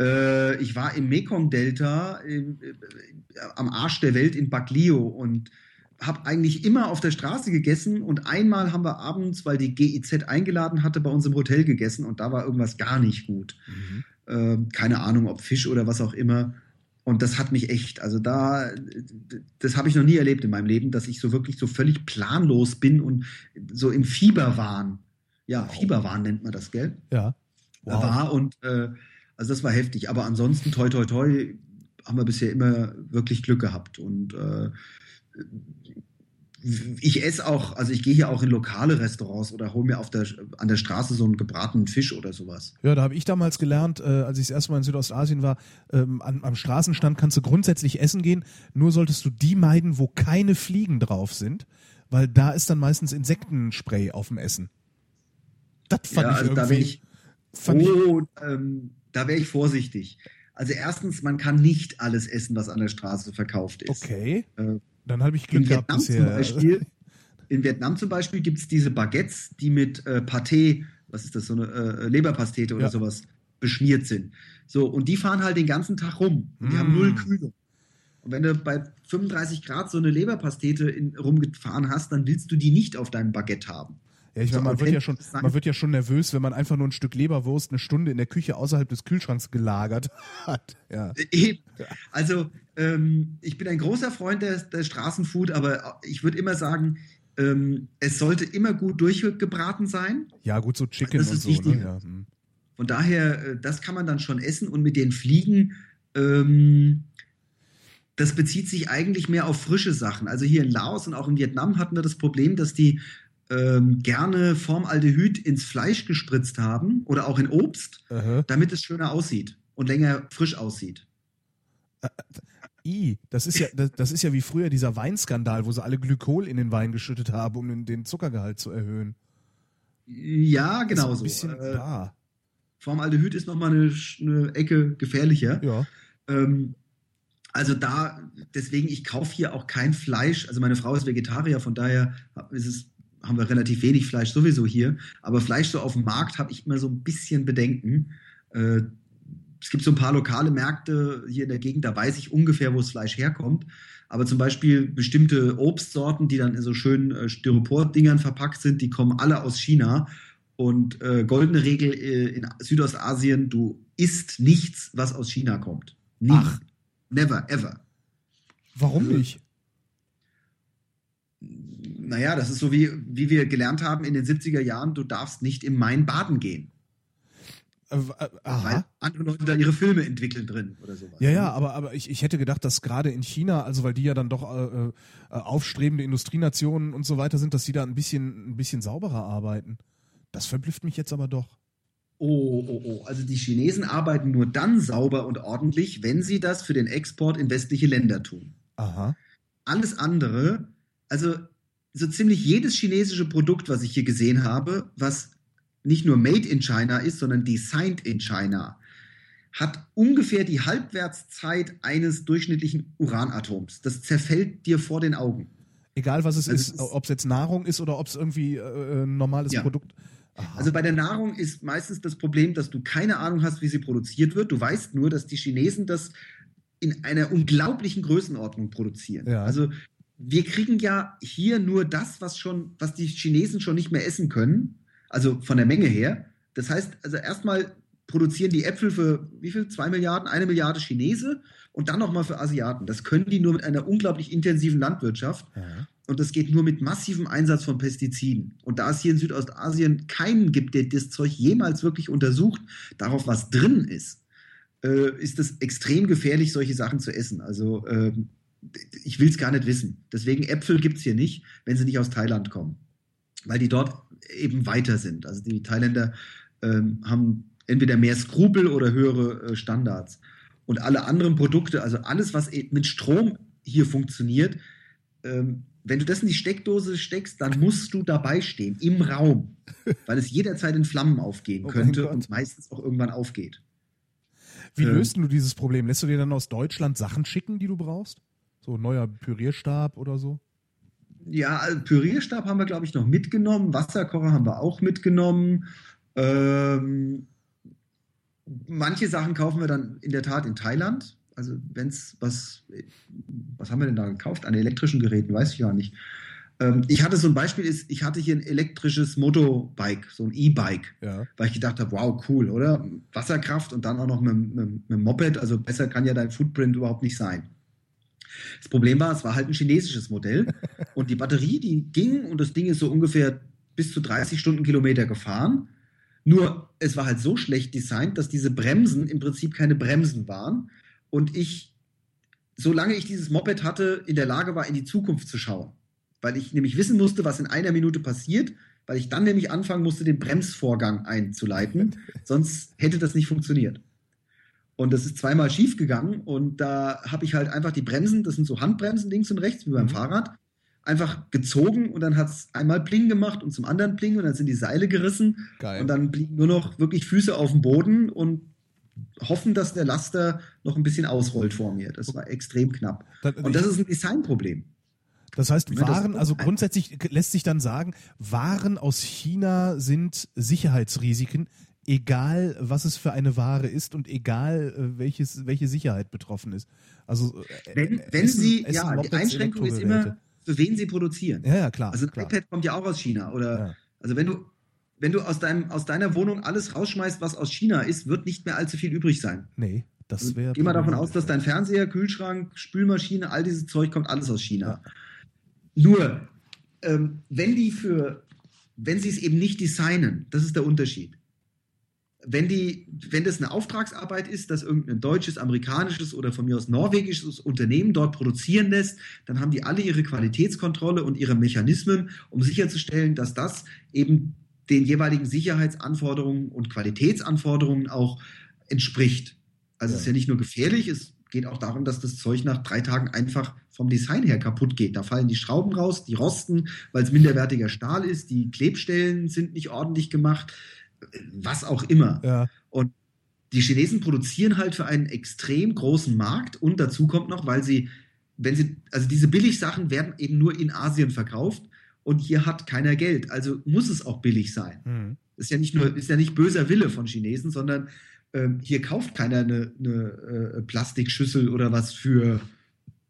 Äh, ich war im Mekong-Delta äh, am Arsch der Welt in Baglio und habe eigentlich immer auf der Straße gegessen und einmal haben wir abends, weil die GIZ eingeladen hatte, bei uns im Hotel gegessen und da war irgendwas gar nicht gut. Mhm. Äh, keine Ahnung, ob Fisch oder was auch immer. Und das hat mich echt, also da, das habe ich noch nie erlebt in meinem Leben, dass ich so wirklich so völlig planlos bin und so im Fieberwahn. Ja, wow. Fieberwahn nennt man das, gell? Ja. Wow. War und äh, also das war heftig. Aber ansonsten, toi, toi, toi, haben wir bisher immer wirklich Glück gehabt. Und äh, ich esse auch, also ich gehe hier auch in lokale Restaurants oder hole mir auf der, an der Straße so einen gebratenen Fisch oder sowas. Ja, da habe ich damals gelernt, äh, als ich das erste Mal in Südostasien war, ähm, an, am Straßenstand kannst du grundsätzlich essen gehen, nur solltest du die meiden, wo keine Fliegen drauf sind, weil da ist dann meistens Insektenspray auf dem Essen. Das fand ja, ich also irgendwie... Da ich, oh, ähm, da wäre ich vorsichtig. Also erstens, man kann nicht alles essen, was an der Straße verkauft ist. Okay. Äh, dann habe ich Glück in gehabt Vietnam bisher. Zum Beispiel, in Vietnam zum Beispiel gibt es diese Baguettes, die mit äh, Pâté, was ist das, so eine äh, Leberpastete oder ja. sowas, beschmiert sind. So, und die fahren halt den ganzen Tag rum. Und die mm. haben null Kühlung. Und wenn du bei 35 Grad so eine Leberpastete in, rumgefahren hast, dann willst du die nicht auf deinem Baguette haben. Ja, ich meine, man wird ja schon, man wird ja schon nervös, wenn man einfach nur ein Stück Leberwurst eine Stunde in der Küche außerhalb des Kühlschranks gelagert *laughs* hat. Ja. Eben. Also ähm, ich bin ein großer Freund der, der Straßenfood, aber ich würde immer sagen, ähm, es sollte immer gut durchgebraten sein. Ja, gut, so Chicken das und so. Ne? Ja. Hm. Von daher, äh, das kann man dann schon essen und mit den Fliegen. Ähm, das bezieht sich eigentlich mehr auf frische Sachen. Also hier in Laos und auch in Vietnam hatten wir das Problem, dass die ähm, gerne Formaldehyd ins Fleisch gespritzt haben oder auch in Obst, Aha. damit es schöner aussieht und länger frisch aussieht. I, das ist ja, das, das ist ja wie früher dieser Weinskandal, wo sie alle Glykol in den Wein geschüttet haben, um den, den Zuckergehalt zu erhöhen. Ja, genau Das so. ist ein bisschen, Äh, Formaldehyd ist nochmal eine, eine Ecke gefährlicher. ja. Ähm, also da, deswegen, ich kaufe hier auch kein Fleisch. Also meine Frau ist Vegetarier, von daher ist es, haben wir relativ wenig Fleisch sowieso hier. Aber Fleisch so auf dem Markt habe ich immer so ein bisschen Bedenken. Äh, es gibt so ein paar lokale Märkte hier in der Gegend, da weiß ich ungefähr, wo das Fleisch herkommt. Aber zum Beispiel bestimmte Obstsorten, die dann in so schönen äh, Styropor-Dingern verpackt sind, die kommen alle aus China. Und äh, goldene Regel äh, in Südostasien, du isst nichts, was aus China kommt. Nie. Ach. Never, ever. Warum Also- nicht? Naja, das ist so wie, wie wir gelernt haben in den 70er Jahren, du darfst nicht im Main baden gehen, Äh, äh, aha. weil andere Leute da ihre Filme entwickeln drin oder sowas. Ja, ja, aber, aber ich, ich hätte gedacht, dass gerade in China, also weil die ja dann doch äh, äh, aufstrebende Industrienationen und so weiter sind, dass die da ein bisschen, ein bisschen sauberer arbeiten. Das verblüfft mich jetzt aber doch. Oh, oh, oh. Also die Chinesen arbeiten nur dann sauber und ordentlich, wenn sie das für den Export in westliche Länder tun. Aha. Alles andere, also so ziemlich jedes chinesische Produkt, was ich hier gesehen habe, was nicht nur made in China ist, sondern designed in China, hat ungefähr die Halbwertszeit eines durchschnittlichen Uranatoms. Das zerfällt dir vor den Augen. Egal was es Also ist, ist- ob es jetzt Nahrung ist oder ob es irgendwie äh, ein normales Ja. Produkt. Aha. Also bei der Nahrung ist meistens das Problem, dass du keine Ahnung hast, wie sie produziert wird. Du weißt nur, dass die Chinesen das in einer unglaublichen Größenordnung produzieren. Ja. Also wir kriegen ja hier nur das, was schon, was die Chinesen schon nicht mehr essen können. Also von der Menge her. Das heißt, also erstmal produzieren die Äpfel für wie viel? Zwei Milliarden, eine Milliarde Chinese und dann nochmal für Asiaten. Das können die nur mit einer unglaublich intensiven Landwirtschaft. ja. Und das geht nur mit massivem Einsatz von Pestiziden. Und da es hier in Südostasien keinen gibt, der das Zeug jemals wirklich untersucht, darauf was drin ist, äh, ist es extrem gefährlich, solche Sachen zu essen. Also ähm, ich will es gar nicht wissen. Deswegen Äpfel gibt es hier nicht, wenn sie nicht aus Thailand kommen. Weil die dort eben weiter sind. Also die Thailänder ähm, haben entweder mehr Skrupel oder höhere äh, Standards. Und alle anderen Produkte, also alles, was e- mit Strom hier funktioniert, ähm, wenn du das in die Steckdose steckst, dann musst du dabei stehen, im Raum, weil es jederzeit in Flammen aufgehen Oh könnte Gott. und meistens auch irgendwann aufgeht. Wie Ähm. löst du dieses Problem? Lässt du dir dann aus Deutschland Sachen schicken, die du brauchst? So ein neuer Pürierstab oder so? Ja, also Pürierstab haben wir, glaube ich, noch mitgenommen. Wasserkocher haben wir auch mitgenommen. Ähm, manche Sachen kaufen wir dann in der Tat in Thailand. Also wenn es was, was haben wir denn da gekauft? An elektrischen Geräten, weiß ich gar nicht. Ähm, ich hatte so ein Beispiel, ist, ich hatte hier ein elektrisches Motobike, so ein E-Bike, Ja. weil ich gedacht habe, wow, cool, oder? Wasserkraft und dann auch noch mit, mit, mit dem Moped, also besser kann ja dein Footprint überhaupt nicht sein. Das Problem war, es war halt ein chinesisches Modell *laughs* und die Batterie, die ging und das Ding ist so ungefähr bis zu 30 Stundenkilometer gefahren. Nur es war halt so schlecht designt, dass diese Bremsen im Prinzip keine Bremsen waren und ich, solange ich dieses Moped hatte, in der Lage war, in die Zukunft zu schauen. Weil ich nämlich wissen musste, was in einer Minute passiert, weil ich dann nämlich anfangen musste, den Bremsvorgang einzuleiten. *laughs* Sonst hätte das nicht funktioniert. Und das ist zweimal schief gegangen und da habe ich halt einfach die Bremsen, das sind so Handbremsen links und rechts, wie beim Mhm. Fahrrad, einfach gezogen und dann hat es einmal Pling gemacht und zum anderen Pling und dann sind die Seile gerissen Geil. und dann blieben nur noch wirklich Füße auf dem Boden und hoffen, dass der Laster noch ein bisschen ausrollt vor mir. Das war extrem knapp. Und das ist ein Designproblem. Das heißt, Waren, also grundsätzlich lässt sich dann sagen, Waren aus China sind Sicherheitsrisiken, egal was es für eine Ware ist und egal äh, welches, welche Sicherheit betroffen ist. Also äh, Wenn, äh, wenn Essen- Sie, Essen, ja, die Mopeds, Einschränkung ist immer, für wen Sie produzieren. Ja, ja, klar. Also ein klar. iPad kommt ja auch aus China. Oder Ja. also wenn du, wenn du aus, deinem, aus deiner Wohnung alles rausschmeißt, was aus China ist, wird nicht mehr allzu viel übrig sein. Nee, das Also wäre. Geh mal davon aus, dass dein Fernseher, Kühlschrank, Spülmaschine, all dieses Zeug kommt alles aus China. Nur, ähm, wenn die für, wenn sie es eben nicht designen, das ist der Unterschied. Wenn, die, wenn das eine Auftragsarbeit ist, dass irgendein deutsches, amerikanisches oder von mir aus norwegisches Unternehmen dort produzieren lässt, dann haben die alle ihre Qualitätskontrolle und ihre Mechanismen, um sicherzustellen, dass das eben den jeweiligen Sicherheitsanforderungen und Qualitätsanforderungen auch entspricht. Also ja. es ist ja nicht nur gefährlich, es geht auch darum, dass das Zeug nach drei Tagen einfach vom Design her kaputt geht. Da fallen die Schrauben raus, die rosten, weil es minderwertiger Stahl ist, die Klebstellen sind nicht ordentlich gemacht was auch immer. Ja. Und die Chinesen produzieren halt für einen extrem großen Markt und dazu kommt noch, weil sie, wenn sie, also diese Billigsachen werden eben nur in Asien verkauft und hier hat keiner Geld. Also muss es auch billig sein. Mhm. Ist ja nicht nur, ist ja nicht böser Wille von Chinesen, sondern ähm, hier kauft keiner eine, eine äh, Plastikschüssel oder was für,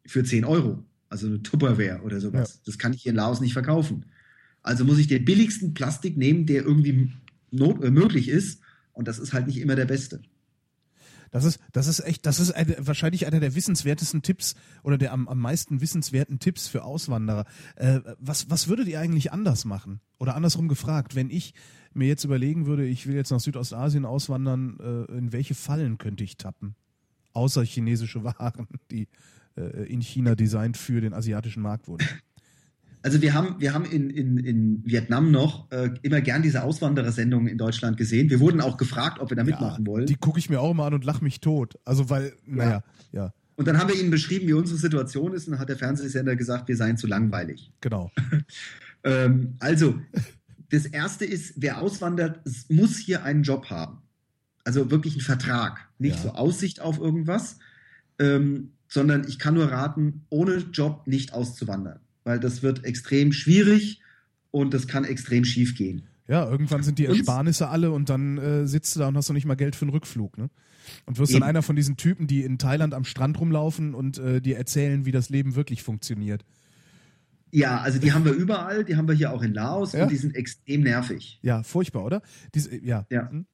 für 10 Euro. Also eine Tupperware oder sowas. Ja. Das kann ich hier in Laos nicht verkaufen. Also muss ich den billigsten Plastik nehmen, der irgendwie not, äh, möglich ist. Und das ist halt nicht immer der beste. Das ist, das ist echt, das ist eine, wahrscheinlich einer der wissenswertesten Tipps oder der am, am meisten wissenswerten Tipps für Auswanderer. Äh, was, was würdet ihr eigentlich anders machen? Oder andersrum gefragt, wenn ich mir jetzt überlegen würde, ich will jetzt nach Südostasien auswandern, äh, in welche Fallen könnte ich tappen? Außer chinesische Waren, die äh, in China designt für den asiatischen Markt wurden. Also wir haben, wir haben in, in, in Vietnam noch äh, immer gern diese Auswanderersendungen in Deutschland gesehen. Wir wurden auch gefragt, ob wir da mitmachen ja, wollen. Die gucke ich mir auch mal an und lache mich tot. Also weil, naja, ja. ja. Und dann haben wir ihnen beschrieben, wie unsere Situation ist, und dann hat der Fernsehsender gesagt, wir seien zu langweilig. Genau. *laughs* ähm, also, das erste ist, wer auswandert, muss hier einen Job haben. Also wirklich einen Vertrag. Nicht ja. so Aussicht auf irgendwas, ähm, sondern ich kann nur raten, ohne Job nicht auszuwandern weil das wird extrem schwierig und das kann extrem schief gehen. Ja, irgendwann sind die Ersparnisse alle und dann äh, sitzt du da und hast noch nicht mal Geld für einen Rückflug, ne? Und wirst Eben. dann einer von diesen Typen, die in Thailand am Strand rumlaufen und äh, dir erzählen, wie das Leben wirklich funktioniert. Ja, also die haben wir überall, die haben wir hier auch in Laos ja? und die sind extrem nervig. Ja, furchtbar, oder? Diese, ja. ja. Hm?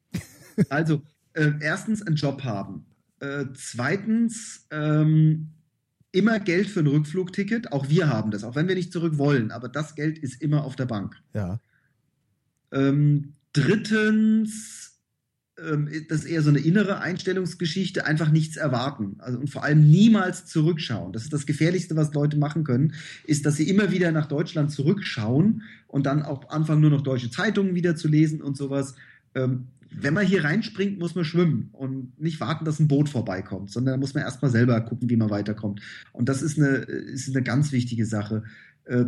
Also, äh, erstens einen Job haben. Äh, zweitens, ähm, immer Geld für ein Rückflugticket. Auch wir haben das, auch wenn wir nicht zurück wollen. Aber das Geld ist immer auf der Bank. Ja. Ähm, drittens, ähm, das ist eher so eine innere Einstellungsgeschichte, einfach nichts erwarten. Also, und vor allem niemals zurückschauen. Das ist das Gefährlichste, was Leute machen können, ist, dass sie immer wieder nach Deutschland zurückschauen und dann auch anfangen, nur noch deutsche Zeitungen wieder zu lesen und sowas. Ähm, wenn man hier reinspringt, muss man schwimmen und nicht warten, dass ein Boot vorbeikommt, sondern da muss man erstmal selber gucken, wie man weiterkommt. Und das ist eine, ist eine ganz wichtige Sache. Äh,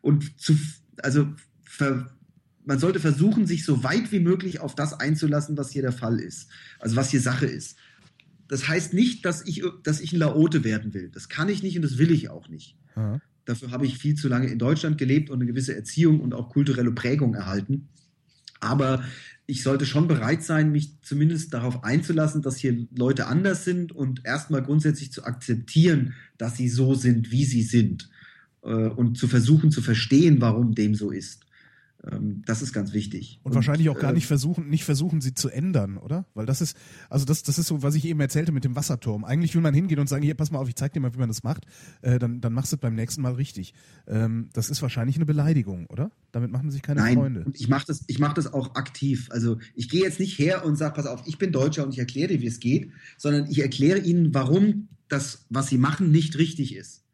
und zu, also ver, man sollte versuchen, sich so weit wie möglich auf das einzulassen, was hier der Fall ist. Also was hier Sache ist. Das heißt nicht, dass ich, dass ich ein Laote werden will. Das kann ich nicht und das will ich auch nicht. Mhm. Dafür habe ich viel zu lange in Deutschland gelebt und eine gewisse Erziehung und auch kulturelle Prägung erhalten. Aber ich sollte schon bereit sein, mich zumindest darauf einzulassen, dass hier Leute anders sind und erstmal grundsätzlich zu akzeptieren, dass sie so sind, wie sie sind. Äh, und zu versuchen zu verstehen, warum dem so ist. Ähm, das ist ganz wichtig. Und, und wahrscheinlich auch gar äh, nicht versuchen, nicht versuchen, sie zu ändern, oder? Weil das ist, also das, das ist so, was ich eben erzählte mit dem Wasserturm. Eigentlich will man hingehen und sagen, hier, pass mal auf, ich zeig dir mal, wie man das macht. Äh, dann, dann machst du es beim nächsten Mal richtig. Ähm, das ist wahrscheinlich eine Beleidigung, oder? Damit machen sich keine Nein, Freunde. Und ich mache das, ich mach das auch aktiv. Also ich gehe jetzt nicht her und sage, pass auf, ich bin Deutscher und ich erkläre dir, wie es geht, sondern ich erkläre ihnen, warum das, was sie machen, nicht richtig ist.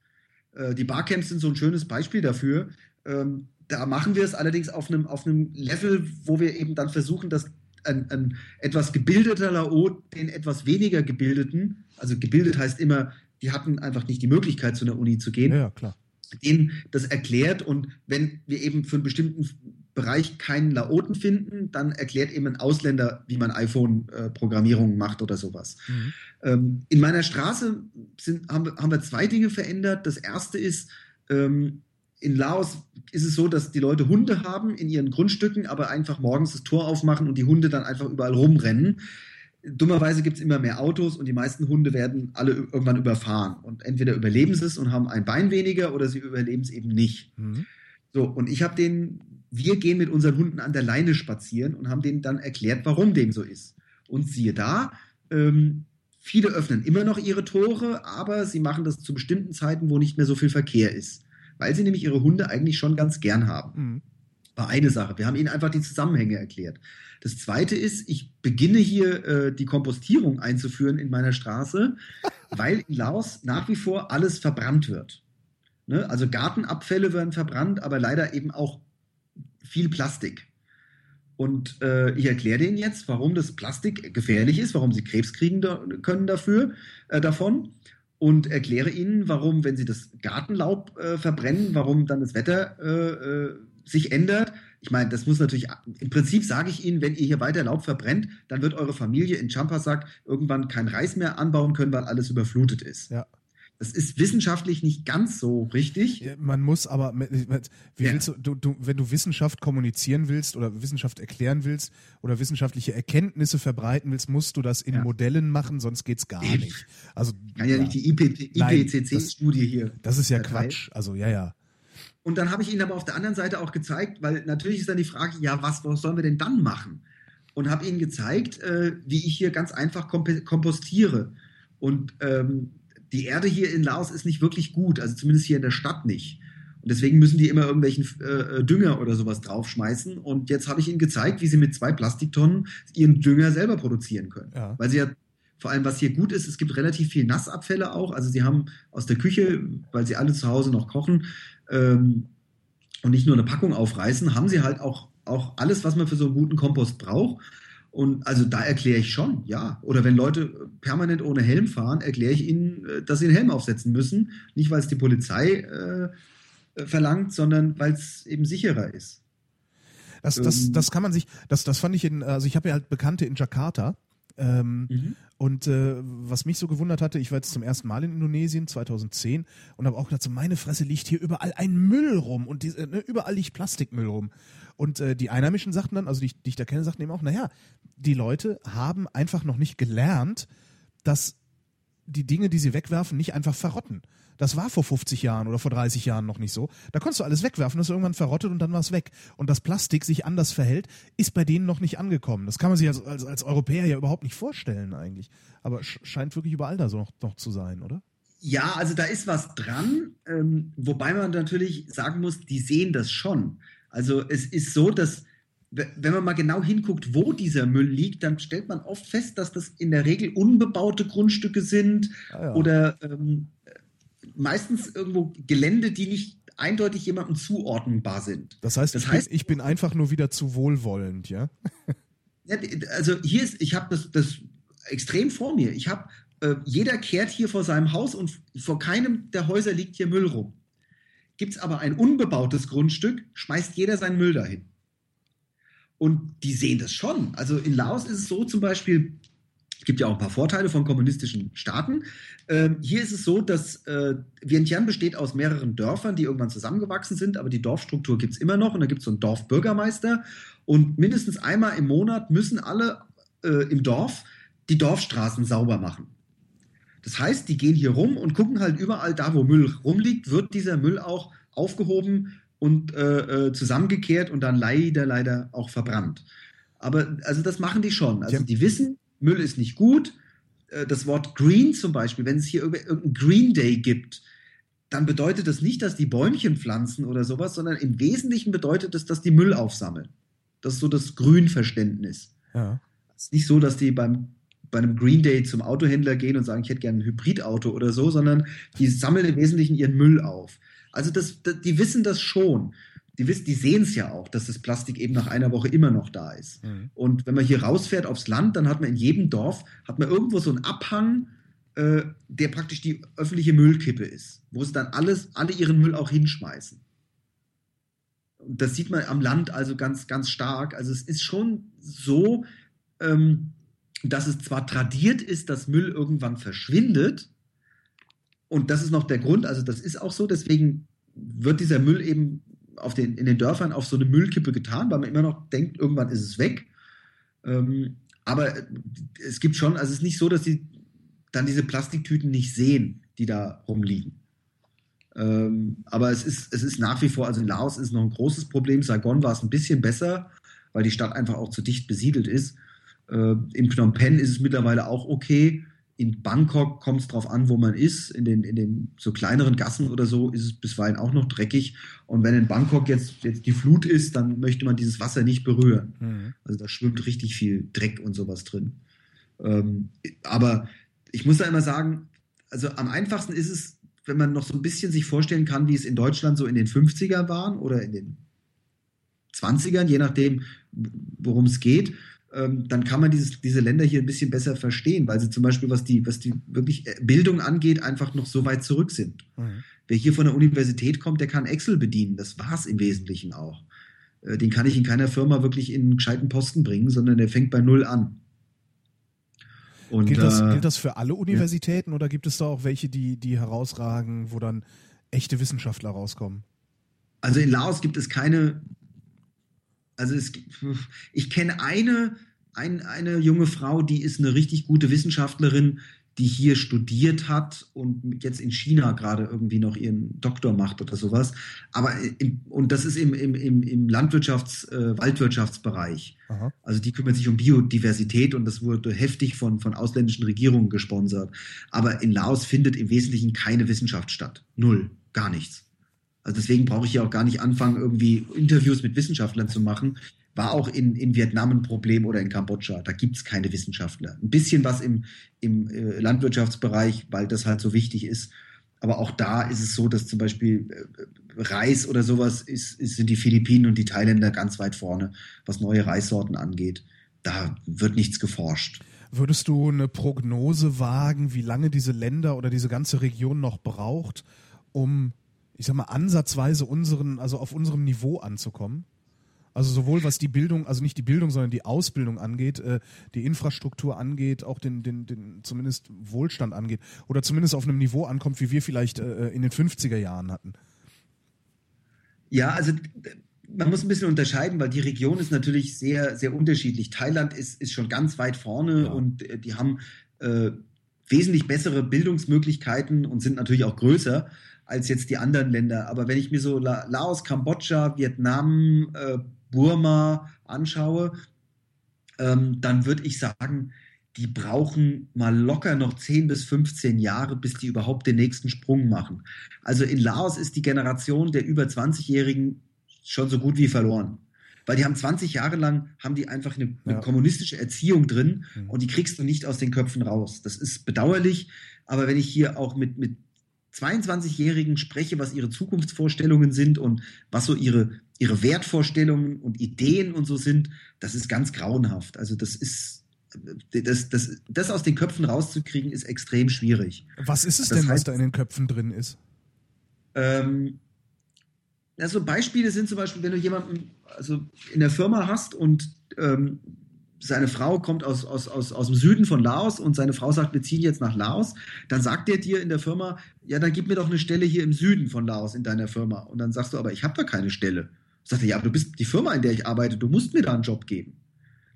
Äh, die Barcamps sind so ein schönes Beispiel dafür. Ähm, da machen wir es allerdings auf einem, auf einem Level, wo wir eben dann versuchen, dass ein, ein etwas gebildeter Laot den etwas weniger gebildeten, also gebildet heißt immer, die hatten einfach nicht die Möglichkeit, zu einer Uni zu gehen. Ja, klar. Denen das erklärt und wenn wir eben für einen bestimmten Bereich keinen Laoten finden, dann erklärt eben ein Ausländer, wie man iPhone-Programmierung macht oder sowas. Mhm. Ähm, in meiner Straße sind, haben, haben, wir zwei Dinge verändert. Das erste ist, ähm, in Laos ist es so, dass die Leute Hunde haben in ihren Grundstücken, aber einfach morgens das Tor aufmachen und die Hunde dann einfach überall rumrennen. Dummerweise gibt es immer mehr Autos und die meisten Hunde werden alle irgendwann überfahren. Und entweder überleben sie es und haben ein Bein weniger oder sie überleben es eben nicht. Mhm. So, und ich habe den, wir gehen mit unseren Hunden an der Leine spazieren und haben denen dann erklärt, warum dem so ist. Und siehe da, ähm, viele öffnen immer noch ihre Tore, aber sie machen das zu bestimmten Zeiten, wo nicht mehr so viel Verkehr ist weil sie nämlich ihre Hunde eigentlich schon ganz gern haben. Mhm. War eine Sache. Wir haben ihnen einfach die Zusammenhänge erklärt. Das zweite ist, ich beginne hier äh, die Kompostierung einzuführen in meiner Straße, *laughs* weil in Laos nach wie vor alles verbrannt wird. Ne? Also Gartenabfälle werden verbrannt, aber leider eben auch viel Plastik. Und äh, ich erkläre denen jetzt, warum das Plastik gefährlich ist, warum sie Krebs kriegen da, können dafür, äh, davon. Und erkläre ihnen, warum, wenn sie das Gartenlaub äh, verbrennen, warum dann das Wetter äh, äh, sich ändert. Ich meine, das muss natürlich, im Prinzip sage ich Ihnen, wenn ihr hier weiter Laub verbrennt, dann wird eure Familie in Champasak irgendwann kein Reis mehr anbauen können, weil alles überflutet ist. Ja. Das ist wissenschaftlich nicht ganz so richtig. Man muss aber, wie ja. willst du, du, wenn du Wissenschaft kommunizieren willst oder Wissenschaft erklären willst oder wissenschaftliche Erkenntnisse verbreiten willst, musst du das in ja. Modellen machen, sonst geht es gar nicht. Also, Kann ja, nicht die IPCC-Studie hier. Das ist ja Quatsch. Also, ja, ja. Und dann habe ich ihnen aber auf der anderen Seite auch gezeigt, weil natürlich ist dann die Frage, ja, was, was sollen wir denn dann machen? Und habe ihnen gezeigt, äh, wie ich hier ganz einfach kompostiere. Und ähm, die Erde hier in Laos ist nicht wirklich gut, also zumindest hier in der Stadt nicht. Und deswegen müssen die immer irgendwelchen äh, Dünger oder sowas draufschmeißen. Und jetzt habe ich ihnen gezeigt, wie sie mit zwei Plastiktonnen ihren Dünger selber produzieren können. Ja. Weil sie ja vor allem, was hier gut ist, es gibt relativ viel Nassabfälle auch. Also sie haben aus der Küche, weil sie alle zu Hause noch kochen ähm, und nicht nur eine Packung aufreißen, haben sie halt auch, auch alles, was man für so einen guten Kompost braucht. Und also da erkläre ich schon, ja. Oder wenn Leute permanent ohne Helm fahren, erkläre ich ihnen, äh, dass sie einen Helm aufsetzen müssen. Nicht, weil es die Polizei äh, verlangt, sondern weil es eben sicherer ist. Das, das, ähm. das kann man sich, das, das fand ich in, also ich habe ja halt Bekannte in Jakarta ähm, mhm. Und äh, was mich so gewundert hatte, ich war jetzt zum ersten Mal in Indonesien 2010 und habe auch gedacht, so meine Fresse liegt hier überall ein Müll rum und die, äh, ne, überall liegt Plastikmüll rum. Und äh, die Einheimischen sagten dann, also die, die ich da kenne, sagten eben auch, naja, die Leute haben einfach noch nicht gelernt, dass die Dinge, die sie wegwerfen, nicht einfach verrotten. Das war vor 50 Jahren oder vor 30 Jahren noch nicht so. Da konntest du alles wegwerfen, das ist irgendwann verrottet und dann war es weg. Und dass Plastik sich anders verhält, ist bei denen noch nicht angekommen. Das kann man sich als, als, als Europäer ja überhaupt nicht vorstellen eigentlich. Aber scheint wirklich überall da so noch, noch zu sein, oder? Ja, also da ist was dran, ähm, wobei man natürlich sagen muss, die sehen das schon. Also es ist so, dass wenn man mal genau hinguckt, wo dieser Müll liegt, dann stellt man oft fest, dass das in der Regel unbebaute Grundstücke sind ah, ja. oder ähm, meistens irgendwo Gelände, die nicht eindeutig jemandem zuordnenbar sind. Das heißt, das ich, heißt bin, ich bin einfach nur wieder zu wohlwollend, ja? ja also hier ist, ich habe das, das extrem vor mir. Ich habe, äh, jeder kehrt hier vor seinem Haus und vor keinem der Häuser liegt hier Müll rum. Gibt es aber ein unbebautes Grundstück, schmeißt jeder seinen Müll dahin. Und die sehen das schon. Also in Laos ist es so zum Beispiel, es gibt ja auch ein paar Vorteile von kommunistischen Staaten. Ähm, hier ist es so, dass äh, Vientiane besteht aus mehreren Dörfern, die irgendwann zusammengewachsen sind, aber die Dorfstruktur gibt es immer noch und da gibt es so einen Dorfbürgermeister und mindestens einmal im Monat müssen alle äh, im Dorf die Dorfstraßen sauber machen. Das heißt, die gehen hier rum und gucken halt überall da, wo Müll rumliegt, wird dieser Müll auch aufgehoben und äh, äh, zusammengekehrt und dann leider, leider auch verbrannt. Aber also das machen die schon. Also die wissen, Müll ist nicht gut. Äh, das Wort Green zum Beispiel, wenn es hier irgendeinen Green Day gibt, dann bedeutet das nicht, dass die Bäumchen pflanzen oder sowas, sondern im Wesentlichen bedeutet es, dass die Müll aufsammeln. Das ist so das Grünverständnis. Ja. Es ist nicht so, dass die beim bei einem Green Day zum Autohändler gehen und sagen, ich hätte gerne ein Hybridauto oder so, sondern die sammeln im Wesentlichen ihren Müll auf. Also das, das die wissen das schon. Die, wissen, die sehen es ja auch, dass das Plastik eben nach einer Woche immer noch da ist. Mhm. Und wenn man hier rausfährt aufs Land, dann hat man in jedem Dorf, hat man irgendwo so einen Abhang, äh, der praktisch die öffentliche Müllkippe ist, wo sie dann alles, alle ihren Müll auch hinschmeißen. Und das sieht man am Land also ganz, ganz stark. Also es ist schon so, ähm, dass es zwar tradiert ist, dass Müll irgendwann verschwindet, und das ist noch der Grund, also das ist auch so, deswegen wird dieser Müll eben auf den, in den Dörfern auf so eine Müllkippe getan, weil man immer noch denkt, irgendwann ist es weg. Ähm, aber es gibt schon, also es ist nicht so, dass sie dann diese Plastiktüten nicht sehen, die da rumliegen. Ähm, aber es ist, es ist nach wie vor, also in Laos ist noch ein großes Problem. Saigon war es ein bisschen besser, weil die Stadt einfach auch zu dicht besiedelt ist. Äh, in Phnom Penh ist es mittlerweile auch okay. in Bangkok kommt es darauf an, wo man ist. In den, in den so kleineren Gassen oder so ist es bisweilen auch noch dreckig. Und wenn in Bangkok jetzt, jetzt die Flut ist, dann möchte man dieses Wasser nicht berühren. Mhm. Also da schwimmt richtig viel Dreck und sowas drin. Ähm, aber ich muss da immer sagen, also am einfachsten ist es, wenn man noch so ein bisschen sich vorstellen kann, wie es in Deutschland so in den 50er waren oder in den 20ern, je nachdem, worum es geht dann kann man dieses, diese Länder hier ein bisschen besser verstehen, weil sie zum Beispiel, was die, was die wirklich äh, Bildung angeht, einfach noch so weit zurück sind. Mhm. Wer hier von der Universität kommt, der kann Excel bedienen. Das war es im Wesentlichen auch. Äh, den kann ich in keiner Firma wirklich in einen gescheiten Posten bringen, sondern der fängt bei Null an. Und, gilt, das, äh, gilt das für alle Universitäten ja. oder gibt es da auch welche, die, die herausragen, wo dann echte Wissenschaftler rauskommen? Also in Laos gibt es keine also es, ich kenne eine, ein, eine junge Frau, die ist eine richtig gute Wissenschaftlerin, die hier studiert hat und jetzt in China gerade irgendwie noch ihren Doktor macht oder sowas. Aber im, und das ist im, im, im, Landwirtschafts-, äh, Waldwirtschaftsbereich. Aha. Also die kümmert sich um Biodiversität und das wurde heftig von, von ausländischen Regierungen gesponsert. Aber in Laos findet im Wesentlichen keine Wissenschaft statt. Null. Gar nichts. Also deswegen brauche ich ja auch gar nicht anfangen, irgendwie Interviews mit Wissenschaftlern zu machen. War auch in, in Vietnam ein Problem oder in Kambodscha. Da gibt es keine Wissenschaftler. Ein bisschen was im, im äh, Landwirtschaftsbereich, weil das halt so wichtig ist. Aber auch da ist es so, dass zum Beispiel äh, Reis oder sowas ist, ist, sind die Philippinen und die Thailänder ganz weit vorne, was neue Reissorten angeht. Da wird nichts geforscht. Würdest du eine Prognose wagen, wie lange diese Länder oder diese ganze Region noch braucht, um ich sag mal, ansatzweise unseren, also auf unserem Niveau anzukommen. Also sowohl was die Bildung, also nicht die Bildung, sondern die Ausbildung angeht, äh, die Infrastruktur angeht, auch den, den, den zumindest Wohlstand angeht oder zumindest auf einem Niveau ankommt, wie wir vielleicht äh, in den 50er Jahren hatten. Ja, also man muss ein bisschen unterscheiden, weil die Region ist natürlich sehr, sehr unterschiedlich. Thailand ist, ist schon ganz weit vorne ja. und äh, die haben äh, wesentlich bessere Bildungsmöglichkeiten und sind natürlich auch größer als jetzt die anderen Länder. Aber wenn ich mir so Laos, Kambodscha, Vietnam, äh, Burma anschaue, ähm, dann würde ich sagen, die brauchen mal locker noch 10 bis 15 Jahre, bis die überhaupt den nächsten Sprung machen. Also in Laos ist die Generation der über 20-Jährigen schon so gut wie verloren. Weil die haben 20 Jahre lang, haben die einfach eine, eine ja. kommunistische Erziehung drin mhm. und die kriegst du nicht aus den Köpfen raus. Das ist bedauerlich, aber wenn ich hier auch mit, mit 22-Jährigen spreche, was ihre Zukunftsvorstellungen sind und was so ihre, ihre Wertvorstellungen und Ideen und so sind, das ist ganz grauenhaft. Also das ist, das, das, das aus den Köpfen rauszukriegen, ist extrem schwierig. Was ist es das denn, heißt, was da in den Köpfen drin ist? Ähm, also Beispiele sind zum Beispiel, wenn du jemanden also in der Firma hast und ähm, seine Frau kommt aus, aus, aus, aus dem Süden von Laos und seine Frau sagt, wir ziehen jetzt nach Laos, dann sagt der dir in der Firma, ja, dann gib mir doch eine Stelle hier im Süden von Laos in deiner Firma. Und dann sagst du, aber ich habe da keine Stelle. Sagt er, ja, aber du bist die Firma, in der ich arbeite, du musst mir da einen Job geben.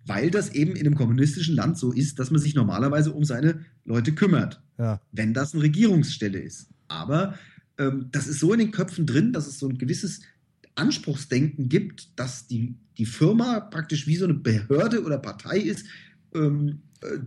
Weil das eben in einem kommunistischen Land so ist, dass man sich normalerweise um seine Leute kümmert, ja. wenn das eine Regierungsstelle ist. Aber ähm, das ist so in den Köpfen drin, dass es so ein gewisses Anspruchsdenken gibt, dass die, die Firma praktisch wie so eine Behörde oder Partei ist, ähm, äh,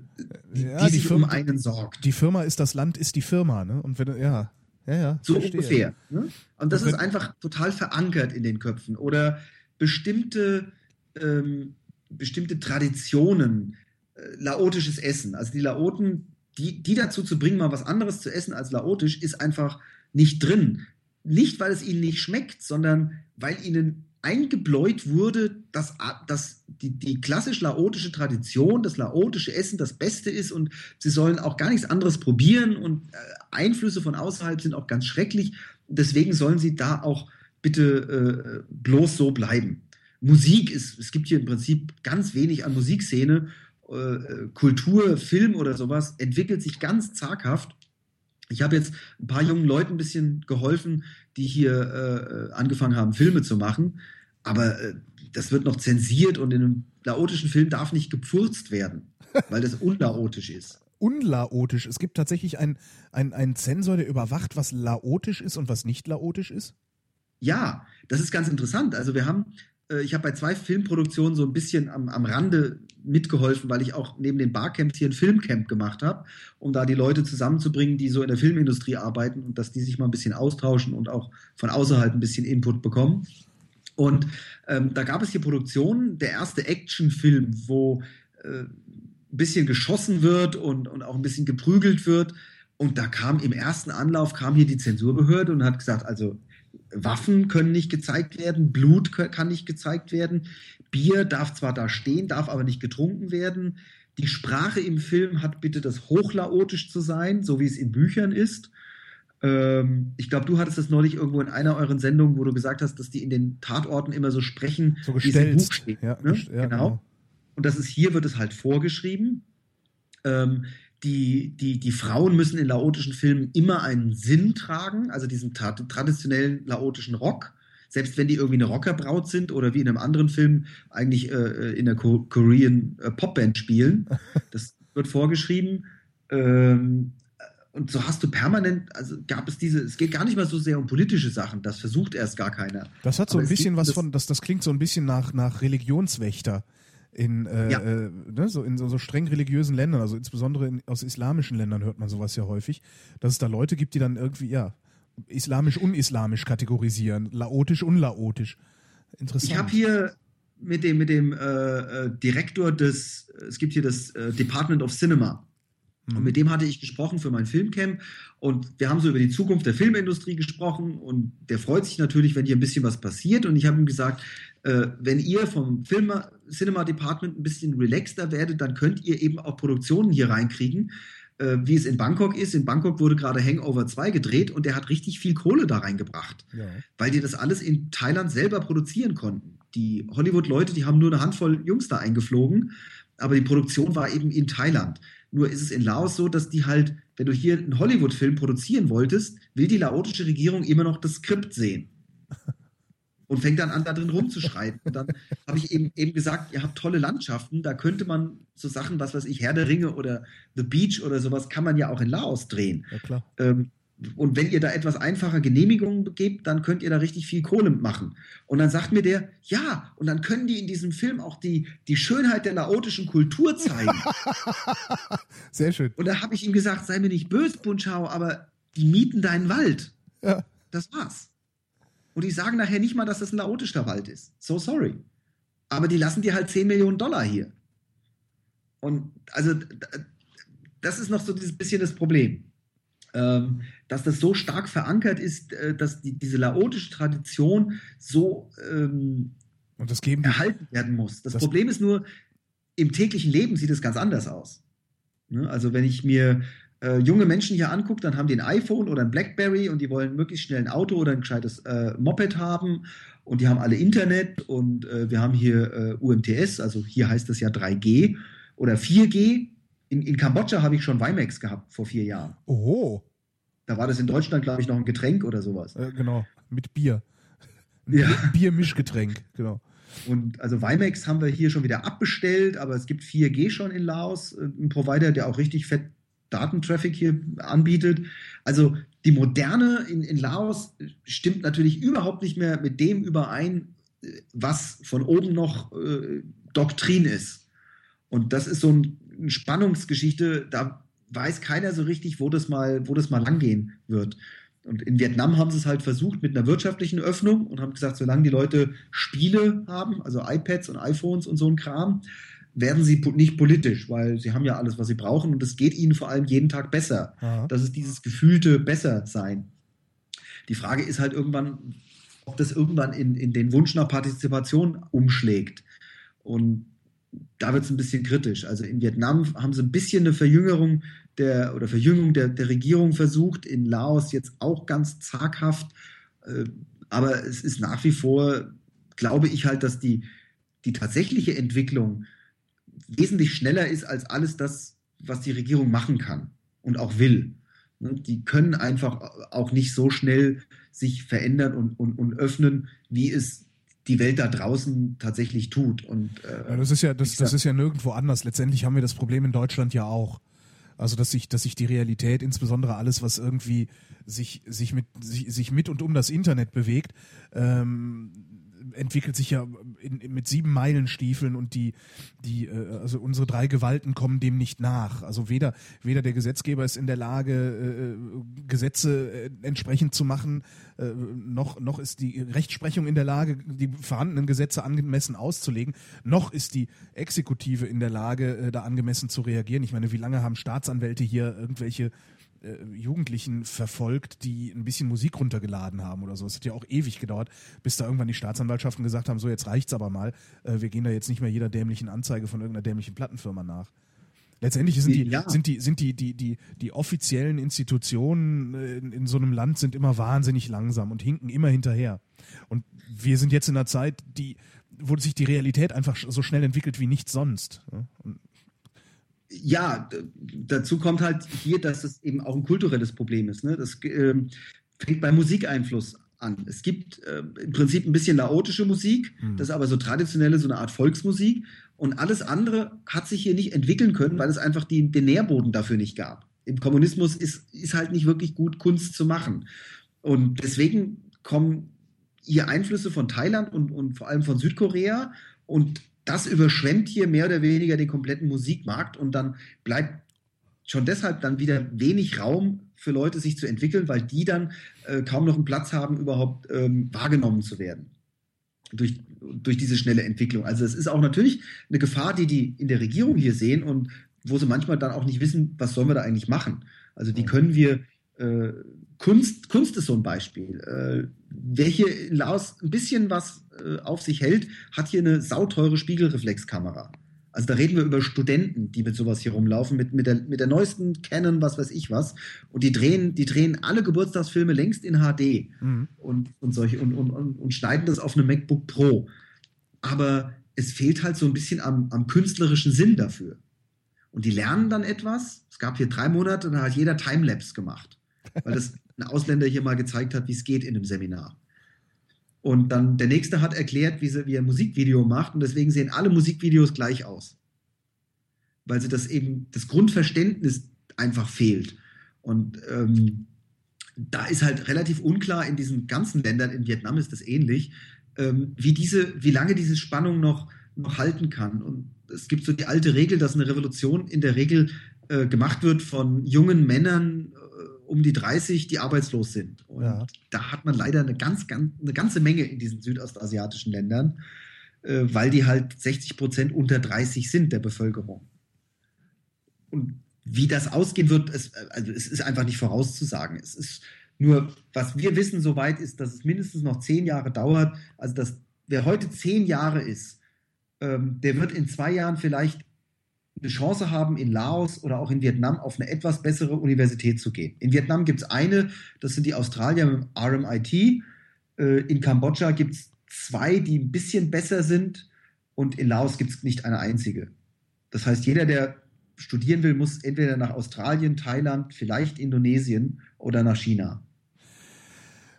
die, ja, die, die sich Firma, um einen sorgt. Die Firma ist das Land, ist die Firma, ne? Und wenn ja, ja, ja. So verstehe. ungefähr. Ne? Und das Und ist einfach total verankert in den Köpfen. Oder bestimmte, ähm, bestimmte Traditionen, äh, laotisches Essen. Also die Laoten, die, die dazu zu bringen, mal was anderes zu essen als laotisch, ist einfach nicht drin. Nicht, weil es ihnen nicht schmeckt, sondern weil ihnen eingebläut wurde, dass, dass die, die klassisch-laotische Tradition, das laotische Essen das Beste ist und sie sollen auch gar nichts anderes probieren und äh, Einflüsse von außerhalb sind auch ganz schrecklich. Deswegen sollen sie da auch bitte äh, bloß so bleiben. Musik ist, es gibt hier im Prinzip ganz wenig an Musikszene. Äh, Kultur, Film oder sowas entwickelt sich ganz zaghaft. Ich habe jetzt ein paar jungen Leuten ein bisschen geholfen, die hier äh, angefangen haben, Filme zu machen. Aber äh, das wird noch zensiert und in einem laotischen Film darf nicht gepfurzt werden, *laughs* weil das unlaotisch ist. Unlaotisch. Es gibt tatsächlich einen ein Zensor, der überwacht, was laotisch ist und was nicht laotisch ist? Ja, das ist ganz interessant. Also wir haben ich habe bei zwei Filmproduktionen so ein bisschen am, am Rande mitgeholfen, weil ich auch neben den Barcamps hier ein Filmcamp gemacht habe, um da die Leute zusammenzubringen, die so in der Filmindustrie arbeiten und dass die sich mal ein bisschen austauschen und auch von außerhalb ein bisschen Input bekommen. Und ähm, da gab es hier Produktionen, der erste Actionfilm, wo äh, ein bisschen geschossen wird und, und auch ein bisschen geprügelt wird. Und da kam im ersten Anlauf kam hier die Zensurbehörde und hat gesagt, also Waffen können nicht gezeigt werden, Blut kann nicht gezeigt werden, Bier darf zwar da stehen, darf aber nicht getrunken werden. Die Sprache im Film hat bitte das hochlaotisch zu sein, so wie es in Büchern ist. Ähm, ich glaube, du hattest das neulich irgendwo in einer euren Sendungen, wo du gesagt hast, dass die in den Tatorten immer so sprechen, so wie es im Buch steht. Ja, ne? ja, genau. genau. Und das ist hier wird es halt vorgeschrieben. Ähm, die, die, die Frauen müssen in laotischen Filmen immer einen Sinn tragen, also diesen tra traditionellen laotischen Rock. Selbst wenn die irgendwie eine Rockerbraut sind oder wie in einem anderen Film eigentlich äh, in der Ko Korean äh, Popband spielen. *laughs* Das wird vorgeschrieben. Ähm, und so hast du permanent, also gab es diese, es geht gar nicht mal so sehr um politische Sachen, das versucht erst gar keiner. Das hat so Aber ein bisschen was von, das, das klingt so ein bisschen nach, nach Religionswächter in, äh, Ja. äh, ne, so in so, so streng religiösen Ländern, also insbesondere in, aus islamischen Ländern hört man sowas ja häufig, dass es da Leute gibt, die dann irgendwie, ja, islamisch, unislamisch kategorisieren, laotisch, unlaotisch. Interessant. Ich habe hier mit dem, mit dem äh, äh, Direktor des, es gibt hier das äh, Department of Cinema. Und mit dem hatte ich gesprochen für mein Filmcamp und wir haben so über die Zukunft der Filmindustrie gesprochen und der freut sich natürlich, wenn hier ein bisschen was passiert und ich habe ihm gesagt, äh, wenn ihr vom Film Cinema Department ein bisschen relaxter werdet, dann könnt ihr eben auch Produktionen hier reinkriegen, äh, wie es in Bangkok ist. In Bangkok wurde gerade Hangover 2 gedreht und der hat richtig viel Kohle da reingebracht ja. weil die das alles in Thailand selber produzieren konnten. Die Hollywood-Leute, die haben nur eine Handvoll Jungs da eingeflogen, aber die Produktion war eben in Thailand. Nur ist es in Laos so, dass die halt, wenn du hier einen Hollywood-Film produzieren wolltest, will die laotische Regierung immer noch das Skript sehen. Und fängt dann an, da drin rumzuschreien. Und dann *laughs* habe ich eben, eben gesagt, ihr habt tolle Landschaften, da könnte man so Sachen, was weiß ich, Herr der Ringe oder The Beach oder sowas, kann man ja auch in Laos drehen. ja, klar. Ähm, und wenn ihr da etwas einfacher Genehmigungen gebt, dann könnt ihr da richtig viel Kohle machen. Und dann sagt mir der, ja, und dann können die in diesem Film auch die, die Schönheit der laotischen Kultur zeigen. *laughs* Sehr schön. und da habe ich ihm gesagt, sei mir nicht böse, Bunchau, aber die mieten deinen Wald. Ja. Das war's. Und die sagen nachher nicht mal, dass das ein laotischer Wald ist. So sorry. Aber die lassen dir halt 10 Millionen Dollar hier. Und also das ist noch so dieses bisschen das Problem. Ähm, dass das so stark verankert ist, äh, dass die, diese laotische Tradition so ähm, Und das geben die, erhalten werden muss. Das, Das- Problem ist nur, im täglichen Leben sieht es ganz anders aus. Ne? Also wenn ich mir äh, junge Menschen hier angucke, dann haben die ein iPhone oder ein Blackberry und die wollen möglichst schnell ein Auto oder ein gescheites äh, Moped haben und die haben alle Internet und äh, wir haben hier äh, UMTS, also hier heißt es ja 3G oder 4G. In, in Kambodscha habe ich schon Vimex gehabt vor vier Jahren. oho, Da war das in Deutschland, glaube ich, noch ein Getränk oder sowas. äh, genau, mit Bier. Ein Ja. Bier- Biermischgetränk, genau. Und also Vimex haben wir hier schon wieder abbestellt, aber es gibt 4G schon in Laos, äh, ein Provider, der auch richtig fett Datentraffic hier anbietet. Also die Moderne in, in Laos stimmt natürlich überhaupt nicht mehr mit dem überein, was von oben noch äh, Doktrin ist. Und das ist so ein, eine Spannungsgeschichte, da weiß keiner so richtig, wo das mal, wo das mal langgehen wird. Und in Vietnam haben sie es halt versucht mit einer wirtschaftlichen Öffnung und haben gesagt, solange die Leute Spiele haben, also iPads und iPhones und so ein Kram, werden sie nicht politisch, weil sie haben ja alles, was sie brauchen und es geht ihnen vor allem jeden Tag besser. Aha. Das ist dieses gefühlte Bessersein. Die Frage ist halt irgendwann, ob das irgendwann in, in den Wunsch nach Partizipation umschlägt. Und da wird es ein bisschen kritisch. Also in Vietnam haben sie ein bisschen eine Verjüngerung der oder Verjüngung der, der Regierung versucht, in Laos jetzt auch ganz zaghaft. Äh, aber es ist nach wie vor, glaube ich halt, dass die, die tatsächliche Entwicklung wesentlich schneller ist als alles das, was die Regierung machen kann und auch will. Ne, Die können einfach auch nicht so schnell sich verändern und, und, und öffnen, wie es die Welt da draußen tatsächlich tut. Und, äh, Ja, das ist ja, das, das ist ja nirgendwo anders. Letztendlich haben wir das Problem in Deutschland ja auch. Also dass sich, dass sich die Realität, insbesondere alles, was irgendwie sich, sich mit, sich, sich mit und um das Internet bewegt, ähm, entwickelt sich ja in, in, mit sieben Meilenstiefeln und die, die, äh, also unsere drei Gewalten kommen dem nicht nach. Also weder, weder der Gesetzgeber ist in der Lage, äh, Gesetze äh, entsprechend zu machen, äh, noch, noch ist die Rechtsprechung in der Lage, die vorhandenen Gesetze angemessen auszulegen, noch ist die Exekutive in der Lage, äh, da angemessen zu reagieren. Ich meine, wie lange haben Staatsanwälte hier irgendwelche äh, Jugendlichen verfolgt, die ein bisschen Musik runtergeladen haben oder so. Es hat ja auch ewig gedauert, bis da irgendwann die Staatsanwaltschaften gesagt haben, so jetzt reicht's aber mal, äh, wir gehen da jetzt nicht mehr jeder dämlichen Anzeige von irgendeiner dämlichen Plattenfirma nach. Letztendlich sind die, ja. sind die, sind die, die, die, die offiziellen Institutionen äh, in, in so einem Land sind immer wahnsinnig langsam und hinken immer hinterher. Und wir sind jetzt in einer Zeit, die, wo sich die Realität einfach so schnell entwickelt wie nichts sonst. Und ja, dazu kommt halt hier, dass es eben auch ein kulturelles Problem ist. Ne? Das äh, fängt bei Musikeinfluss an. Es gibt äh, im Prinzip ein bisschen laotische Musik, hm. das ist aber so traditionelle, so eine Art Volksmusik. Und alles andere hat sich hier nicht entwickeln können, weil es einfach die, den Nährboden dafür nicht gab. Im Kommunismus ist, ist halt nicht wirklich gut, Kunst zu machen. Und deswegen kommen hier Einflüsse von Thailand und, und vor allem von Südkorea. Und das überschwemmt hier mehr oder weniger den kompletten Musikmarkt und dann bleibt schon deshalb dann wieder wenig Raum für Leute, sich zu entwickeln, weil die dann äh, kaum noch einen Platz haben, überhaupt ähm, wahrgenommen zu werden. Durch, durch diese schnelle Entwicklung. Also es ist auch natürlich eine Gefahr, die die in der Regierung hier sehen und wo sie manchmal dann auch nicht wissen, was sollen wir da eigentlich machen. Also wie können wir äh, Kunst, Kunst ist so ein Beispiel. Äh, wer hier in Laos ein bisschen was äh, auf sich hält, hat hier eine sauteure Spiegelreflexkamera. Also da reden wir über Studenten, die mit sowas hier rumlaufen, mit, mit, der, mit der neuesten Canon, was weiß ich was. Und die drehen, die drehen alle Geburtstagsfilme längst in HD mhm. und, und, solche, und, und, und, und schneiden das auf einem MacBook Pro. Aber es fehlt halt so ein bisschen am, am künstlerischen Sinn dafür. Und die lernen dann etwas. Es gab hier drei Monate, da hat jeder Timelapse gemacht weil das ein Ausländer hier mal gezeigt hat, wie es geht in einem Seminar. Und dann der nächste hat erklärt, wie, sie, wie er ein Musikvideo macht und deswegen sehen alle Musikvideos gleich aus. Weil sie das eben, das Grundverständnis einfach fehlt. Und ähm, da ist halt relativ unklar in diesen ganzen Ländern, in Vietnam ist das ähnlich, ähm, wie diese, wie lange diese Spannung noch, noch halten kann. Und es gibt so die alte Regel, dass eine Revolution in der Regel äh, gemacht wird von jungen Männern um die 30, die arbeitslos sind. Und ja. da hat man leider eine, ganz, ganz, eine ganze Menge in diesen südostasiatischen Ländern, äh, weil die halt 60 Prozent unter 30 sind der Bevölkerung. Und wie das ausgehen wird, es, also es ist einfach nicht vorauszusagen. Es ist nur, was wir wissen soweit, ist, dass es mindestens noch zehn Jahre dauert. Also, dass wer heute zehn Jahre ist, ähm, der wird in zwei Jahren vielleicht eine Chance haben, in Laos oder auch in Vietnam auf eine etwas bessere Universität zu gehen. In Vietnam gibt es eine, das sind die Australier mit RMIT. Äh, in Kambodscha gibt es zwei, die ein bisschen besser sind. Und in Laos gibt es nicht eine einzige. Das heißt, jeder, der studieren will, muss entweder nach Australien, Thailand, vielleicht Indonesien oder nach China.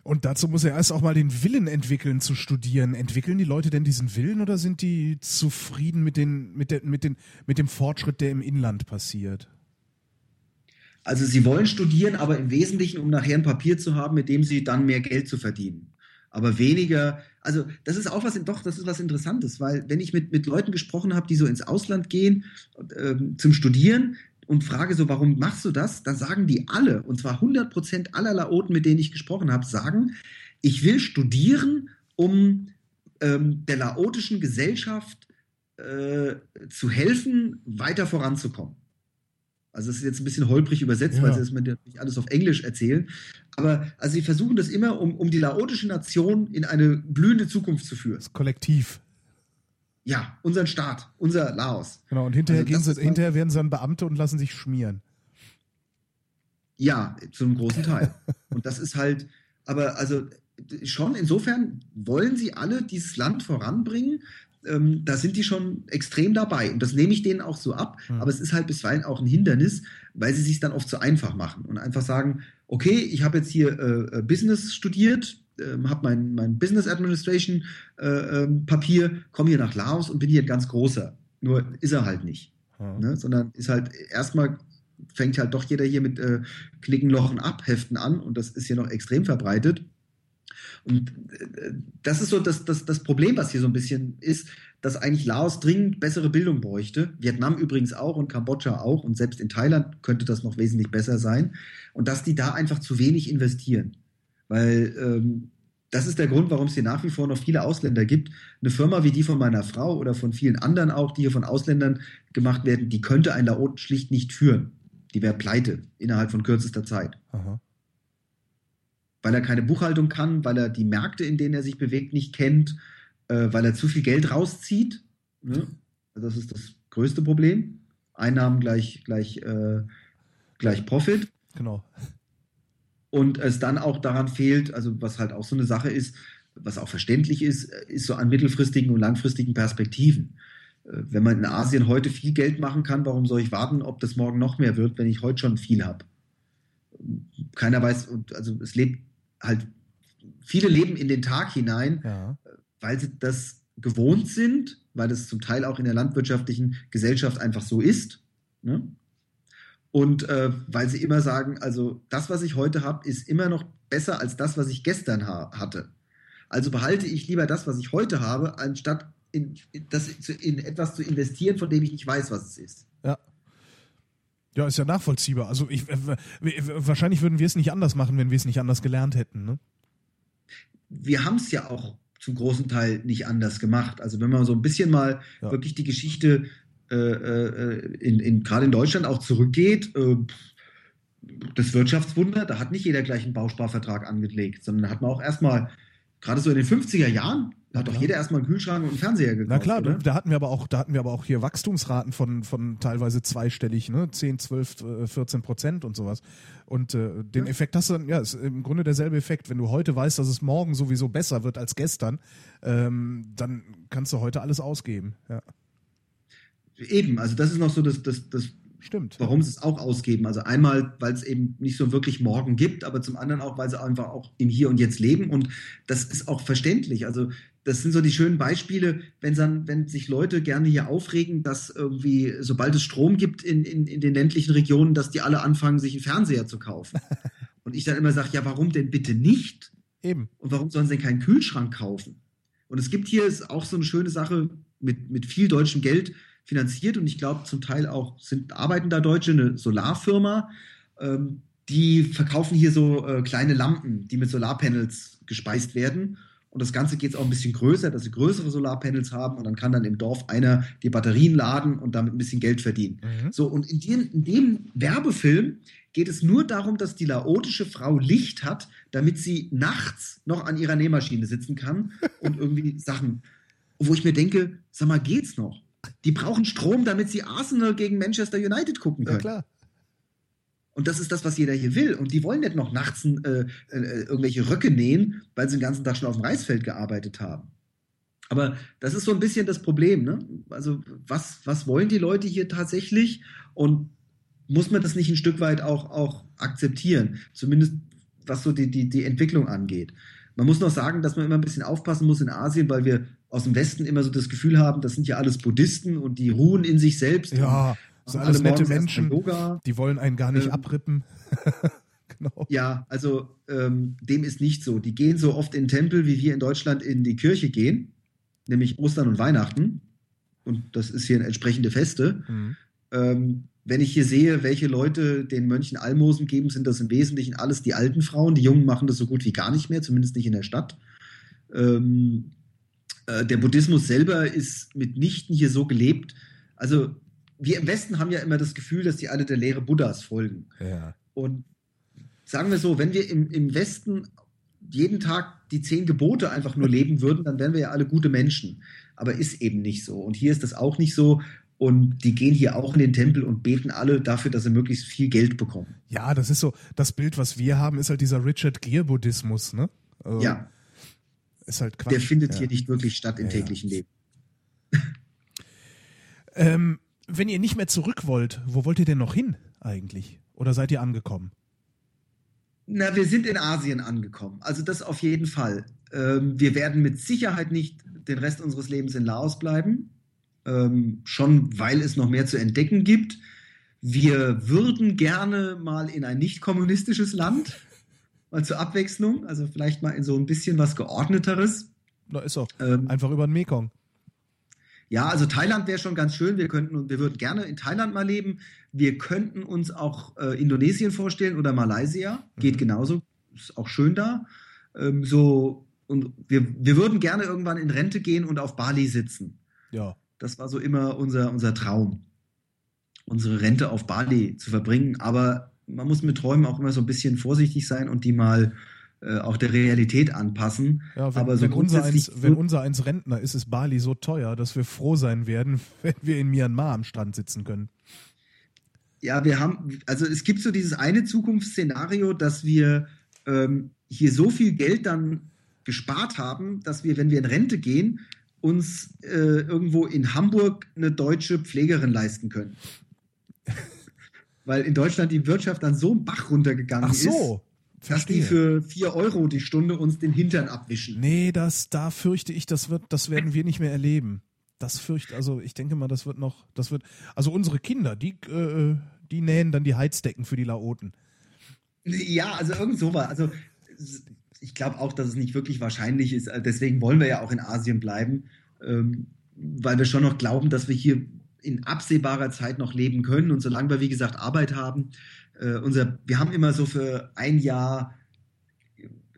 Und dazu muss er erst auch mal den Willen entwickeln zu studieren. Entwickeln die Leute denn diesen Willen oder sind die zufrieden mit, den, mit, der, mit, den, mit dem Fortschritt, der im Inland passiert? Also sie wollen studieren, aber im Wesentlichen, um nachher ein Papier zu haben, mit dem sie dann mehr Geld zu verdienen. Aber weniger, also das ist auch was, doch, das ist was Interessantes, weil wenn ich mit, mit Leuten gesprochen habe, die so ins Ausland gehen äh, zum Studieren, und frage so, warum machst du das? Da sagen die alle, und zwar 100 Prozent aller Laoten, mit denen ich gesprochen habe, sagen, ich will studieren, um ähm, der laotischen Gesellschaft äh, zu helfen, weiter voranzukommen. Also es ist jetzt ein bisschen holprig übersetzt, ja. weil sie das natürlich alles auf Englisch erzählen. Aber also sie versuchen das immer, um, um die laotische Nation in eine blühende Zukunft zu führen. Das Kollektiv ja, unseren Staat, unser Laos. Genau, und hinterher, also gehen sie, hinterher werden sie dann Beamte und lassen sich schmieren. Ja, zu einem großen Teil. und das ist halt, aber also schon insofern wollen sie alle dieses Land voranbringen. Ähm, da sind die schon extrem dabei. Und das nehme ich denen auch so ab. Mhm. Aber es ist halt bisweilen auch ein Hindernis, weil sie sich dann oft zu so einfach machen und einfach sagen, okay, ich habe jetzt hier äh, äh Business studiert, ähm, habe mein, mein Business Administration äh, ähm, Papier, komme hier nach Laos und bin hier ein ganz großer. Nur ist er halt nicht. Hm. Ne? Sondern ist halt erstmal fängt halt doch jeder hier mit äh, Knicken, Lochen, Abheften an und das ist hier noch extrem verbreitet. Und äh, das ist so das, das, das Problem, was hier so ein bisschen ist, dass eigentlich Laos dringend bessere Bildung bräuchte. Vietnam übrigens auch und Kambodscha auch und selbst in Thailand könnte das noch wesentlich besser sein. Und dass die da einfach zu wenig investieren. Weil ähm, das ist der Grund, warum es hier nach wie vor noch viele Ausländer gibt. Eine Firma wie die von meiner Frau oder von vielen anderen auch, die hier von Ausländern gemacht werden, die könnte ein Laot schlicht nicht führen. Die wäre pleite innerhalb von kürzester Zeit. Aha. Weil er keine Buchhaltung kann, weil er die Märkte, in denen er sich bewegt, nicht kennt, äh, weil er zu viel Geld rauszieht. Ne? Also das ist das größte Problem. Einnahmen gleich, gleich, äh, gleich Profit. Genau und es dann auch daran fehlt, also was halt auch so eine Sache ist, was auch verständlich ist, ist so an mittelfristigen und langfristigen Perspektiven. Äh, wenn man in Asien heute viel Geld machen kann, warum soll ich warten, ob das morgen noch mehr wird, wenn ich heute schon viel habe? Keiner weiß, also es lebt halt, viele leben in den Tag hinein, ja. weil sie das gewohnt sind, weil es zum Teil auch in der landwirtschaftlichen Gesellschaft einfach so ist. Ne? Und äh, weil sie immer sagen, also das, was ich heute habe, ist immer noch besser als das, was ich gestern ha hatte. Also behalte ich lieber das, was ich heute habe, anstatt in, in, das, in etwas zu investieren, von dem ich nicht weiß, was es ist. Ja. Ja, ist ja nachvollziehbar. Also ich, wahrscheinlich würden wir es nicht anders machen, wenn wir es nicht anders gelernt hätten. Ne? Wir haben es ja auch zum großen Teil nicht anders gemacht. Also wenn man so ein bisschen mal ja. wirklich die Geschichte in, in, gerade in Deutschland auch zurückgeht, äh, das Wirtschaftswunder, da hat nicht jeder gleich einen Bausparvertrag angelegt, sondern da hat man auch erstmal, gerade so in den 50er Jahren, da hat doch jeder erstmal einen Kühlschrank und einen Fernseher gekauft. Na klar, oder? da hatten wir aber auch, da hatten wir aber auch hier Wachstumsraten von, von teilweise zweistellig, ne? 10, 12, 14 Prozent und sowas. Und äh, den ja. Effekt hast du dann, ja, ist im Grunde derselbe Effekt. Wenn du heute weißt, dass es morgen sowieso besser wird als gestern, ähm, dann kannst du heute alles ausgeben. Ja. Eben, also das ist noch so das, das, das Stimmt. Warum sie es auch ausgeben. Also einmal, weil es eben nicht so wirklich morgen gibt, aber zum anderen auch, weil sie einfach auch im Hier und Jetzt leben. Und das ist auch verständlich. Also das sind so die schönen Beispiele, wenn, dann, wenn sich Leute gerne hier aufregen, dass irgendwie, sobald es Strom gibt in, in, in den ländlichen Regionen, dass die alle anfangen, sich einen Fernseher zu kaufen. *laughs* und ich dann immer sage, ja, warum denn bitte nicht? Eben. Und warum sollen sie denn keinen Kühlschrank kaufen? Und es gibt hier ist auch so eine schöne Sache mit, mit viel deutschem Geld finanziert und ich glaube zum Teil auch sind, arbeiten da Deutsche, eine Solarfirma, ähm, die verkaufen hier so äh, kleine Lampen, die mit Solarpanels gespeist werden. Und das Ganze geht auch ein bisschen größer, dass sie größere Solarpanels haben und dann kann dann im Dorf einer die Batterien laden und damit ein bisschen Geld verdienen. Mhm. So, und in dem, in dem Werbefilm geht es nur darum, dass die laotische Frau Licht hat, damit sie nachts noch an ihrer Nähmaschine sitzen kann und irgendwie Sachen. Wo ich mir denke, sag mal, geht's noch? Die brauchen Strom, damit sie Arsenal gegen Manchester United gucken können. Ja, klar. Und das ist das, was jeder hier will. Und die wollen nicht noch nachts äh, äh, irgendwelche Röcke nähen, weil sie den ganzen Tag schon auf dem Reisfeld gearbeitet haben. Aber das ist so ein bisschen das Problem. Ne? Also was, was wollen die Leute hier tatsächlich? Und muss man das nicht ein Stück weit auch, auch akzeptieren? Zumindest was so die, die, die Entwicklung angeht. Man muss noch sagen, dass man immer ein bisschen aufpassen muss in Asien, weil wir aus dem Westen immer so das Gefühl haben, das sind ja alles Buddhisten und die ruhen in sich selbst. Ja, das sind alles nette Menschen. Die wollen einen gar nicht ähm, abrippen. *laughs* genau. Ja, also ähm, dem ist nicht so. Die gehen so oft in den Tempel, wie wir in Deutschland in die Kirche gehen, nämlich Ostern und Weihnachten. Und das ist hier eine entsprechende Feste. Mhm. Ähm, wenn ich hier sehe, welche Leute den Mönchen Almosen geben, sind das im Wesentlichen alles die alten Frauen. Die Jungen machen das so gut wie gar nicht mehr, zumindest nicht in der Stadt. Ähm, äh, der Buddhismus selber ist mitnichten hier so gelebt. Also wir im Westen haben ja immer das Gefühl, dass die alle der Lehre Buddhas folgen. Ja. Und sagen wir so, wenn wir im, im Westen jeden Tag die zehn Gebote einfach nur leben würden, dann wären wir ja alle gute Menschen. Aber ist eben nicht so. Und hier ist das auch nicht so. Und die gehen hier auch in den Tempel und beten alle dafür, dass sie möglichst viel Geld bekommen. Ja, das ist so, das Bild, was wir haben, ist halt dieser Richard Gere-Buddhismus, ne? Also, ja. Ist halt Quatsch. Der findet ja. hier nicht wirklich statt im ja, täglichen Leben. *laughs* ähm, wenn ihr nicht mehr zurück wollt, wo wollt ihr denn noch hin eigentlich? Oder seid ihr angekommen? Na, wir sind in Asien angekommen. Also das auf jeden Fall. Ähm, wir werden mit Sicherheit nicht den Rest unseres Lebens in Laos bleiben. Ähm, schon weil es noch mehr zu entdecken gibt. Wir würden gerne mal in ein nicht kommunistisches Land mal zur Abwechslung. Also vielleicht mal in so ein bisschen was geordneteres. Na, ist auch. Ähm, Einfach über den Mekong. Ja, also Thailand wäre schon ganz schön. Wir könnten, wir würden gerne in Thailand mal leben. Wir könnten uns auch äh, Indonesien vorstellen oder Malaysia. Geht mhm. genauso. Ist auch schön da. Ähm, so, und wir, wir würden gerne irgendwann in Rente gehen und auf Bali sitzen. Ja. Das war so immer unser, unser Traum, unsere Rente auf Bali zu verbringen. Aber man muss mit Träumen auch immer so ein bisschen vorsichtig sein und die mal äh, auch der Realität anpassen. Ja, wenn, Aber so wenn, unser eins, wenn unser eins Rentner ist, ist Bali so teuer, dass wir froh sein werden, *laughs* wenn wir in Myanmar am Strand sitzen können. Ja, wir haben, also es gibt so dieses eine Zukunftsszenario, dass wir ähm, hier so viel Geld dann gespart haben, dass wir, wenn wir in Rente gehen, uns äh, irgendwo in Hamburg eine deutsche Pflegerin leisten können. *laughs* Weil in Deutschland die Wirtschaft dann so einen Bach runtergegangen Ach so. ist, dass die für 4 Euro die Stunde uns den Hintern abwischen. Nee, das, da fürchte ich, das wird, das werden wir nicht mehr erleben. Das fürchte, also ich denke mal, das wird noch, das wird, also unsere Kinder, die, äh, die nähen dann die Heizdecken für die Laoten. Ja, also irgend sowas. Also ich glaube auch, dass es nicht wirklich wahrscheinlich ist. Deswegen wollen wir ja auch in Asien bleiben, ähm, weil wir schon noch glauben, dass wir hier in absehbarer Zeit noch leben können. Und solange wir, wie gesagt, Arbeit haben, äh, unser, wir haben immer so für ein Jahr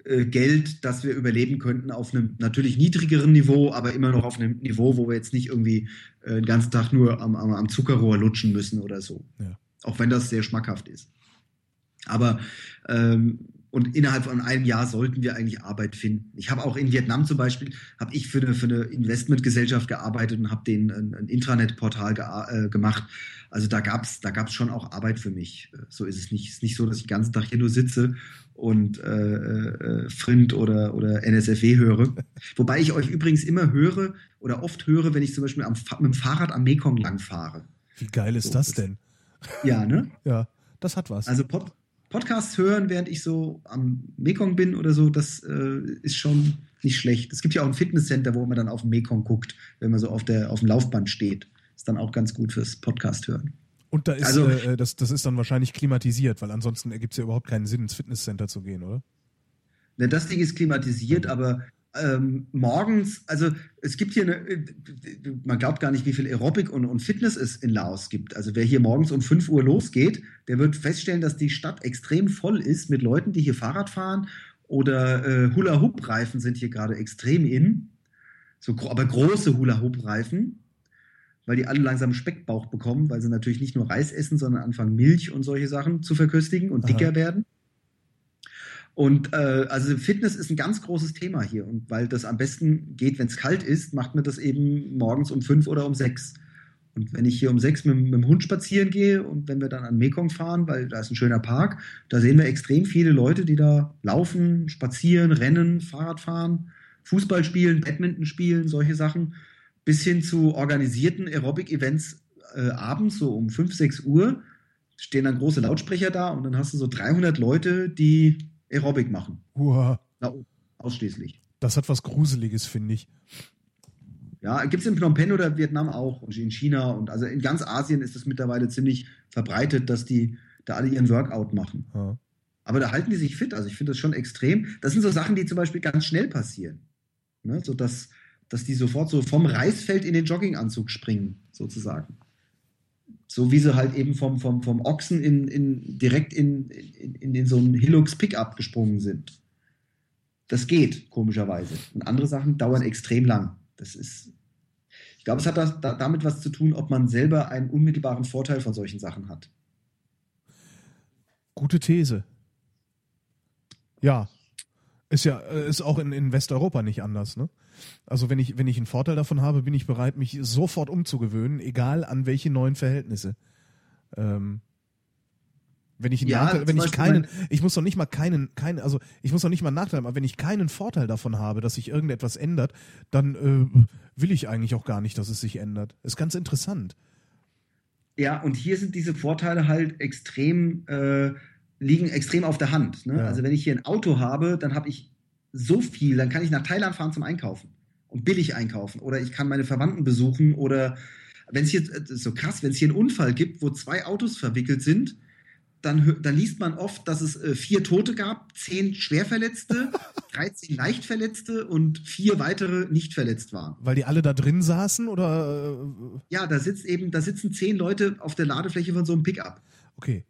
äh, Geld, das wir überleben könnten, auf einem natürlich niedrigeren Niveau, aber immer noch auf einem Niveau, wo wir jetzt nicht irgendwie äh, den ganzen Tag nur am, am, am Zuckerrohr lutschen müssen oder so. Ja. Auch wenn das sehr schmackhaft ist. Aber ähm, und innerhalb von einem Jahr sollten wir eigentlich Arbeit finden. Ich habe auch in Vietnam zum Beispiel, habe ich für eine, für eine Investmentgesellschaft gearbeitet und habe den ein, ein Intranet-Portal ge, äh, gemacht. Also da gab es da gab's schon auch Arbeit für mich. So ist es nicht. Es ist nicht so, dass ich den ganzen Tag hier nur sitze und äh, äh, Frind oder, oder NSFW höre. Wobei ich euch übrigens immer höre oder oft höre, wenn ich zum Beispiel am, mit dem Fahrrad am Mekong lang fahre. Wie geil ist so, das denn? Ja, ne? ja, das hat was. Also Pod, Podcasts hören, während ich so am Mekong bin oder so, das äh, ist schon nicht schlecht. Es gibt ja auch ein Fitnesscenter, wo man dann auf dem Mekong guckt, wenn man so auf, der, auf dem Laufband steht. Ist dann auch ganz gut fürs Podcast hören. Und da ist, also, äh, das, das ist dann wahrscheinlich klimatisiert, weil ansonsten ergibt es ja überhaupt keinen Sinn, ins Fitnesscenter zu gehen, oder? Ne, das Ding ist klimatisiert, aber ähm, morgens, also es gibt hier eine, man glaubt gar nicht, wie viel Aerobic und, und, Fitness es in Laos gibt. Also wer hier morgens um 5 Uhr losgeht, der wird feststellen, dass die Stadt extrem voll ist mit Leuten, die hier Fahrrad fahren oder äh, Hula-Hoop-Reifen sind hier gerade extrem in. So, aber große Hula-Hoop-Reifen, weil die alle langsam Speckbauch bekommen, weil sie natürlich nicht nur Reis essen, sondern anfangen Milch und solche Sachen zu verköstigen und Aha. dicker werden. Und äh, also Fitness ist ein ganz großes Thema hier. Und weil das am besten geht, wenn es kalt ist, macht man das eben morgens um fünf oder um sechs. Und wenn ich hier um sechs mit, mit, dem Hund spazieren gehe und wenn wir dann an Mekong fahren, weil da ist ein schöner Park, da sehen wir extrem viele Leute, die da laufen, spazieren, rennen, Fahrrad fahren, Fußball spielen, Badminton spielen, solche Sachen, bis hin zu organisierten Aerobic-Events äh, abends, so um fünf, sechs Uhr, stehen dann große Lautsprecher da und dann hast du so 300 Leute, die Aerobic machen. Uah. Na, ausschließlich. Das hat was Gruseliges, finde ich. Ja, gibt es in Phnom Penh oder Vietnam auch und in China und also in ganz Asien ist es mittlerweile ziemlich verbreitet, dass die da alle ihren Workout machen. Ja. Aber da halten die sich fit. Also ich finde das schon extrem. Das sind so Sachen, die zum Beispiel ganz schnell passieren. Ne? So dass, dass die sofort so vom Reisfeld in den Jogginganzug springen, sozusagen. So wie sie halt eben vom, vom, vom Ochsen in, in, direkt in, in, in, so einen Hilux Pickup gesprungen sind. Das geht, komischerweise. Und andere Sachen dauern extrem lang. Das ist, ich glaube, es hat das, da, damit was zu tun, ob man selber einen unmittelbaren Vorteil von solchen Sachen hat. Gute These. Ja. Ist ja, äh, ist auch in, in Westeuropa nicht anders, ne? Also wenn ich, wenn ich einen Vorteil davon habe, bin ich bereit, mich sofort umzugewöhnen, egal an welche neuen Verhältnisse. Ähm, wenn ich, ja, Nachteil, wenn ich keinen, ich muss doch nicht mal keinen, keinen, also ich muss doch nicht mal Nachteil haben, aber wenn ich keinen Vorteil davon habe, dass sich irgendetwas ändert, dann äh, will ich eigentlich auch gar nicht, dass es sich ändert. Ist ganz interessant. Ja, und hier sind diese Vorteile halt extrem, äh, liegen extrem auf der Hand. Ne? Ja. Also wenn ich hier ein Auto habe, dann habe ich so viel, dann kann ich nach Thailand fahren zum Einkaufen und billig einkaufen oder ich kann meine Verwandten besuchen oder wenn es hier, so krass, wenn es hier einen Unfall gibt, wo zwei Autos verwickelt sind, dann, dann liest man oft, dass es äh, vier Tote gab, zehn Schwerverletzte, *laughs* 13 Leichtverletzte und vier weitere nicht verletzt waren. Weil die alle da drin saßen oder? Äh, ja, da sitzt eben, da sitzen zehn Leute auf der Ladefläche von so einem Pickup. Okay.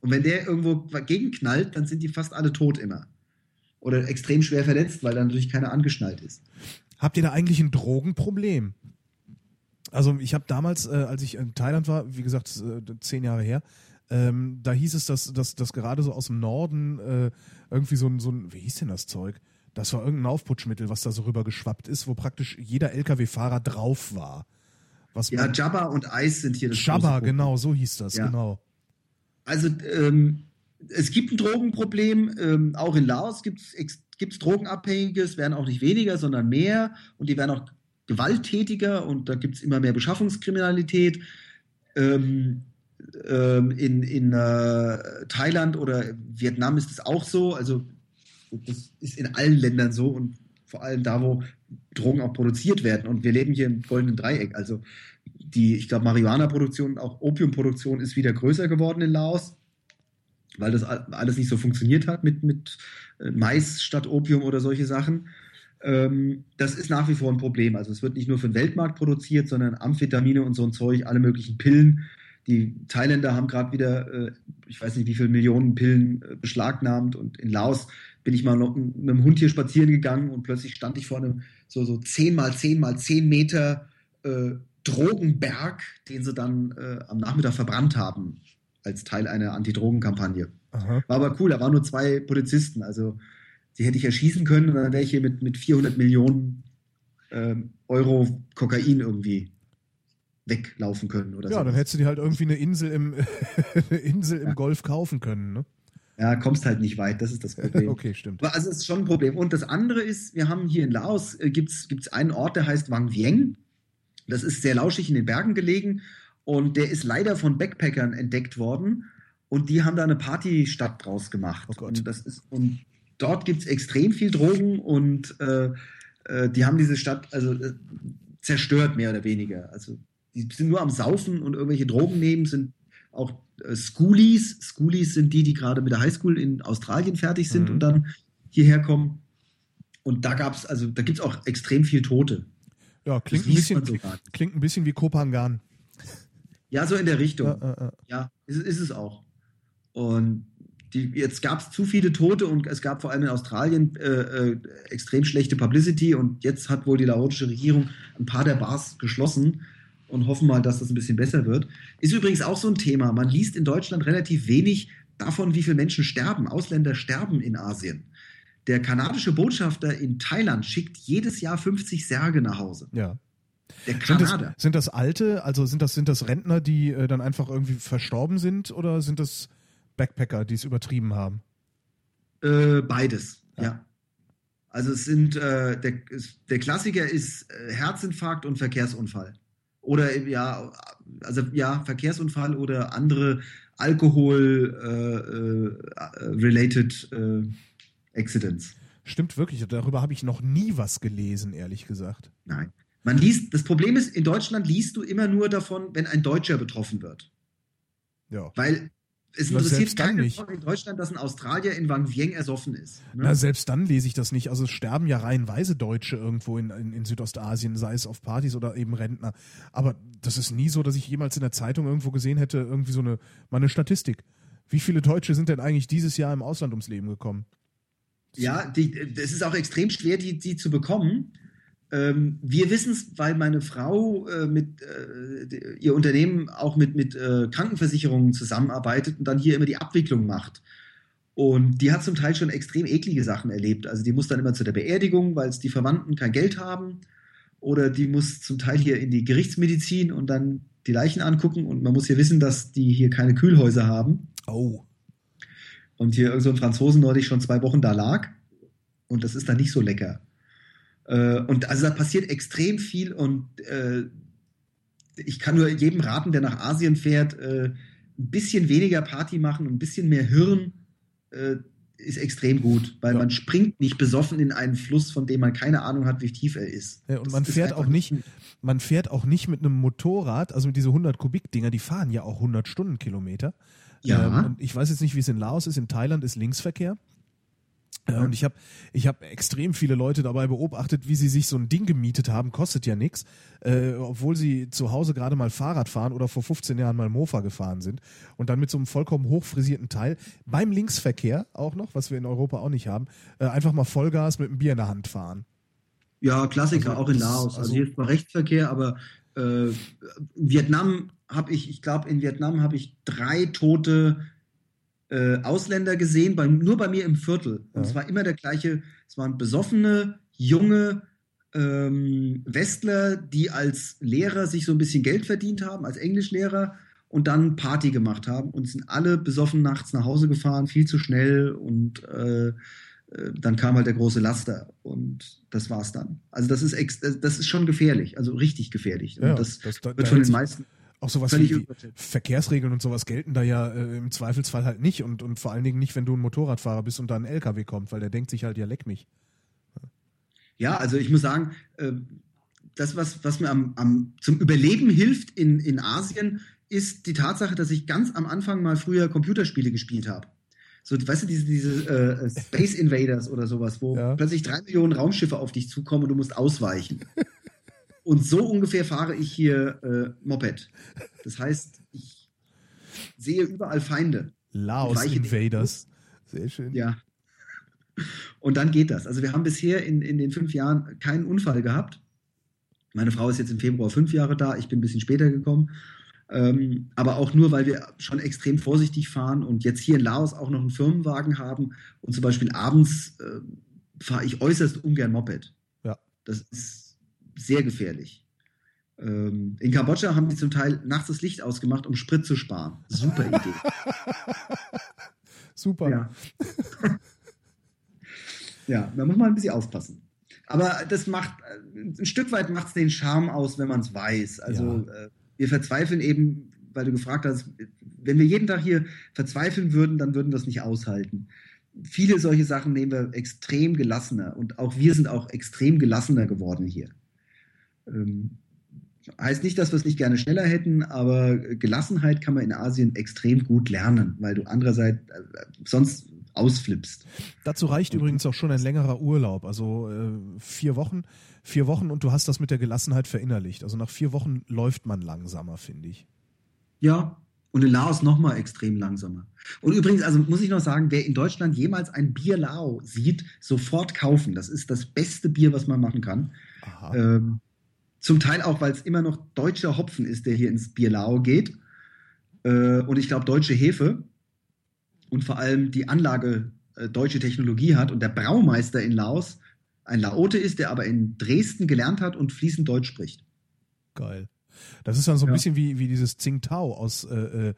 Und wenn der irgendwo gegenknallt, dann sind die fast alle tot immer. Oder extrem schwer verletzt, weil dann natürlich keiner angeschnallt ist. Habt ihr da eigentlich ein Drogenproblem? Also ich habe damals, äh, als ich in Thailand war, wie gesagt, äh, zehn Jahre her, ähm, da hieß es, dass, dass, dass gerade so aus dem Norden äh, irgendwie so ein, so ein, wie hieß denn das Zeug? Das war irgendein Aufputschmittel, was da so rüber geschwappt ist, wo praktisch jeder LKW-Fahrer drauf war. Was ja, Jabba und Eis sind hier das Jabba, genau, so hieß das, ja. genau. Also ähm, es gibt ein Drogenproblem, ähm, auch in Laos gibt es Drogenabhängige, es werden auch nicht weniger, sondern mehr und die werden auch gewalttätiger und da gibt es immer mehr Beschaffungskriminalität. Ähm, ähm, in in äh, Thailand oder Vietnam ist es auch so. Also das ist in allen Ländern so und vor allem da, wo Drogen auch produziert werden. Und wir leben hier im goldenen Dreieck. Also die, ich glaube, Marihuana-Produktion, auch Opiumproduktion ist wieder größer geworden in Laos, weil das alles nicht so funktioniert hat mit, mit äh, Mais statt Opium oder solche Sachen. Ähm, das ist nach wie vor ein Problem. Also es wird nicht nur für den Weltmarkt produziert, sondern Amphetamine und so ein Zeug, alle möglichen Pillen. Die Thailänder haben gerade wieder, äh, ich weiß nicht, wie viele Millionen Pillen äh, beschlagnahmt und in Laos bin ich mal mit dem Hund hier spazieren gegangen und plötzlich stand ich vor einem so, so 10 mal 10 mal 10 Meter äh, Drogenberg, den sie dann äh, am Nachmittag verbrannt haben als Teil einer Anti-Drogen-Kampagne. War aber cool, da waren nur zwei Polizisten, also die hätte ich erschießen können und dann wäre ich hier mit, mit 400 Millionen ähm, Euro Kokain irgendwie weglaufen können oder Ja, sowas. dann hättest du dir halt irgendwie eine Insel im, *laughs* eine Insel im ja. Golf kaufen können, ne? Ja, kommst halt nicht weit, das ist das Problem. *laughs* okay, stimmt. Aber also es ist schon ein Problem. Und das andere ist, wir haben hier in Laos, äh, gibt es einen Ort, der heißt Wang Vieng. Das ist sehr lauschig in den Bergen gelegen und der ist leider von Backpackern entdeckt worden und die haben da eine Partystadt draus gemacht. Oh Gott. Und, das ist, und dort gibt es extrem viel Drogen und äh, äh, die haben diese Stadt also äh, zerstört, mehr oder weniger. Also die sind nur am Saufen und irgendwelche Drogen nehmen, sind auch äh, Schoolies. Schoolies sind die, die gerade mit der Highschool in Australien fertig sind mhm. und dann hierher kommen. Und da gab es, also da gibt es auch extrem viel Tote. Ja, klingt, ein bisschen, klingt ein bisschen wie Kopangan. Ja, so in der Richtung. Ja, ja, ja. ist, ist, es auch. Und die, jetzt gab es zu viele Tote und es gab vor allem in Australien äh, äh, extrem schlechte Publicity und jetzt hat wohl die laotische Regierung ein paar der Bars geschlossen und hoffen mal, dass das ein bisschen besser wird. Ist übrigens auch so ein Thema. Man liest in Deutschland relativ wenig davon, wie viele Menschen sterben. Ausländer sterben in Asien. Der kanadische Botschafter in Thailand schickt jedes Jahr 50 Särge nach Hause. Ja. Der Kanada. Sind das, sind das alte, also sind das, sind das Rentner, die äh, dann einfach irgendwie verstorben sind oder sind das Backpacker, die es übertrieben haben? Äh, beides, ja. ja. Also es sind, äh, der, der Klassiker ist äh, Herzinfarkt und Verkehrsunfall. Oder ja, also ja, Verkehrsunfall oder andere Alkohol-related äh, äh, äh, Accidents. Stimmt wirklich, darüber habe ich noch nie was gelesen, ehrlich gesagt. Nein. Man liest, das Problem ist, in Deutschland liest du immer nur davon, wenn ein Deutscher betroffen wird. Ja. Weil es interessiert keinen nicht. in Deutschland, dass ein Australier in Wang Vieng ersoffen ist. Ne? Na, selbst dann lese ich das nicht. Also es sterben ja reihenweise Deutsche irgendwo in, in, in, Südostasien, sei es auf Partys oder eben Rentner. Aber das ist nie so, dass ich jemals in der Zeitung irgendwo gesehen hätte, irgendwie so eine, mal eine Statistik. Wie viele Deutsche sind denn eigentlich dieses Jahr im Ausland ums Leben gekommen? Ja, es ist auch extrem schwer, die, die zu bekommen. Ähm, wir wissen es, weil meine Frau äh, mit äh, ihr Unternehmen auch mit, mit äh, Krankenversicherungen zusammenarbeitet und dann hier immer die Abwicklung macht. Und die hat zum Teil schon extrem eklige Sachen erlebt. Also die muss dann immer zu der Beerdigung, weil es die Verwandten kein Geld haben. Oder die muss zum Teil hier in die Gerichtsmedizin und dann die Leichen angucken. Und man muss hier wissen, dass die hier keine Kühlhäuser haben. Oh. Und hier so ein Franzosen neulich schon zwei Wochen da lag. Und das ist dann nicht so lecker. Äh, und also da passiert extrem viel und äh, ich kann nur jedem raten, der nach Asien fährt, äh, ein bisschen weniger Party machen, ein bisschen mehr Hirn äh, ist extrem gut, weil ja. man springt nicht besoffen in einen Fluss, von dem man keine Ahnung hat, wie tief er ist. Ja, und man das fährt auch nicht, man fährt auch nicht mit einem Motorrad, also mit diese 100 Kubik Dinger, die fahren ja auch 100 Stundenkilometer. Ja. Ähm, und ich weiß jetzt nicht, wie es in Laos ist. In Thailand ist Linksverkehr. Äh, und ich habe ich hab extrem viele Leute dabei beobachtet, wie sie sich so ein Ding gemietet haben, kostet ja nichts, äh, obwohl sie zu Hause gerade mal Fahrrad fahren oder vor 15 Jahren mal Mofa gefahren sind und dann mit so einem vollkommen hochfrisierten Teil beim Linksverkehr auch noch, was wir in Europa auch nicht haben, äh, einfach mal Vollgas mit einem Bier in der Hand fahren. Ja, Klassiker, also, auch in Laos. Also, also hier ist zwar Rechtsverkehr, aber äh, Vietnam habe ich, ich glaube, in Vietnam habe ich drei tote äh, Ausländer gesehen, bei, nur bei mir im Viertel. Und ja. es war immer der gleiche, es waren besoffene, junge ähm, Westler, die als Lehrer sich so ein bisschen Geld verdient haben, als Englischlehrer und dann Party gemacht haben und sind alle besoffen nachts nach Hause gefahren, viel zu schnell und äh, äh dann kam halt der große Laster und das war's dann. Also das ist das ist schon gefährlich, also richtig gefährlich. Ja, das, das, da, wird von den meisten auch sowas wie, wie Verkehrsregeln und sowas gelten da ja äh, im Zweifelsfall halt nicht und, und vor allen Dingen nicht, wenn du ein Motorradfahrer bist und da ein LKW kommt, weil der denkt sich halt, ja, leck mich. Ja, also ich muss sagen, äh, das, was, was mir am, am, zum Überleben hilft in, in Asien, ist die Tatsache, dass ich ganz am Anfang mal früher Computerspiele gespielt habe. So, weißt du, diese, diese äh, Space Invaders oder sowas, wo ja. plötzlich drei Millionen Raumschiffe auf dich zukommen und du musst ausweichen. Und so ungefähr fahre ich hier äh, Moped. Das heißt, ich sehe überall Feinde. Laos Invaders. Sehr schön. Ja. Und dann geht das. Also wir haben bisher in, in den fünf Jahren keinen Unfall gehabt. Meine Frau ist jetzt im Februar fünf Jahre da, ich bin ein bisschen später gekommen. Ähm, aber auch nur, weil wir schon extrem vorsichtig fahren und jetzt hier in Laos auch noch einen Firmenwagen haben und zum Beispiel abends äh, fahre ich äußerst ungern Moped. Ja. Das ist sehr gefährlich. Ähm, in Kambodscha haben die zum Teil nachts das Licht ausgemacht, um Sprit zu sparen. Super *laughs* Idee. Super. Ja. *laughs* ja, da muss man ein bisschen aufpassen. Aber das macht, äh, ein Stück weit macht es den Charme aus, wenn man es weiß. Also ja. äh, wir verzweifeln eben, weil du gefragt hast, wenn wir jeden Tag hier verzweifeln würden, dann würden wir es nicht aushalten. Viele solche Sachen nehmen wir extrem gelassener und auch wir sind auch extrem gelassener geworden hier. Ähm, heißt nicht, dass wir es nicht gerne schneller hätten, aber Gelassenheit kann man in Asien extrem gut lernen, weil du andererseits äh, sonst ausflippst. Dazu reicht übrigens auch schon ein längerer Urlaub, also äh, vier Wochen, vier Wochen und du hast das mit der Gelassenheit verinnerlicht. Also nach vier Wochen läuft man langsamer, finde ich. Ja, und in Laos nochmal extrem langsamer. Und übrigens, also muss ich noch sagen, wer in Deutschland jemals ein Bier Lao sieht, sofort kaufen. Das ist das beste Bier, was man machen kann. Ähm, zum Teil auch, weil es immer noch deutscher Hopfen ist, der hier ins Bierlau geht. Äh, und ich glaube, deutsche Hefe und vor allem die Anlage äh, deutsche Technologie hat und der Braumeister in Laos ein Laote ist, der aber in Dresden gelernt hat und fließend Deutsch spricht. Geil. Das ist dann so ein ja. bisschen wie, wie dieses Tsingtao aus äh, äh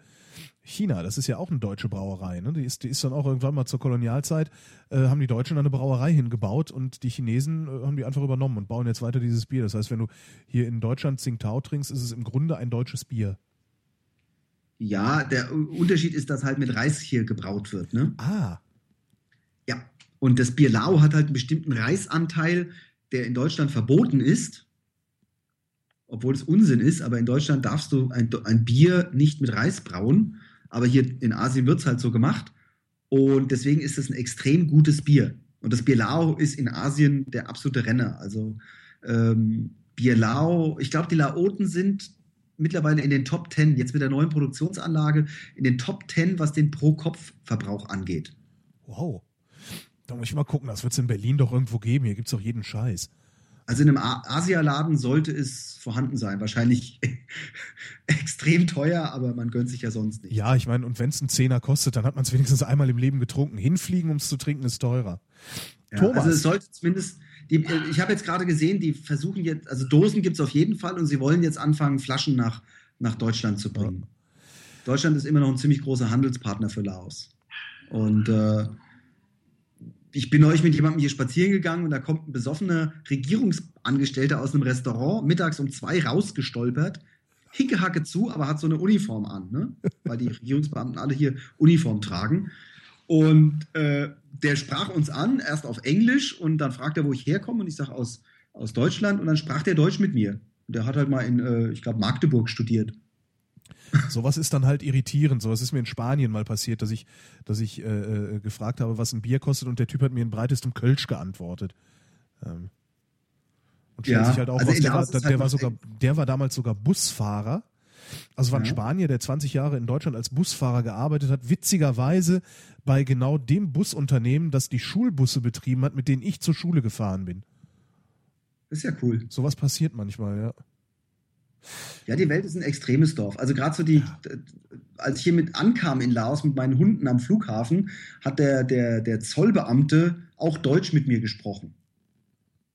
China, das ist ja auch eine deutsche Brauerei. Ne? Die, ist, die ist dann auch irgendwann mal zur Kolonialzeit, äh, haben die Deutschen eine Brauerei hingebaut und die Chinesen äh, haben die einfach übernommen und bauen jetzt weiter dieses Bier. Das heißt, wenn du hier in Deutschland Tsingtao trinkst, ist es im Grunde ein deutsches Bier. Ja, der Unterschied ist, dass halt mit Reis hier gebraut wird. Ne? Ah. Ja, und das Bier Lao hat halt einen bestimmten Reisanteil, der in Deutschland verboten ist obwohl es Unsinn ist, aber in Deutschland darfst du ein, ein Bier nicht mit Reis brauen. Aber hier in Asien wird es halt so gemacht. Und deswegen ist es ein extrem gutes Bier. Und das Bierlao ist in Asien der absolute Renner. Also ähm, Bierlao, ich glaube, die Laoten sind mittlerweile in den Top 10, jetzt mit der neuen Produktionsanlage, in den Top 10, was den Pro-Kopf-Verbrauch angeht. Wow. Da muss ich mal gucken, das wird es in Berlin doch irgendwo geben. Hier gibt es doch jeden Scheiß. Also in einem Asialaden sollte es vorhanden sein. Wahrscheinlich *laughs* extrem teuer, aber man gönnt sich ja sonst nicht. Ja, ich meine, und wenn es einen Zehner kostet, dann hat man es wenigstens einmal im Leben getrunken. Hinfliegen, um es zu trinken, ist teurer. Ja, Thomas. Also es sollte zumindest, die, ich habe jetzt gerade gesehen, die versuchen jetzt, also Dosen gibt es auf jeden Fall und sie wollen jetzt anfangen, Flaschen nach, nach Deutschland zu bringen. Ja. Deutschland ist immer noch ein ziemlich großer Handelspartner für Laos. Und äh, ich bin neulich mit jemandem hier spazieren gegangen und da kommt ein besoffener Regierungsangestellter aus einem Restaurant mittags um zwei rausgestolpert, hickehacke zu, aber hat so eine Uniform an, ne? weil die Regierungsbeamten alle hier Uniform tragen. Und äh, der sprach uns an, erst auf Englisch und dann fragt er, wo ich herkomme und ich sage aus, aus Deutschland und dann sprach der Deutsch mit mir. Und der hat halt mal in, äh, ich glaube, Magdeburg studiert. Sowas ist dann halt irritierend. Sowas ist mir in Spanien mal passiert, dass ich, dass ich äh, äh, gefragt habe, was ein Bier kostet und der Typ hat mir in breitestem Kölsch geantwortet. Ähm. Und stellt ja, sich halt auch also raus, der, war, der, halt war sogar, der war damals sogar Busfahrer. Also war ein ja. Spanier, der 20 Jahre in Deutschland als Busfahrer gearbeitet hat, witzigerweise bei genau dem Busunternehmen, das die Schulbusse betrieben hat, mit denen ich zur Schule gefahren bin. ist ja cool. Sowas passiert manchmal, ja. Ja, die Welt ist ein extremes Dorf. Also gerade so die, als ich hier mit ankam in Laos mit meinen Hunden am Flughafen, hat der, der, der Zollbeamte auch Deutsch mit mir gesprochen.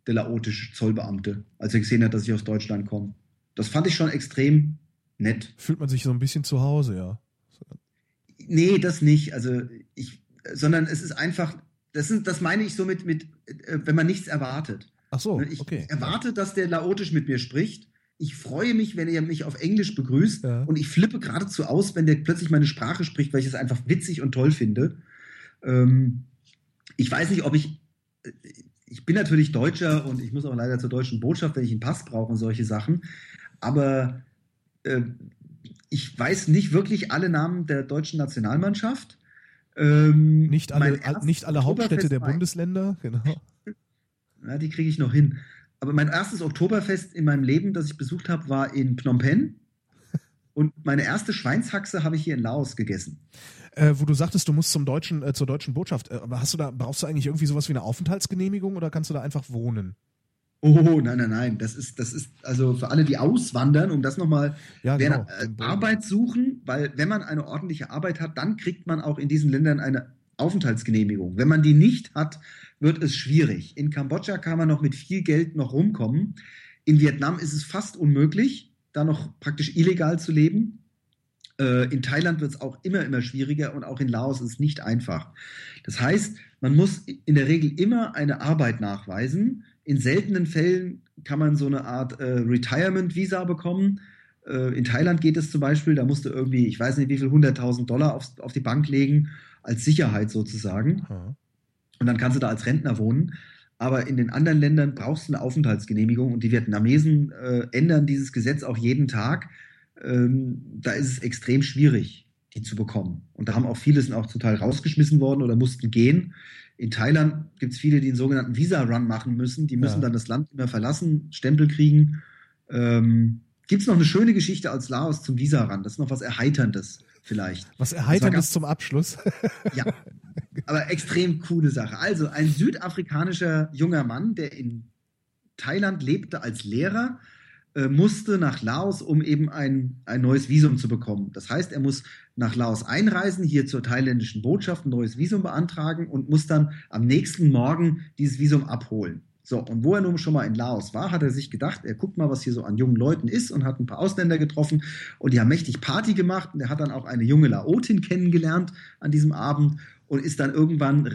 Der laotische Zollbeamte, als er gesehen hat, dass ich aus Deutschland komme. Das fand ich schon extrem nett. Fühlt man sich so ein bisschen zu Hause, ja. Nee, das nicht. Also ich, sondern es ist einfach, das, sind, das meine ich so mit, mit, äh, wenn man nichts erwartet. Ach so, ich okay. erwarte, dass der laotisch mit mir spricht ich freue mich, wenn er mich auf Englisch begrüßt ja. und ich flippe geradezu aus, wenn der plötzlich meine Sprache spricht, weil ich es einfach witzig und toll finde. Ähm, ich weiß nicht, ob ich. Ich bin natürlich Deutscher und ich muss auch leider zur deutschen Botschaft, wenn ich einen Pass brauche und solche Sachen. Aber äh, ich weiß nicht wirklich alle Namen der deutschen Nationalmannschaft. Ähm, nicht alle, nicht alle Hauptstädte der Bundesländer, genau. *laughs* Ja, die kriege ich noch hin. Aber mein erstes Oktoberfest in meinem Leben, das ich besucht habe, war in Phnom Penh. *laughs* Und meine erste Schweinshaxe habe ich hier in Laos gegessen. Äh, wo du sagtest, du musst zum deutschen, äh, zur deutschen Botschaft. Äh, aber hast du da, brauchst du eigentlich irgendwie sowas wie eine Aufenthaltsgenehmigung oder kannst du da einfach wohnen? Oh, nein, nein, nein. Das ist, das ist also für alle, die auswandern, um das nochmal, ja, genau. äh, Arbeit suchen, weil wenn man eine ordentliche Arbeit hat, dann kriegt man auch in diesen Ländern eine Aufenthaltsgenehmigung. Wenn man die nicht hat, wird es schwierig. In Kambodscha kann man noch mit viel Geld noch rumkommen. In Vietnam ist es fast unmöglich, da noch praktisch illegal zu leben. Äh, in Thailand wird es auch immer, immer schwieriger und auch in Laos ist es nicht einfach. Das heißt, man muss in der Regel immer eine Arbeit nachweisen. In seltenen Fällen kann man so eine Art äh, Retirement-Visa bekommen. Äh, in Thailand geht es zum Beispiel, da musst du irgendwie, ich weiß nicht wie viel, 100.000 Dollar auf, auf die Bank legen, als Sicherheit sozusagen. Mhm. Und dann kannst du da als Rentner wohnen. Aber in den anderen Ländern brauchst du eine Aufenthaltsgenehmigung und die Vietnamesen äh, ändern dieses Gesetz auch jeden Tag. Ähm, da ist es extrem schwierig, die zu bekommen. Und da haben auch viele sind auch total rausgeschmissen worden oder mussten gehen. In Thailand gibt es viele, die einen sogenannten Visa-Run machen müssen. Die müssen ja. dann das Land immer verlassen, Stempel kriegen. Ähm, gibt es noch eine schöne Geschichte als Laos zum Visa-Run? Das ist noch was Erheiterndes vielleicht. Was Erheiterndes zum Abschluss? *laughs* ja, aber extrem coole Sache. Also ein südafrikanischer junger Mann, der in Thailand lebte als Lehrer, äh, musste nach Laos, um eben ein, ein neues Visum zu bekommen. Das heißt, er muss nach Laos einreisen, hier zur thailändischen Botschaft ein neues Visum beantragen und muss dann am nächsten Morgen dieses Visum abholen. So, und wo er nun schon mal in Laos war, hat er sich gedacht, er guckt mal, was hier so an jungen Leuten ist und hat ein paar Ausländer getroffen und die haben mächtig Party gemacht und er hat dann auch eine junge Laotin kennengelernt an diesem Abend und ist dann irgendwann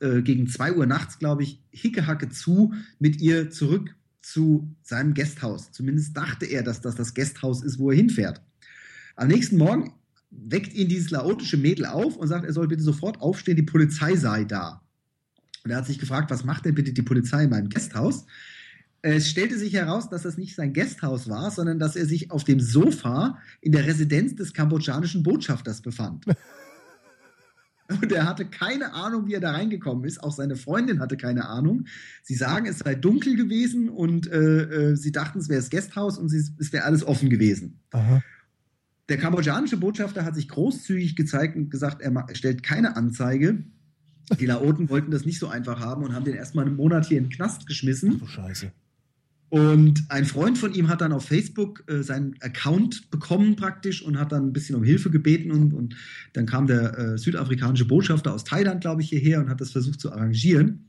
äh, gegen zwei Uhr nachts, glaube ich, hickehacke zu mit ihr zurück zu seinem Gasthaus. Zumindest dachte er, dass das das Gasthaus ist, wo er hinfährt. Am nächsten Morgen weckt ihn dieses laotische Mädel auf und sagt, er soll bitte sofort aufstehen, die Polizei sei da. Und er hat sich gefragt, was macht denn bitte die Polizei in meinem Gasthaus? Es stellte sich heraus, dass das nicht sein Gasthaus war, sondern dass er sich auf dem Sofa in der Residenz des kambodschanischen Botschafters befand. *laughs* Und er hatte keine Ahnung, wie er da reingekommen ist. Auch seine Freundin hatte keine Ahnung. Sie sagen, es sei dunkel gewesen und äh, äh, sie dachten, es wäre das Gasthaus und sie, es wäre alles offen gewesen. Aha. Der kambodschanische Botschafter hat sich großzügig gezeigt und gesagt, er stellt keine Anzeige. Die Laoten wollten das nicht so einfach haben und haben den erstmal einen Monat hier in den Knast geschmissen. Ach Scheiße. Und ein Freund von ihm hat dann auf Facebook äh, seinen Account bekommen praktisch und hat dann ein bisschen um Hilfe gebeten und, und dann kam der äh, südafrikanische Botschafter aus Thailand, glaube ich, hierher und hat das versucht zu arrangieren.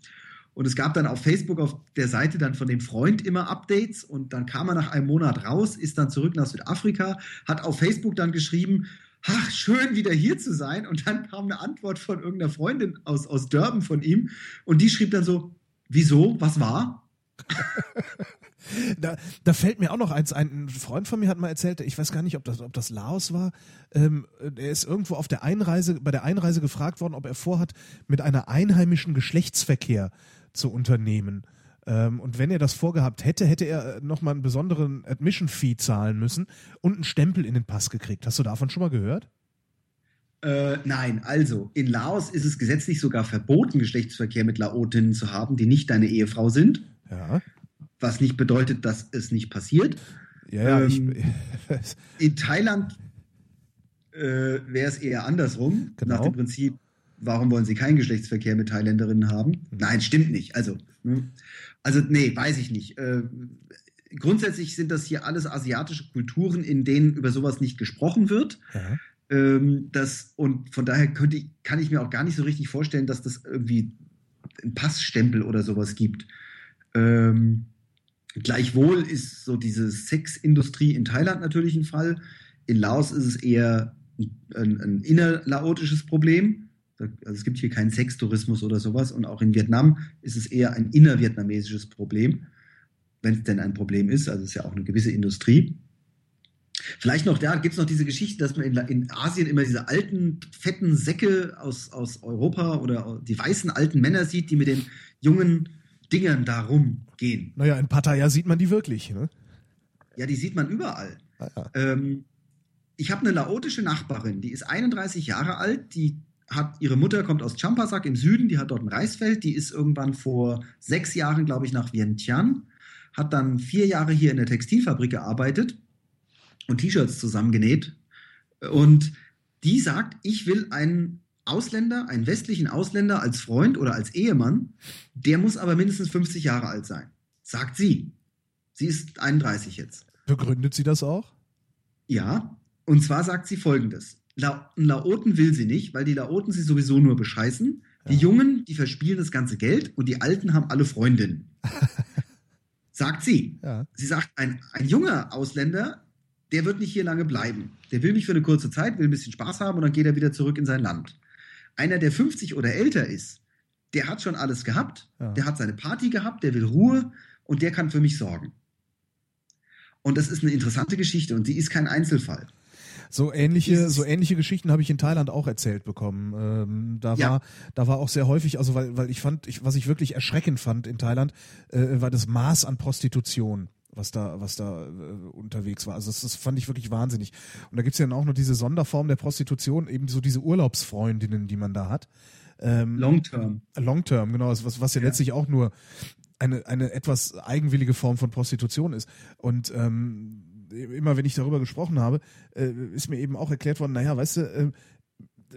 Und es gab dann auf Facebook auf der Seite dann von dem Freund immer Updates und dann kam er nach einem Monat raus, ist dann zurück nach Südafrika, hat auf Facebook dann geschrieben, ach, schön wieder hier zu sein. Und dann kam eine Antwort von irgendeiner Freundin aus, aus Durban von ihm. Und die schrieb dann so, wieso, was war? *laughs* Da, da fällt mir auch noch eins ein. Ein Freund von mir hat mal erzählt, ich weiß gar nicht, ob das, ob das Laos war. Ähm, er ist irgendwo auf der Einreise, bei der Einreise gefragt worden, ob er vorhat, mit einer einheimischen Geschlechtsverkehr zu unternehmen. Ähm, und wenn er das vorgehabt hätte, hätte er nochmal einen besonderen Admission-Fee zahlen müssen und einen Stempel in den Pass gekriegt. Hast du davon schon mal gehört? Äh, nein, also in Laos ist es gesetzlich sogar verboten, Geschlechtsverkehr mit Laotinnen zu haben, die nicht deine Ehefrau sind. Ja. Was nicht bedeutet, dass es nicht passiert. Ja, ja, Ähm, ich, *laughs* In Thailand äh, wäre es eher andersrum. Genau. Nach dem Prinzip, warum wollen sie keinen Geschlechtsverkehr mit Thailänderinnen haben? Mhm. Nein, stimmt nicht. Also, hm. Also nee, weiß ich nicht. Äh, grundsätzlich sind das hier alles asiatische Kulturen, in denen über sowas nicht gesprochen wird. ja. Ähm, das, und von daher könnte kann ich mir auch gar nicht so richtig vorstellen, dass das irgendwie einen Passstempel oder sowas gibt. Ähm, gleichwohl ist so diese Sexindustrie in Thailand natürlich ein Fall. In Laos ist es eher ein, ein innerlaotisches Problem. Also es gibt hier keinen Sextourismus oder sowas. Und auch in Vietnam ist es eher ein innervietnamesisches Problem, wenn es denn ein Problem ist. Also es ist ja auch eine gewisse Industrie. Vielleicht noch, da gibt es noch diese Geschichte, dass man in, in Asien immer diese alten, fetten Säcke aus, aus Europa oder die weißen alten Männer sieht, die mit den jungen Dingern da rumgehen. Naja, in Pattaya sieht man die wirklich. Ne? Ja, die sieht man überall. Ah, ja. Ähm, ich habe eine laotische Nachbarin, die ist 31 Jahre alt, die hat, ihre Mutter kommt aus Champasak im Süden, die hat dort ein Reisfeld, die ist irgendwann vor sechs Jahren, glaube ich, nach Vientiane, hat dann vier Jahre hier in der Textilfabrik gearbeitet und T-Shirts zusammengenäht. Und die sagt, ich will einen Ausländer, einen westlichen Ausländer als Freund oder als Ehemann, der muss aber mindestens 50 Jahre alt sein. Sagt sie. Sie ist 31 jetzt. Begründet sie das auch? Ja, und zwar sagt sie folgendes. La einen Laoten will sie nicht, weil die Laoten sie sowieso nur bescheißen. Die Ja. Jungen, die verspielen das ganze Geld und die Alten haben alle Freundinnen. *laughs* sagt sie. Ja. Sie sagt, ein, ein junger Ausländer, der wird nicht hier lange bleiben. Der will mich für eine kurze Zeit, will ein bisschen Spaß haben und dann geht er wieder zurück in sein Land. Einer, der 50 oder älter ist, der hat schon alles gehabt, Ja. der hat seine Party gehabt, der will Ruhe und der kann für mich sorgen. Und das ist eine interessante Geschichte und die ist kein Einzelfall. So ähnliche, Dieses- so ähnliche Geschichten habe ich in Thailand auch erzählt bekommen. Ähm, da Ja. war, da war auch sehr häufig, also weil, weil ich fand, ich, was ich wirklich erschreckend fand in Thailand, äh, war das Maß an Prostitution was da, was da äh, unterwegs war. Also das, das fand ich wirklich wahnsinnig. Und da gibt's ja dann auch noch diese Sonderform der Prostitution, eben so diese Urlaubsfreundinnen, die man da hat. Ähm, Long term. Long Term, genau, was, was ja, Ja. letztlich auch nur eine, eine etwas eigenwillige Form von Prostitution ist. Und ähm, immer wenn ich darüber gesprochen habe, äh, ist mir eben auch erklärt worden, naja, weißt du, äh,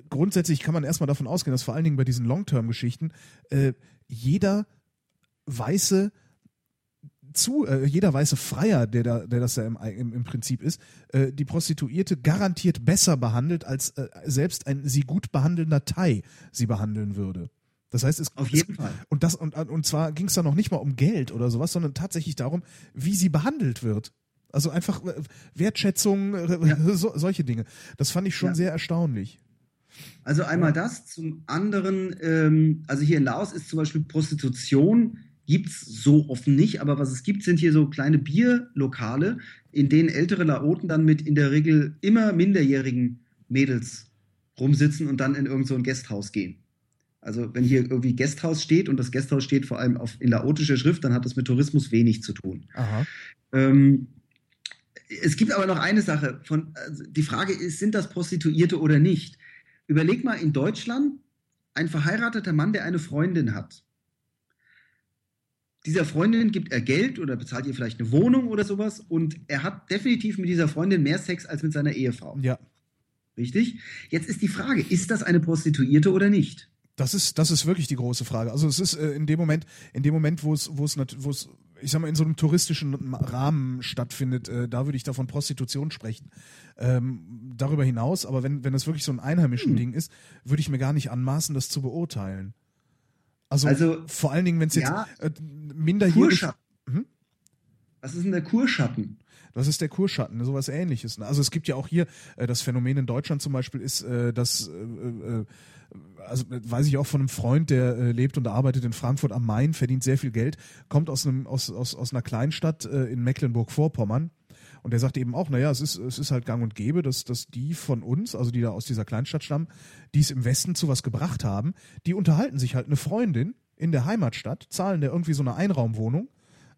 grundsätzlich kann man erstmal davon ausgehen, dass vor allen Dingen bei diesen Long-Term-Geschichten äh, jeder weiße zu, äh, jeder weiße Freier, der da, der das ja im, im, im Prinzip ist, äh, die Prostituierte garantiert besser behandelt, als äh, selbst ein sie gut behandelnder Thai sie behandeln würde. Das heißt, es, Auf es jeden Fall. und das und, und zwar ging es da noch nicht mal um Geld oder sowas, sondern tatsächlich darum, wie sie behandelt wird. Also einfach äh, Wertschätzung, äh, Ja. *laughs* so, solche Dinge. Das fand ich schon Ja. sehr erstaunlich. Also einmal das, zum anderen, ähm, also hier in Laos ist zum Beispiel Prostitution, gibt es so offen nicht, aber was es gibt, sind hier so kleine Bierlokale, in denen ältere Laoten dann mit in der Regel immer minderjährigen Mädels rumsitzen und dann in irgend so Gasthaus gehen. Also wenn hier irgendwie Gasthaus steht und das Gasthaus steht vor allem auf, in laotischer Schrift, dann hat das mit Tourismus wenig zu tun. Aha. Ähm, es gibt aber noch eine Sache. Von, also die Frage ist, sind das Prostituierte oder nicht? Überleg mal in Deutschland, ein verheirateter Mann, der eine Freundin hat. Dieser Freundin gibt er Geld oder bezahlt ihr vielleicht eine Wohnung oder sowas und er hat definitiv mit dieser Freundin mehr Sex als mit seiner Ehefrau. Ja, Richtig? Jetzt ist die Frage, ist das eine Prostituierte oder nicht? das ist das ist wirklich die große Frage. Also es ist äh, in dem Moment, in dem Moment, wo es wo es wo es ich sag mal in so einem touristischen Rahmen stattfindet, äh, da würde ich davon Prostitution sprechen. Ähm, darüber hinaus, aber wenn wenn es wirklich so ein einheimischen Hm. Ding ist, würde ich mir gar nicht anmaßen, das zu beurteilen. Also, Also, vor allen Dingen, wenn es jetzt ja, äh, minderjährig Kurschatten. Mhm. Was ist denn der Kurschatten? Das ist der Kurschatten, sowas ähnliches. ne? Also es gibt ja auch hier, äh, das Phänomen in Deutschland zum Beispiel ist, äh, dass, äh, äh, also weiß ich auch von einem Freund, der äh, lebt und arbeitet in Frankfurt am Main, verdient sehr viel Geld, kommt aus, einem, aus, aus, aus einer Kleinstadt äh, in Mecklenburg-Vorpommern. Und der sagt eben auch, naja, es ist, es ist halt gang und gäbe, dass, dass die von uns, also die da aus dieser Kleinstadt stammen, die es im Westen zu was gebracht haben, die unterhalten sich halt eine Freundin in der Heimatstadt, zahlen der irgendwie so eine Einraumwohnung,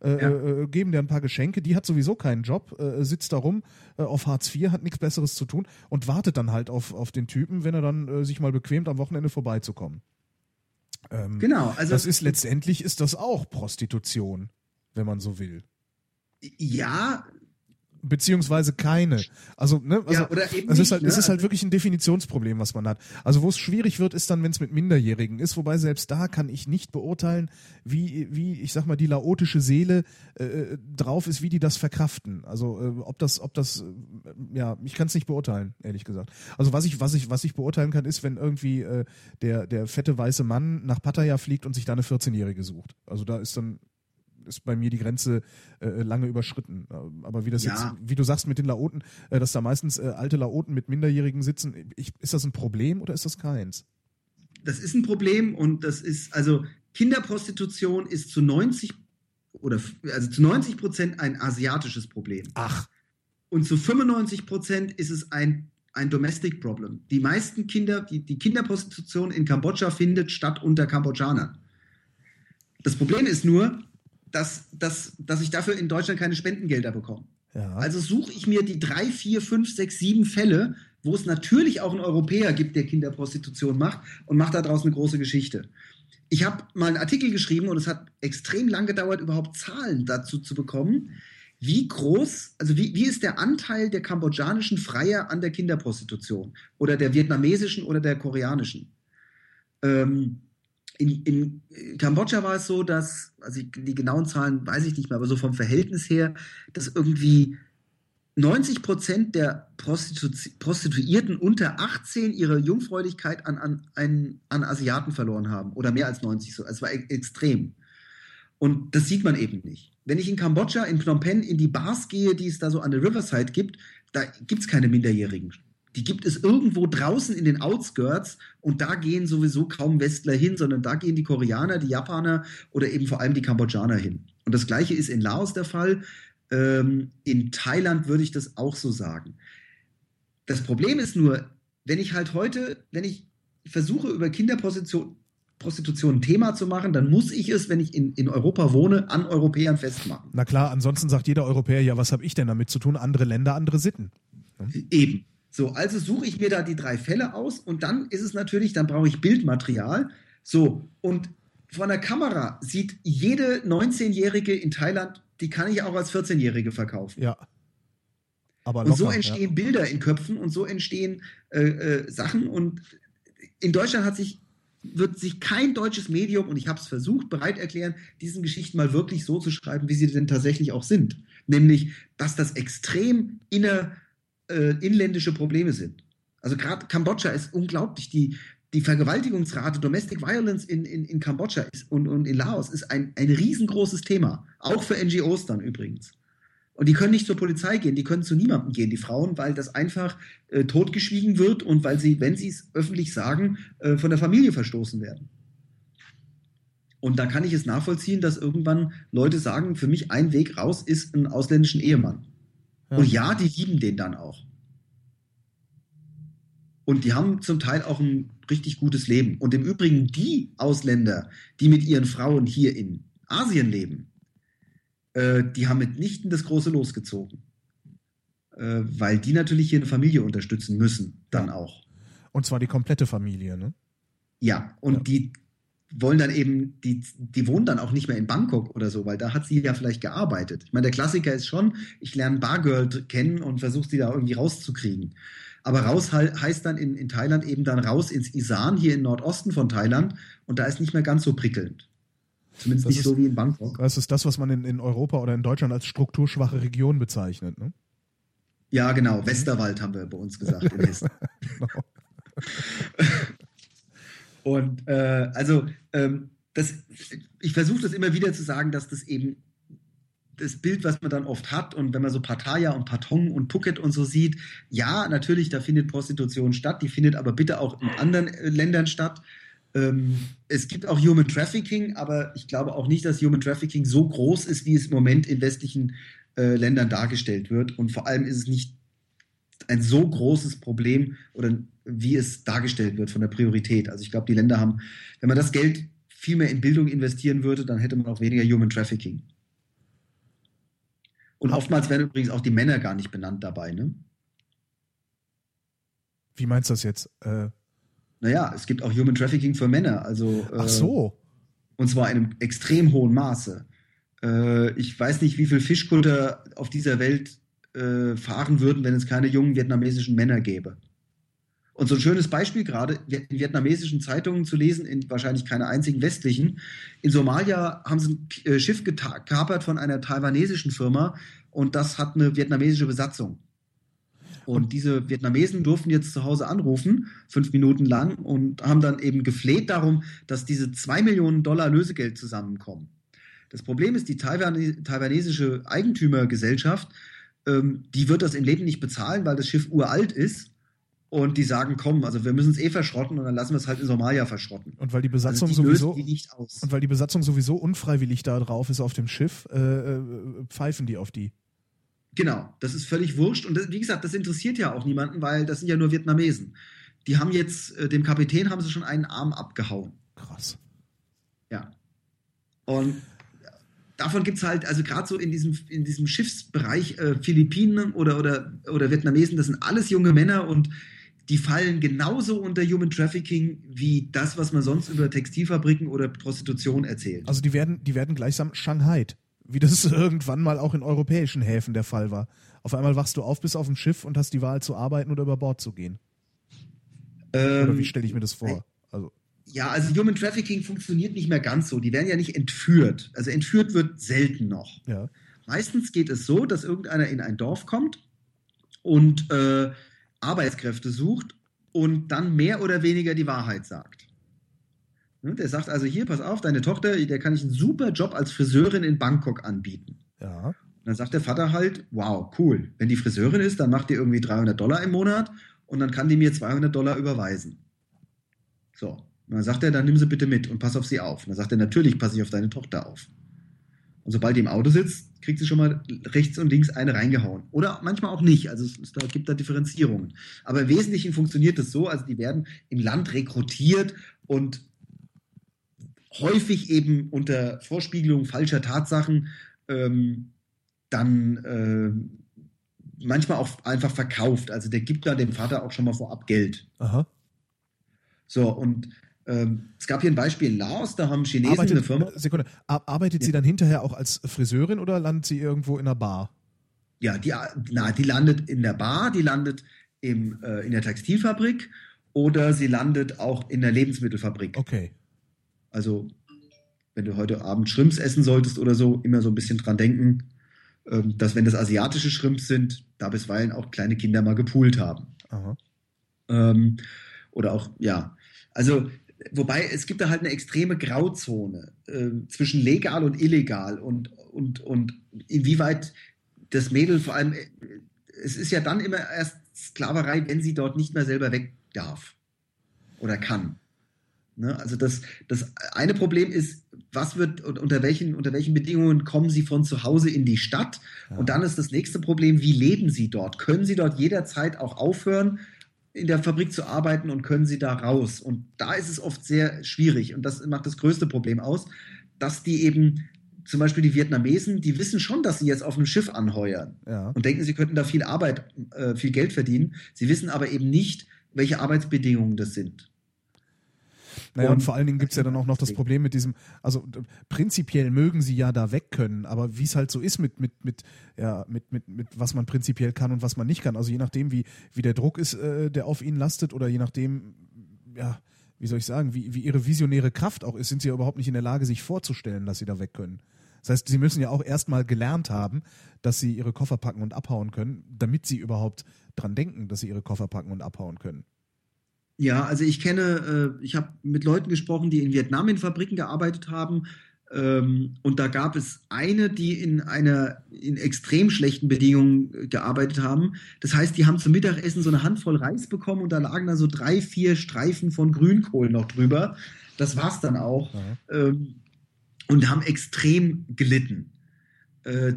äh, Ja. äh, geben der ein paar Geschenke, die hat sowieso keinen Job, äh, sitzt da rum äh, auf Hartz IV, hat nichts Besseres zu tun und wartet dann halt auf, auf den Typen, wenn er dann äh, sich mal bequemt, am Wochenende vorbeizukommen. Ähm, Genau, also das ist letztendlich ist das auch Prostitution, wenn man so will. ja, Beziehungsweise keine. Also, ne, also ja oder eben es ist nicht, halt, ne? es ist halt wirklich ein Definitionsproblem, was man hat. Also wo es schwierig wird, ist dann, wenn es mit Minderjährigen ist, wobei selbst da kann ich nicht beurteilen, wie, wie ich sag mal, die laotische Seele äh, drauf ist, wie die das verkraften. Also äh, ob das, ob das, äh, ja, ich kann es nicht beurteilen, ehrlich gesagt. Also was ich, was ich, was ich beurteilen kann, ist, wenn irgendwie äh, der, der fette weiße Mann nach Pattaya fliegt und sich da eine 14-Jährige sucht. Also da ist dann ist bei mir die Grenze äh, lange überschritten. Aber wie das Ja. jetzt, wie du sagst mit den Laoten, äh, dass da meistens äh, alte Laoten mit Minderjährigen sitzen, ich, ist das ein Problem oder ist das keins? das ist ein Problem und das ist, also Kinderprostitution ist zu 90 oder also zu 90 Prozent ein asiatisches Problem. Ach, Und zu 95 Prozent ist es ein, ein Domestic Problem. Die meisten Kinder, die, die Kinderprostitution in Kambodscha findet statt unter Kambodschanern. Das Problem ist nur, dass, dass, dass ich dafür in Deutschland keine Spendengelder bekomme. ja. Also suche ich mir die drei, vier, fünf, sechs, sieben Fälle, wo es natürlich auch einen Europäer gibt, der Kinderprostitution macht und macht daraus eine große Geschichte. Ich habe mal einen Artikel geschrieben und es hat extrem lang gedauert, überhaupt Zahlen dazu zu bekommen. Wie groß, also wie, wie ist der Anteil der kambodschanischen Freier an der Kinderprostitution oder der vietnamesischen oder der koreanischen? Ähm, in, in Kambodscha war es so, dass, also ich, die genauen Zahlen weiß ich nicht mehr, aber so vom Verhältnis her, dass irgendwie 90 Prozent der Prostitu Prostituierten unter 18 ihre Jungfräulichkeit an, an, an, an Asiaten verloren haben. Oder mehr als 90 so. Es war e extrem. Und das sieht man eben nicht. Wenn ich in Kambodscha, in Phnom Penh, in die Bars gehe, die es da so an der Riverside gibt, da gibt es keine Minderjährigen. Die gibt es irgendwo draußen in den Outskirts und da gehen sowieso kaum Westler hin, sondern da gehen die Koreaner, die Japaner oder eben vor allem die Kambodschaner hin. Und das gleiche ist in Laos der Fall. Ähm, in Thailand würde ich das auch so sagen. Das Problem ist nur, wenn ich halt heute, wenn ich versuche, über Kinderprostitution Prostitution ein Thema zu machen, dann muss ich es, wenn ich in, in Europa wohne, an Europäern festmachen. Na klar, ansonsten sagt jeder Europäer, ja, was habe ich denn damit zu tun? Andere Länder, andere Sitten. Eben. So, also suche ich mir da die drei Fälle aus und dann ist es natürlich, dann brauche ich Bildmaterial. So, und von der Kamera sieht jede 19-Jährige in Thailand, die kann ich auch als 14-Jährige verkaufen. Ja. Aber Und so locker, entstehen ja. Bilder in Köpfen und so entstehen äh, äh, Sachen. Und in Deutschland hat sich, wird sich kein deutsches Medium, und ich habe es versucht, bereit erklären, diesen Geschichten mal wirklich so zu schreiben, wie sie denn tatsächlich auch sind. Nämlich, dass das extrem inner, äh, inländische Probleme sind. Also gerade Kambodscha ist unglaublich. Die, die Vergewaltigungsrate, Domestic Violence in, in, in Kambodscha ist, und, und in Laos ist ein, ein riesengroßes Thema. Auch für NGOs dann übrigens. Und die können nicht zur Polizei gehen, die können zu niemandem gehen, die Frauen, weil das einfach äh, totgeschwiegen wird und weil sie, wenn sie es öffentlich sagen, äh, von der Familie verstoßen werden. Und da kann ich es nachvollziehen, dass irgendwann Leute sagen, für mich ein Weg raus ist einen ausländischen Ehemann. Ja. Und ja, die lieben den dann auch. Und die haben zum Teil auch ein richtig gutes Leben. Und im Übrigen die Ausländer, die mit ihren Frauen hier in Asien leben, äh, die haben mitnichten das große losgezogen. Äh, weil die natürlich hier eine Familie unterstützen müssen, dann auch. Und zwar die komplette Familie, ne? Ja, und Ja. die wollen dann eben, die, die wohnen dann auch nicht mehr in Bangkok oder so, weil da hat sie ja vielleicht gearbeitet. Ich meine, der Klassiker ist schon, ich lerne Bargirl kennen und versuche sie da irgendwie rauszukriegen. Aber raus he heißt dann in, in Thailand eben dann raus ins Isan, hier im Nordosten von Thailand, und da ist nicht mehr ganz so prickelnd. Zumindest Das nicht ist- so wie in Bangkok. Das ist das, was man in, in Europa oder in Deutschland als strukturschwache Region bezeichnet, ne? Ja, genau, Westerwald haben wir bei uns gesagt in Hessen. *laughs* *laughs* Und äh, also ähm, das, ich versuche das immer wieder zu sagen, dass das eben das Bild, was man dann oft hat und wenn man so Pattaya und Patong und Phuket und so sieht, ja, natürlich, da findet Prostitution statt, die findet aber bitte auch in anderen äh, Ländern statt. Ähm, es gibt auch Human Trafficking, aber ich glaube auch nicht, dass Human Trafficking so groß ist, wie es im Moment in westlichen äh, Ländern dargestellt wird. Und vor allem ist es nicht ein so großes Problem oder wie es dargestellt wird von der Priorität. Also ich glaube, die Länder haben, wenn man das Geld viel mehr in Bildung investieren würde, dann hätte man auch weniger Human Trafficking. Und oftmals werden übrigens auch die Männer gar nicht benannt dabei, ne? Wie meinst du das jetzt? Äh naja, es gibt auch Human Trafficking für Männer. Also, äh, Ach so. Und zwar in einem extrem hohen Maße. Äh, ich weiß nicht, wie viele Fischkutter auf dieser Welt äh, fahren würden, wenn es keine jungen vietnamesischen Männer gäbe. Und so ein schönes Beispiel gerade in vietnamesischen Zeitungen zu lesen, in wahrscheinlich keine einzigen westlichen. In Somalia haben sie ein äh, Schiff gekapert von einer taiwanesischen Firma und das hat eine vietnamesische Besatzung. Und diese Vietnamesen durften jetzt zu Hause anrufen, fünf Minuten lang, und haben dann eben gefleht darum, dass diese zwei Millionen Dollar Lösegeld zusammenkommen. Das Problem ist, die taiwanesische Eigentümergesellschaft, ähm, die wird das im Leben nicht bezahlen, weil das Schiff uralt ist und die sagen, komm, also wir müssen es eh verschrotten und dann lassen wir es halt in Somalia verschrotten. Und weil die Besatzung also die sowieso und weil die Besatzung sowieso unfreiwillig da drauf ist auf dem Schiff, äh, äh, pfeifen die auf die. Genau, das ist völlig wurscht und das, wie gesagt, das interessiert ja auch niemanden, weil das sind ja nur Vietnamesen. Die haben jetzt äh, dem Kapitän haben sie schon einen Arm abgehauen. Krass. Ja. Und davon gibt es halt, also gerade so in diesem, in diesem Schiffsbereich, äh, Philippinen oder, oder, oder Vietnamesen, das sind alles junge Männer und die fallen genauso unter Human Trafficking wie das, was man sonst über Textilfabriken oder Prostitution erzählt. Also die werden, die werden gleichsam Shanghai, wie das *laughs* irgendwann mal auch in europäischen Häfen der Fall war. Auf einmal wachst du auf, bist auf dem Schiff und hast die Wahl zu arbeiten oder über Bord zu gehen. Ähm, oder wie stelle ich mir das vor? Ja, also Human Trafficking funktioniert nicht mehr ganz so. Die werden ja nicht entführt. Also entführt wird selten noch. Ja. Meistens geht es so, dass irgendeiner in ein Dorf kommt und äh, Arbeitskräfte sucht und dann mehr oder weniger die Wahrheit sagt. Ne, der sagt also hier, pass auf, deine Tochter, der kann ich einen super Job als Friseurin in Bangkok anbieten. Ja. Und dann sagt der Vater halt, wow, cool. Wenn die Friseurin ist, dann macht die irgendwie 300 Dollar im Monat und dann kann die mir 200 Dollar überweisen. So. Und dann sagt er, dann nimm sie bitte mit und pass auf sie auf. Und dann sagt er, natürlich passe ich auf deine Tochter auf. Und sobald die im Auto sitzt, kriegt sie schon mal rechts und links eine reingehauen. Oder manchmal auch nicht. Also es, es gibt da Differenzierungen. Aber im Wesentlichen funktioniert es so, also die werden im Land rekrutiert und häufig eben unter Vorspiegelung falscher Tatsachen ähm, dann äh, manchmal auch einfach verkauft. Also der gibt da dem Vater auch schon mal vorab Geld. Aha. So, und es gab hier ein Beispiel in Laos, da haben Chinesen arbeitet, eine Firma. Sekunde, arbeitet ja. sie dann hinterher auch als Friseurin oder landet sie irgendwo in einer Bar? Ja, die, na, die landet in der Bar, die landet im, äh, in der Textilfabrik oder sie landet auch in der Lebensmittelfabrik. Okay. Also, wenn du heute Abend Shrimps essen solltest oder so, immer so ein bisschen dran denken, ähm, dass wenn das asiatische Shrimps sind, da bisweilen auch kleine Kinder mal gepoolt haben. Ähm, oder auch, ja. Also, wobei es gibt da halt eine extreme Grauzone äh, zwischen legal und illegal und, und, und inwieweit das Mädel vor allem, äh, es ist ja dann immer erst Sklaverei, wenn sie dort nicht mehr selber weg darf oder kann. Ne? Also das, das eine Problem ist, was wird unter welchen, unter welchen Bedingungen kommen sie von zu Hause in die Stadt? Ja. Und dann ist das nächste Problem, wie leben sie dort? Können sie dort jederzeit auch aufhören, in der Fabrik zu arbeiten und können sie da raus? Und da ist es oft sehr schwierig und das macht das größte Problem aus, dass die eben zum Beispiel die Vietnamesen, die wissen schon, dass sie jetzt auf einem Schiff anheuern ja. und denken, sie könnten da viel Arbeit, äh, viel Geld verdienen. Sie wissen aber eben nicht, welche Arbeitsbedingungen das sind. Naja, und, und vor allen Dingen gibt es ja dann auch noch das Problem mit diesem, also prinzipiell mögen sie ja da weg können, aber wie es halt so ist mit, mit, mit, ja, mit, mit, mit was man prinzipiell kann und was man nicht kann. Also je nachdem, wie, wie der Druck ist, äh, der auf ihnen lastet, oder je nachdem, ja, wie soll ich sagen, wie, wie ihre visionäre Kraft auch ist, sind sie ja überhaupt nicht in der Lage, sich vorzustellen, dass sie da weg können. Das heißt, sie müssen ja auch erstmal gelernt haben, dass sie ihre Koffer packen und abhauen können, damit sie überhaupt dran denken, dass sie ihre Koffer packen und abhauen können. Ja, also ich kenne, äh, ich habe mit Leuten gesprochen, die in Vietnam in Fabriken gearbeitet haben. Ähm, und da gab es eine, die in einer in extrem schlechten Bedingungen äh, gearbeitet haben. Das heißt, die haben zum Mittagessen so eine Handvoll Reis bekommen und da lagen da so drei, vier Streifen von Grünkohl noch drüber. Das war's dann auch. Ähm, und haben extrem gelitten. Äh,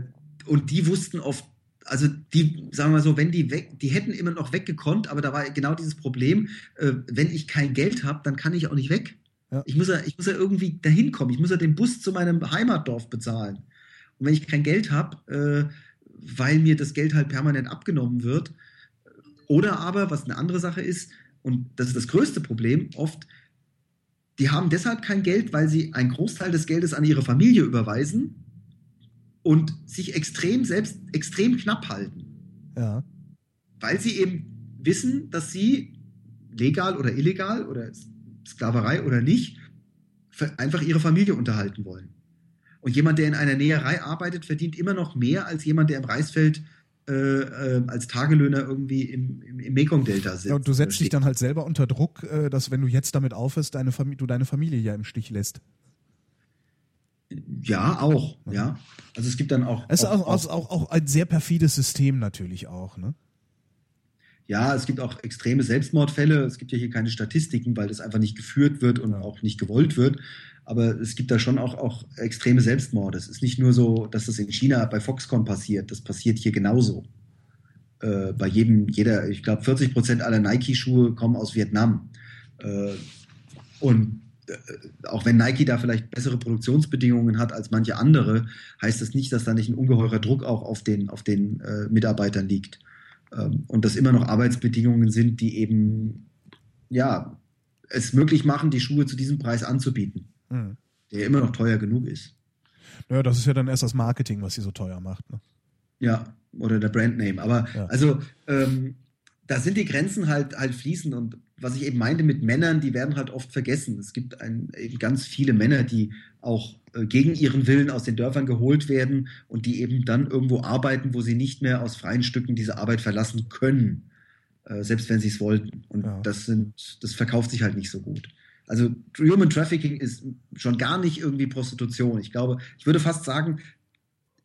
und die wussten oft also die, sagen wir mal so, wenn die weg, die hätten immer noch weggekonnt, aber da war genau dieses Problem, äh, wenn ich kein Geld habe, dann kann ich auch nicht weg. Ja. Ich, muss ja, ich muss ja irgendwie dahin kommen. Ich muss ja den Bus zu meinem Heimatdorf bezahlen. Und wenn ich kein Geld habe, äh, weil mir das Geld halt permanent abgenommen wird, oder aber, was eine andere Sache ist, und das ist das größte Problem, oft, die haben deshalb kein Geld, weil sie einen Großteil des Geldes an ihre Familie überweisen und sich extrem selbst extrem knapp halten. Ja. Weil sie eben wissen, dass sie legal oder illegal oder Sklaverei oder nicht einfach ihre Familie unterhalten wollen. Und jemand, der in einer Näherei arbeitet, verdient immer noch mehr als jemand, der im Reisfeld äh, äh, als Tagelöhner irgendwie im, im, im Mekong-Delta sitzt. Ja, und du setzt dich dann halt selber unter Druck, äh, dass wenn du jetzt damit aufhörst, deine du deine Familie ja im Stich lässt. Ja, auch, ja. Also es gibt dann auch. Es ist auch, auch, auch, auch ein sehr perfides System natürlich auch, ne? Ja, es gibt auch extreme Selbstmordfälle. Es gibt ja hier keine Statistiken, weil das einfach nicht geführt wird und auch nicht gewollt wird. Aber es gibt da schon auch, auch extreme Selbstmorde. Es ist nicht nur so, dass das in China bei Foxconn passiert. Das passiert hier genauso. Äh, bei jedem, jeder, ich glaube, 40 Prozent aller Nike-Schuhe kommen aus Vietnam. Äh, und auch wenn Nike da vielleicht bessere Produktionsbedingungen hat als manche andere, heißt das nicht, dass da nicht ein ungeheurer Druck auch auf den, auf den äh, Mitarbeitern liegt. Ähm, und dass immer noch Arbeitsbedingungen sind, die eben ja, es möglich machen, die Schuhe zu diesem Preis anzubieten, mhm. der immer noch teuer genug ist. Naja, das ist ja dann erst das Marketing, was sie so teuer macht. Ne? Ja, oder der Brandname. Aber ja. also ähm, da sind die Grenzen halt, halt fließend und was ich eben meinte mit Männern, die werden halt oft vergessen. Es gibt ein, eben ganz viele Männer, die auch äh, gegen ihren Willen aus den Dörfern geholt werden und die eben dann irgendwo arbeiten, wo sie nicht mehr aus freien Stücken diese Arbeit verlassen können, äh, selbst wenn sie es wollten. Und ja. das sind, das verkauft sich halt nicht so gut. Also Human Trafficking ist schon gar nicht irgendwie Prostitution. Ich glaube, ich würde fast sagen,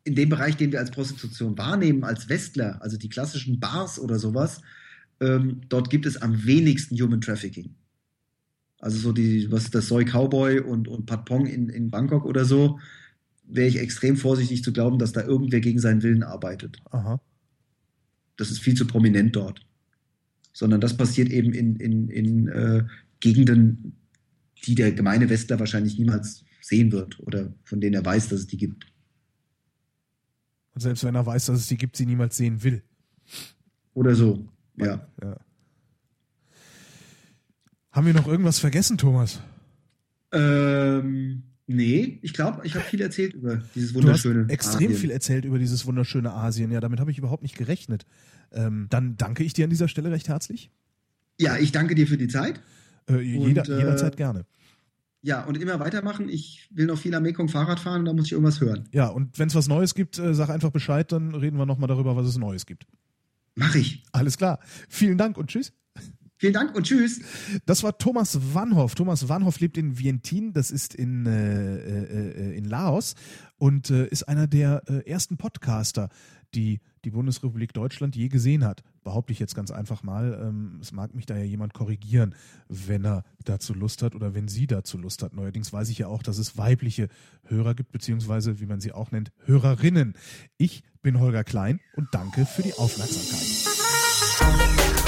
in dem Bereich, den wir als Prostitution wahrnehmen, als Westler, also die klassischen Bars oder sowas, ähm, dort gibt es am wenigsten Human Trafficking. Also so die, was ist das, Soy Cowboy und, und Pat Pong in, in Bangkok oder so, wäre ich extrem vorsichtig zu glauben, dass da irgendwer gegen seinen Willen arbeitet. Aha. Das ist viel zu prominent dort. Sondern das passiert eben in, in, in äh, Gegenden, die der gemeine Westler wahrscheinlich niemals sehen wird oder von denen er weiß, dass es die gibt. Und selbst wenn er weiß, dass es die gibt, sie niemals sehen will. Oder so. Ja. ja. Haben wir noch irgendwas vergessen, Thomas? Ähm, nee, ich glaube, ich habe viel erzählt über dieses wunderschöne du hast extrem Asien. viel erzählt über dieses wunderschöne Asien. Ja, damit habe ich überhaupt nicht gerechnet. Ähm, dann danke ich dir an dieser Stelle recht herzlich. Ja, ich danke dir für die Zeit. Äh, jeder, und, äh, jederzeit gerne. Ja, und immer weitermachen. Ich will noch viel am Mekong Fahrrad fahren und da muss ich irgendwas hören. Ja, und wenn es was Neues gibt, äh, sag einfach Bescheid, dann reden wir nochmal darüber, was es Neues gibt. Mach ich. Alles klar. Vielen Dank und tschüss. Vielen Dank und tschüss. Das war Thomas Wanhoff. Thomas Wanhoff lebt in Vientiane, das ist in, äh, äh, in Laos und äh, ist einer der äh, ersten Podcaster, die die Bundesrepublik Deutschland je gesehen hat. Behaupte ich jetzt ganz einfach mal. Ähm, es mag mich da ja jemand korrigieren, wenn er dazu Lust hat oder wenn sie dazu Lust hat. Neuerdings weiß ich ja auch, dass es weibliche Hörer gibt, beziehungsweise, wie man sie auch nennt, Hörerinnen. Ich bin Holger Klein und danke für die Aufmerksamkeit.